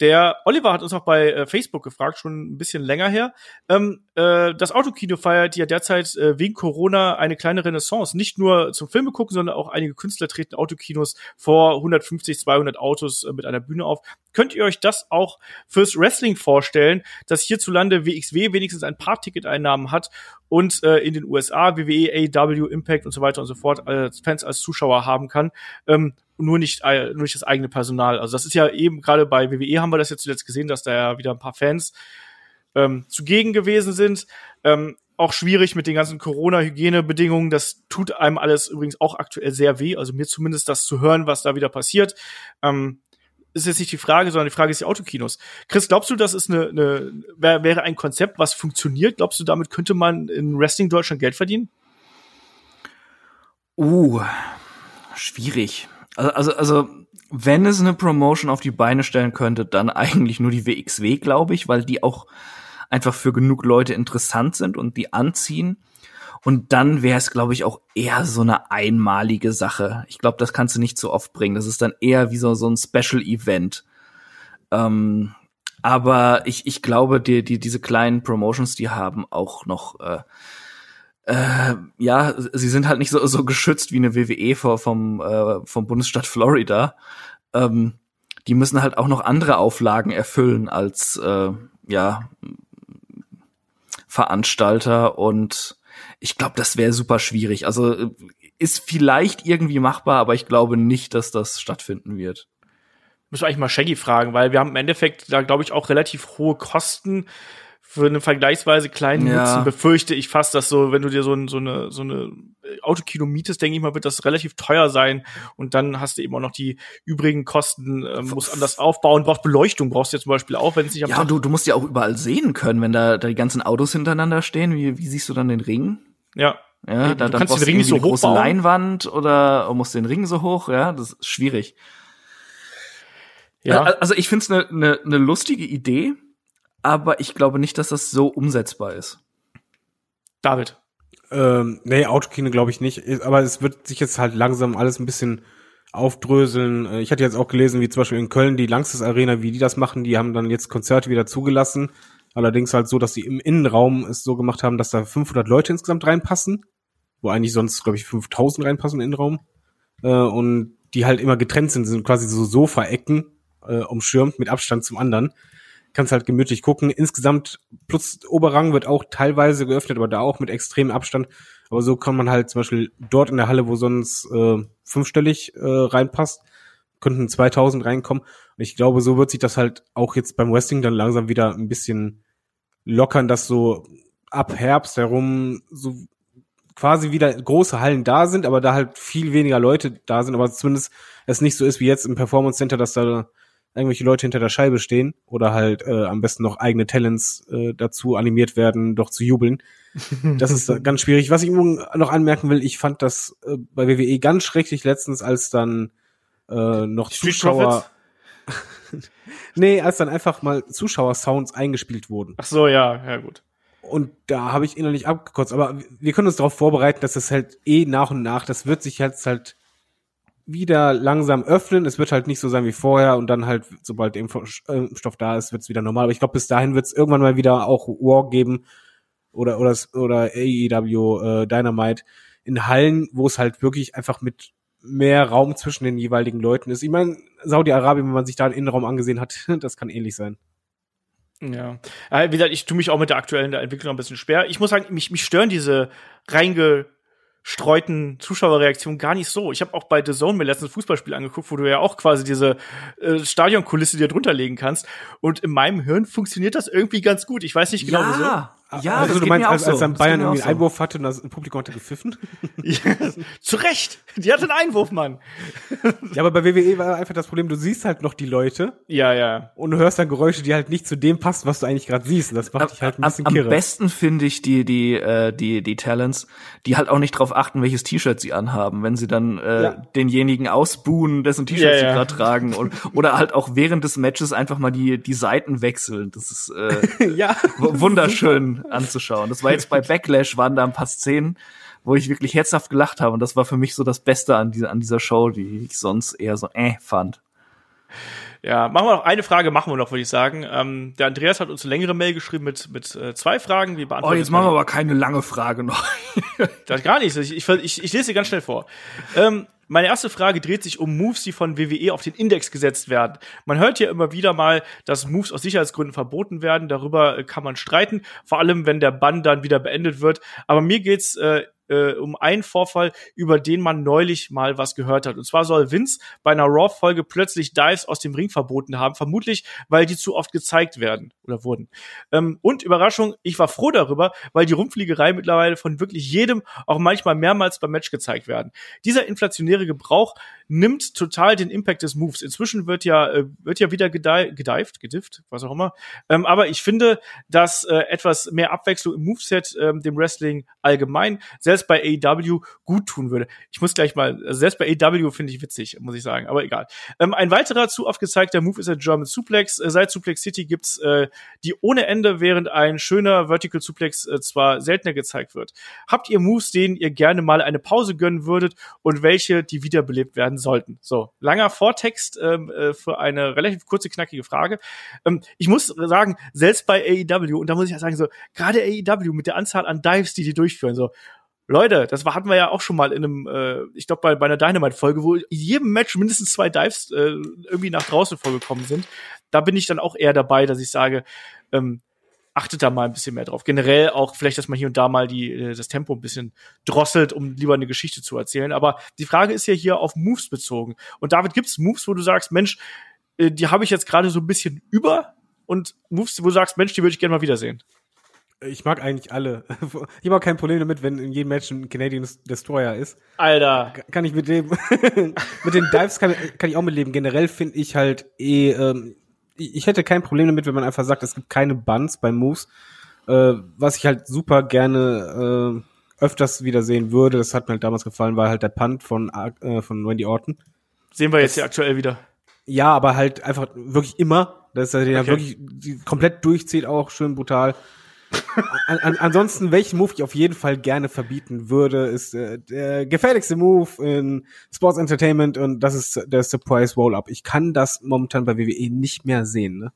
Speaker 2: Der Oliver hat uns auch bei äh, Facebook gefragt, schon ein bisschen länger her. Ähm, äh, das Autokino feiert ja derzeit äh, wegen Corona eine kleine Renaissance. Nicht nur zum Filme gucken, sondern auch einige Künstler treten Autokinos vor 150, 200 Autos äh, mit einer Bühne auf. Könnt ihr euch das auch fürs Wrestling vorstellen, dass hierzulande WXW wenigstens ein paar Ticketeinnahmen hat und äh, in den USA WWE, AW, Impact und so weiter und so fort als Fans als Zuschauer haben kann? Ähm, nur nicht, äh, nur nicht das eigene Personal. Also das ist ja eben gerade bei WWE haben wir das jetzt zuletzt gesehen, dass da ja wieder ein paar Fans ähm, zugegen gewesen sind. Ähm, auch schwierig mit den ganzen Corona-Hygienebedingungen. Das tut einem alles übrigens auch aktuell sehr weh. Also mir zumindest das zu hören, was da wieder passiert. Ähm, ist jetzt nicht die Frage, sondern die Frage ist die Autokinos. Chris, glaubst du, das ist eine, eine wär, wäre ein Konzept, was funktioniert? Glaubst du, damit könnte man in Wrestling Deutschland Geld verdienen?
Speaker 4: Uh, schwierig. Also, also, also, wenn es eine Promotion auf die Beine stellen könnte, dann eigentlich nur die WXW, glaube ich, weil die auch einfach für genug Leute interessant sind und die anziehen. Und dann wäre es, glaube ich, auch eher so eine einmalige Sache. Ich glaube, das kannst du nicht so oft bringen. Das ist dann eher wie so, so ein Special-Event. Ähm, aber ich, ich glaube, die, die, diese kleinen Promotions, die haben auch noch äh, äh, ja, sie sind halt nicht so, so geschützt wie eine WWE vor, vom, äh, vom Bundesstaat Florida. Ähm, die müssen halt auch noch andere Auflagen erfüllen als äh, ja Veranstalter und ich glaube, das wäre super schwierig. Also äh, ist vielleicht irgendwie machbar, aber ich glaube nicht, dass das stattfinden wird.
Speaker 2: Müssen wir eigentlich mal Shaggy fragen, weil wir haben im Endeffekt da, glaube ich, auch relativ hohe Kosten für einen vergleichsweise kleinen
Speaker 4: Ja.
Speaker 2: Nutzen, befürchte ich fast, dass so, wenn du dir so, ein, so eine, so eine Autokino mietest, denke ich mal, wird das relativ teuer sein. Und dann hast du eben auch noch die übrigen Kosten, ähm, musst anders aufbauen, brauchst Beleuchtung, brauchst du ja zum Beispiel auch, wenn es nicht am
Speaker 4: Ja,
Speaker 2: Tag
Speaker 4: du, du musst ja auch überall sehen können, wenn da, da die ganzen Autos hintereinander stehen. Wie, wie siehst du dann den Ring?
Speaker 2: Ja.
Speaker 4: Ja,
Speaker 2: Eben,
Speaker 4: da,
Speaker 2: du
Speaker 4: dann
Speaker 2: kannst den
Speaker 4: brauchst
Speaker 2: Ring nicht so
Speaker 4: eine große
Speaker 2: hochbauen.
Speaker 4: Leinwand oder musst den Ring so hoch, ja, das ist schwierig.
Speaker 2: Ja.
Speaker 4: Äh, Also ich finde es eine ne, ne lustige Idee, aber ich glaube nicht, dass das so umsetzbar ist.
Speaker 2: David.
Speaker 3: Ähm, nee, Autokino glaube ich nicht. Aber es wird sich jetzt halt langsam alles ein bisschen aufdröseln. Äh, Ich hatte jetzt auch gelesen, wie zum Beispiel in Köln die Langsys Arena, wie die das machen. Die haben dann jetzt Konzerte wieder zugelassen. Allerdings halt so, dass sie im Innenraum es so gemacht haben, dass da 500 Leute insgesamt reinpassen. Wo eigentlich sonst, glaube ich, 5000 reinpassen im Innenraum. Äh, und die halt immer getrennt sind, sind quasi so Sofaecken äh, umschirmt mit Abstand zum anderen. Kannst halt gemütlich gucken. Insgesamt plus Oberrang wird auch teilweise geöffnet, aber da auch mit extremem Abstand. Aber so kann man halt zum Beispiel dort in der Halle, wo sonst äh, fünfstellig äh, reinpasst, könnten 2000 reinkommen. Und ich glaube, so wird sich das halt auch jetzt beim Wrestling dann langsam wieder ein bisschen lockern, dass so ab Herbst herum so quasi wieder große Hallen da sind, aber da halt viel weniger Leute da sind, aber zumindest es nicht so ist wie jetzt im Performance Center, dass da irgendwelche Leute hinter der Scheibe stehen oder halt äh, am besten noch eigene Talents äh, dazu animiert werden, doch zu jubeln. Das ist ganz schwierig. Was ich noch anmerken will, ich fand das äh, bei WWE ganz schrecklich letztens, als dann äh, noch
Speaker 2: Street
Speaker 3: Zuschauer. nee, als dann einfach mal Zuschauer-Sounds eingespielt wurden.
Speaker 2: Ach so, ja, ja gut.
Speaker 3: Und da habe ich innerlich abgekotzt. Aber wir können uns darauf vorbereiten, dass das halt eh nach und nach, das wird sich jetzt halt wieder langsam öffnen. Es wird halt nicht so sein wie vorher und dann halt, sobald der Impfstoff da ist, wird es wieder normal. Aber ich glaube, bis dahin wird es irgendwann mal wieder auch War geben oder oder oder AEW äh, Dynamite in Hallen, wo es halt wirklich einfach mit mehr Raum zwischen den jeweiligen Leuten ist. Ich meine, Saudi-Arabien, wenn man sich da den Innenraum angesehen hat, das kann ähnlich sein.
Speaker 2: Ja. Äh, wie gesagt, ich tue mich auch mit der aktuellen Entwicklung ein bisschen schwer. Ich muss sagen, mich, mich stören diese reingestreuten Zuschauerreaktionen gar nicht so. Ich habe auch bei The Zone mir letztens ein Fußballspiel angeguckt, wo du ja auch quasi diese äh, Stadionkulisse dir drunter legen kannst. Und in meinem Hirn funktioniert das irgendwie ganz gut. Ich weiß nicht genau
Speaker 4: ja.
Speaker 2: wieso.
Speaker 4: Ja,
Speaker 3: also
Speaker 4: das
Speaker 3: du meinst, als,
Speaker 4: so.
Speaker 3: als dann Bayern irgendwie einen Einwurf hatte und das Publikum hatte gepfiffen?
Speaker 2: Ja, zu Recht. Die hatte einen Einwurf, Mann.
Speaker 3: ja, aber bei WWE war einfach das Problem, du siehst halt noch die Leute
Speaker 2: Ja, ja.
Speaker 3: und du hörst dann Geräusche, die halt nicht zu dem passen, was du eigentlich gerade siehst. Und das macht dich halt ein
Speaker 4: am,
Speaker 3: bisschen
Speaker 4: am
Speaker 3: kirre.
Speaker 4: besten finde ich die die äh, die die Talents, die halt auch nicht drauf achten, welches T-Shirt sie anhaben, wenn sie dann äh,
Speaker 3: Ja.
Speaker 4: denjenigen ausbuhen, dessen T-Shirt
Speaker 2: Ja,
Speaker 4: sie
Speaker 2: ja.
Speaker 4: gerade tragen und, oder halt auch während des Matches einfach mal die die Seiten wechseln. Das ist äh,
Speaker 3: ja.
Speaker 4: w- anzuschauen. Das war jetzt bei Backlash waren da ein paar Szenen, wo ich wirklich herzhaft gelacht habe und das war für mich so das Beste an dieser an dieser Show, die ich sonst eher so äh fand.
Speaker 2: Ja, machen wir noch eine Frage, machen wir noch, würde ich sagen. Ähm, der Andreas hat uns eine längere Mail geschrieben mit, mit äh, zwei Fragen. Wir
Speaker 4: Oh,
Speaker 2: beantworten
Speaker 4: jetzt machen wir aber keine lange Frage noch.
Speaker 2: Das gar nicht. Ich, ich, ich, ich lese sie ganz schnell vor. Ähm, meine erste Frage dreht sich um Moves, die von WWE auf den Index gesetzt werden. Man hört ja immer wieder mal, dass Moves aus Sicherheitsgründen verboten werden. Darüber äh, kann man streiten, vor allem wenn der Bann dann wieder beendet wird. Aber mir geht's äh, äh, um einen Vorfall, über den man neulich mal was gehört hat. Und zwar soll Vince bei einer Raw-Folge plötzlich Dives aus dem Ring verboten haben, vermutlich, weil die zu oft gezeigt werden oder wurden. Ähm, und Überraschung, ich war froh darüber, weil die Rumfliegerei mittlerweile von wirklich jedem, auch manchmal mehrmals beim Match gezeigt werden. Dieser inflationäre Gebrauch nimmt total den Impact des Moves. Inzwischen wird ja äh, wird ja wieder gedei gedived, gedifft, was auch immer. Ähm, aber ich finde, dass äh, etwas mehr Abwechslung im Moveset ähm, dem Wrestling allgemein, selbst bei AEW, gut tun würde. Ich muss gleich mal, also selbst bei AEW finde ich witzig, muss ich sagen, aber egal. Ähm, ein weiterer zu oft gezeigter Move ist der German Suplex. Äh, seit Suplex City gibt's äh, die ohne Ende, während ein schöner Vertical Suplex äh, zwar seltener gezeigt wird. Habt ihr Moves, denen ihr gerne mal eine Pause gönnen würdet und welche, die wiederbelebt werden sollten? So, langer Vortext ähm, äh, für eine relativ kurze, knackige Frage. Ähm, ich muss sagen, selbst bei AEW, und da muss ich ja sagen, so, gerade AEW mit der Anzahl an Dives, die die durchführen, so, Leute, das hatten wir ja auch schon mal in einem, äh, ich glaube bei, bei einer Dynamite-Folge, wo in jedem Match mindestens zwei Dives äh, irgendwie nach draußen vorgekommen sind. Da bin ich dann auch eher dabei, dass ich sage, ähm, achtet da mal ein bisschen mehr drauf. Generell auch vielleicht, dass man hier und da mal die, äh, das Tempo ein bisschen drosselt, um lieber eine Geschichte zu erzählen. Aber die Frage ist ja hier auf Moves bezogen. Und David, gibt's Moves, wo du sagst, Mensch, äh, die habe ich jetzt gerade so ein bisschen über und Moves, wo du sagst, Mensch, die würde ich gerne mal wiedersehen.
Speaker 3: Ich mag eigentlich alle. Ich habe auch kein Problem damit, wenn in jedem Match ein Canadian Destroyer ist.
Speaker 2: Alter.
Speaker 3: Kann ich mit dem, mit den Dives kann, kann ich auch mitleben. Generell finde ich halt eh, ähm, ich hätte kein Problem damit, wenn man einfach sagt, es gibt keine Buns bei Moves. Äh, was ich halt super gerne äh, öfters wieder sehen würde, das hat mir halt damals gefallen, war halt der Punt von, äh, von Randy Orton.
Speaker 2: Sehen wir jetzt hier aktuell wieder.
Speaker 3: Ja, aber halt einfach wirklich immer, dass er den ja
Speaker 2: Okay.
Speaker 3: wirklich die- komplett durchzieht, auch schön brutal. An, an, ansonsten, welchen Move ich auf jeden Fall gerne verbieten würde, ist äh, der gefährlichste Move in Sports Entertainment und das ist der Surprise Roll-Up. Ich kann das momentan bei WWE nicht mehr sehen. Ne?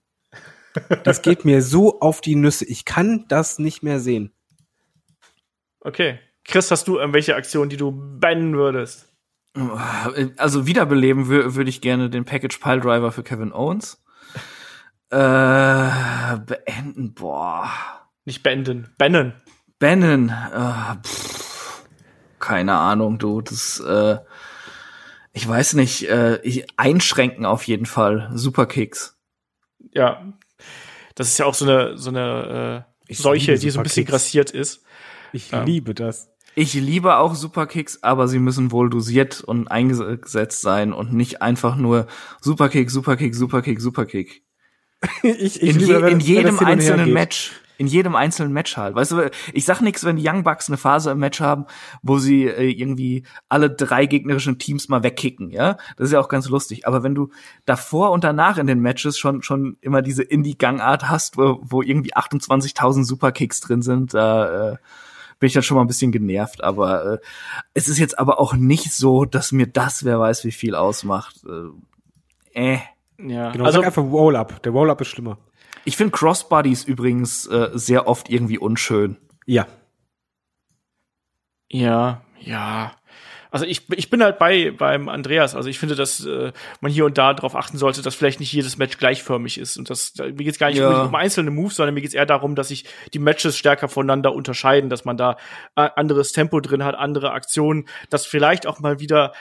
Speaker 3: Das geht mir so auf die Nüsse. Ich kann das nicht mehr sehen.
Speaker 2: Okay. Chris, hast du irgendwelche Aktionen, die du bannen würdest?
Speaker 4: Also wiederbeleben wür würde ich gerne den Package Pile Driver für Kevin Owens. Äh, beenden, boah.
Speaker 2: Nicht beenden. Bannen.
Speaker 4: Bannon, äh, pff, keine Ahnung, du, das, äh, ich weiß nicht, äh, ich, einschränken auf jeden Fall. Superkicks.
Speaker 2: Ja. Das ist ja auch so eine, so eine äh,
Speaker 3: Ich
Speaker 2: Seuche, die so ein bisschen grassiert ist.
Speaker 3: Ich
Speaker 2: Ja.
Speaker 3: liebe das.
Speaker 4: Ich liebe auch Superkicks, aber sie müssen wohl dosiert und eingesetzt sein und nicht einfach nur Superkick, Superkick, Superkick, Superkick.
Speaker 3: ich, ich
Speaker 4: In,
Speaker 3: liebe,
Speaker 4: je,
Speaker 3: wenn-
Speaker 4: in jedem einzelnen
Speaker 3: geht.
Speaker 4: Match. In jedem einzelnen Match halt. Weißt du, ich sag nichts, wenn die Young Bucks eine Phase im Match haben, wo sie äh, irgendwie alle drei gegnerischen Teams mal wegkicken, ja? Das ist ja auch ganz lustig. Aber wenn du davor und danach in den Matches schon, schon immer diese Indie-Gangart hast, wo, wo irgendwie 28.000 Superkicks drin sind, da, äh, bin ich dann schon mal ein bisschen genervt, aber äh, es ist jetzt aber auch nicht so, dass mir das, wer weiß, wie viel ausmacht. Äh, äh.
Speaker 2: Ja,
Speaker 3: Genau,
Speaker 2: also
Speaker 3: sag einfach Roll-Up. Der Roll-Up ist schlimmer.
Speaker 4: Ich finde Crossbodies übrigens äh, sehr oft irgendwie unschön.
Speaker 3: Ja.
Speaker 2: Ja, ja. Also ich, ich bin halt bei beim Andreas. Also ich finde, dass äh, man hier und da darauf achten sollte, dass vielleicht nicht jedes Match gleichförmig ist. Und das da- mir geht's gar nicht
Speaker 4: Ja.
Speaker 2: um einzelne Moves, sondern mir geht's eher darum, dass sich die Matches stärker voneinander unterscheiden, dass man da äh, anderes Tempo drin hat, andere Aktionen, dass vielleicht auch mal wieder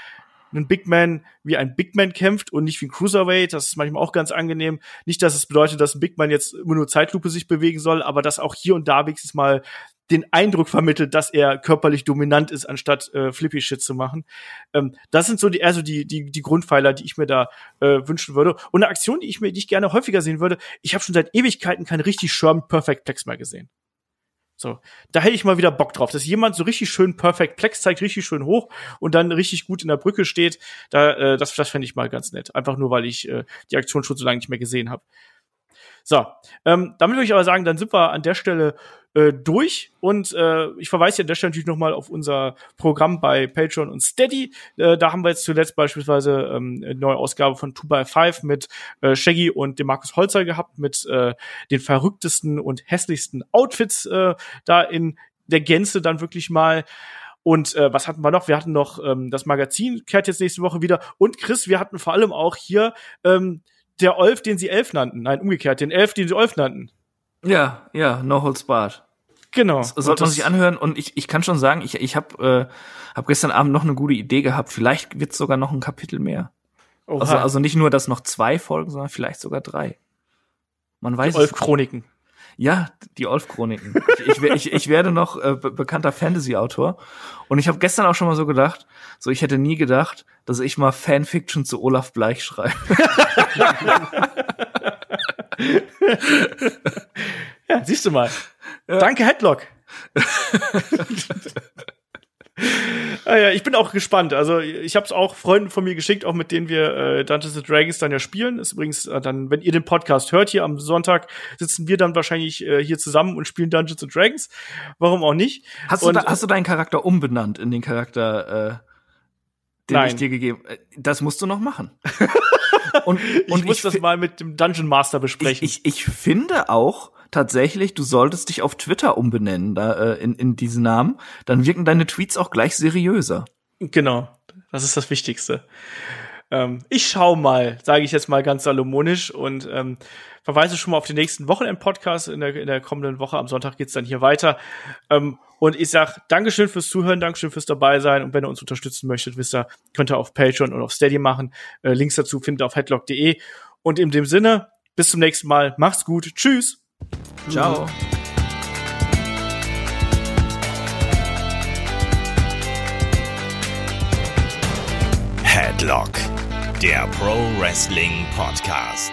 Speaker 2: ein Big Man wie ein Big Man kämpft und nicht wie ein Cruiserweight. Das ist manchmal auch ganz angenehm. Nicht, dass es bedeutet, dass ein Big Man jetzt immer nur Zeitlupe sich bewegen soll, aber dass auch hier und da wenigstens mal den Eindruck vermittelt, dass er körperlich dominant ist, anstatt äh, Flippy Shit zu machen. Ähm, das sind so die, also die, die, die Grundpfeiler, die ich mir da äh, wünschen würde. Und eine Aktion, die ich mir, die ich gerne häufiger sehen würde, ich habe schon seit Ewigkeiten keinen richtig Sherman Perfect Plex mehr gesehen. So, da hätte ich mal wieder Bock drauf, dass jemand so richtig schön Perfect Plex zeigt, richtig schön hoch und dann richtig gut in der Brücke steht. Da, äh, das, das fände ich mal ganz nett. Einfach nur, weil ich äh, die Aktion schon so lange nicht mehr gesehen habe. So, ähm, damit würde ich aber sagen, dann sind wir an der Stelle äh, durch und äh, ich verweise hier an der Stelle natürlich nochmal auf unser Programm bei Patreon und Steady. Äh, da haben wir jetzt zuletzt beispielsweise ähm, eine neue Ausgabe von 2x5 mit äh, Shaggy und dem Markus Holzer gehabt, mit äh, den verrücktesten und hässlichsten Outfits äh, da in der Gänze dann wirklich mal. Und äh, was hatten wir noch? Wir hatten noch ähm, das Magazin kehrt jetzt nächste Woche wieder. Und Chris, wir hatten vor allem auch hier ähm, der Olf, den sie Elf nannten. Nein, umgekehrt, den Elf, den sie Olf nannten.
Speaker 4: Ja, ja, No Holds Barred.
Speaker 2: Genau.
Speaker 4: Das sollte man sich anhören und ich, ich kann schon sagen, ich, ich habe äh, hab gestern Abend noch eine gute Idee gehabt. Vielleicht wird sogar noch ein Kapitel mehr.
Speaker 2: Oha,
Speaker 4: Also, also nicht nur, dass noch zwei Folgen, sondern vielleicht sogar drei. Man weiß
Speaker 2: die. Olf-Chroniken.
Speaker 4: Ja, die Olf-Chroniken. ich, ich, ich, ich werde noch äh, be bekannter Fantasy-Autor. Und ich habe gestern auch schon mal so gedacht, so ich hätte nie gedacht, dass ich mal Fanfiction zu Olaf Bleich schreibe.
Speaker 2: Ja, siehst du mal. Danke, Headlock. ah ja, ich bin auch gespannt. Also ich habe es auch Freunden von mir geschickt, auch mit denen wir äh, Dungeons and Dragons dann ja spielen. Ist übrigens äh, dann, wenn ihr den Podcast hört, hier am Sonntag sitzen wir dann wahrscheinlich äh, hier zusammen und spielen Dungeons and Dragons. Warum auch nicht?
Speaker 4: Hast du,
Speaker 2: Und,
Speaker 4: da, hast du deinen Charakter umbenannt in den Charakter, äh, den
Speaker 2: Nein.
Speaker 4: ich dir gegeben äh, Das musst du noch machen. und
Speaker 2: ich
Speaker 4: und
Speaker 2: muss
Speaker 4: ich,
Speaker 2: das mal mit dem Dungeon Master
Speaker 4: ich,
Speaker 2: besprechen.
Speaker 4: ich, ich finde auch tatsächlich, du solltest dich auf Twitter umbenennen, da, äh, in, in diesen Namen. Dann wirken deine Tweets auch gleich seriöser.
Speaker 2: Genau, das ist das Wichtigste. Ähm, ich schau mal, sage ich jetzt mal ganz salomonisch und ähm, verweise schon mal auf den nächsten Wochenend-Podcast. In der, in der kommenden Woche am Sonntag geht's dann hier weiter. Ähm, und ich sag Dankeschön fürs Zuhören, Dankeschön fürs dabei sein. Und wenn ihr uns unterstützen möchtet, wisst ihr, könnt ihr auf Patreon und auf Steady machen. Äh, Links dazu findet ihr auf headlock.de. Und in dem Sinne, bis zum nächsten Mal. Macht's gut. Tschüss.
Speaker 4: Ciao.
Speaker 1: Headlock, der Pro Wrestling Podcast.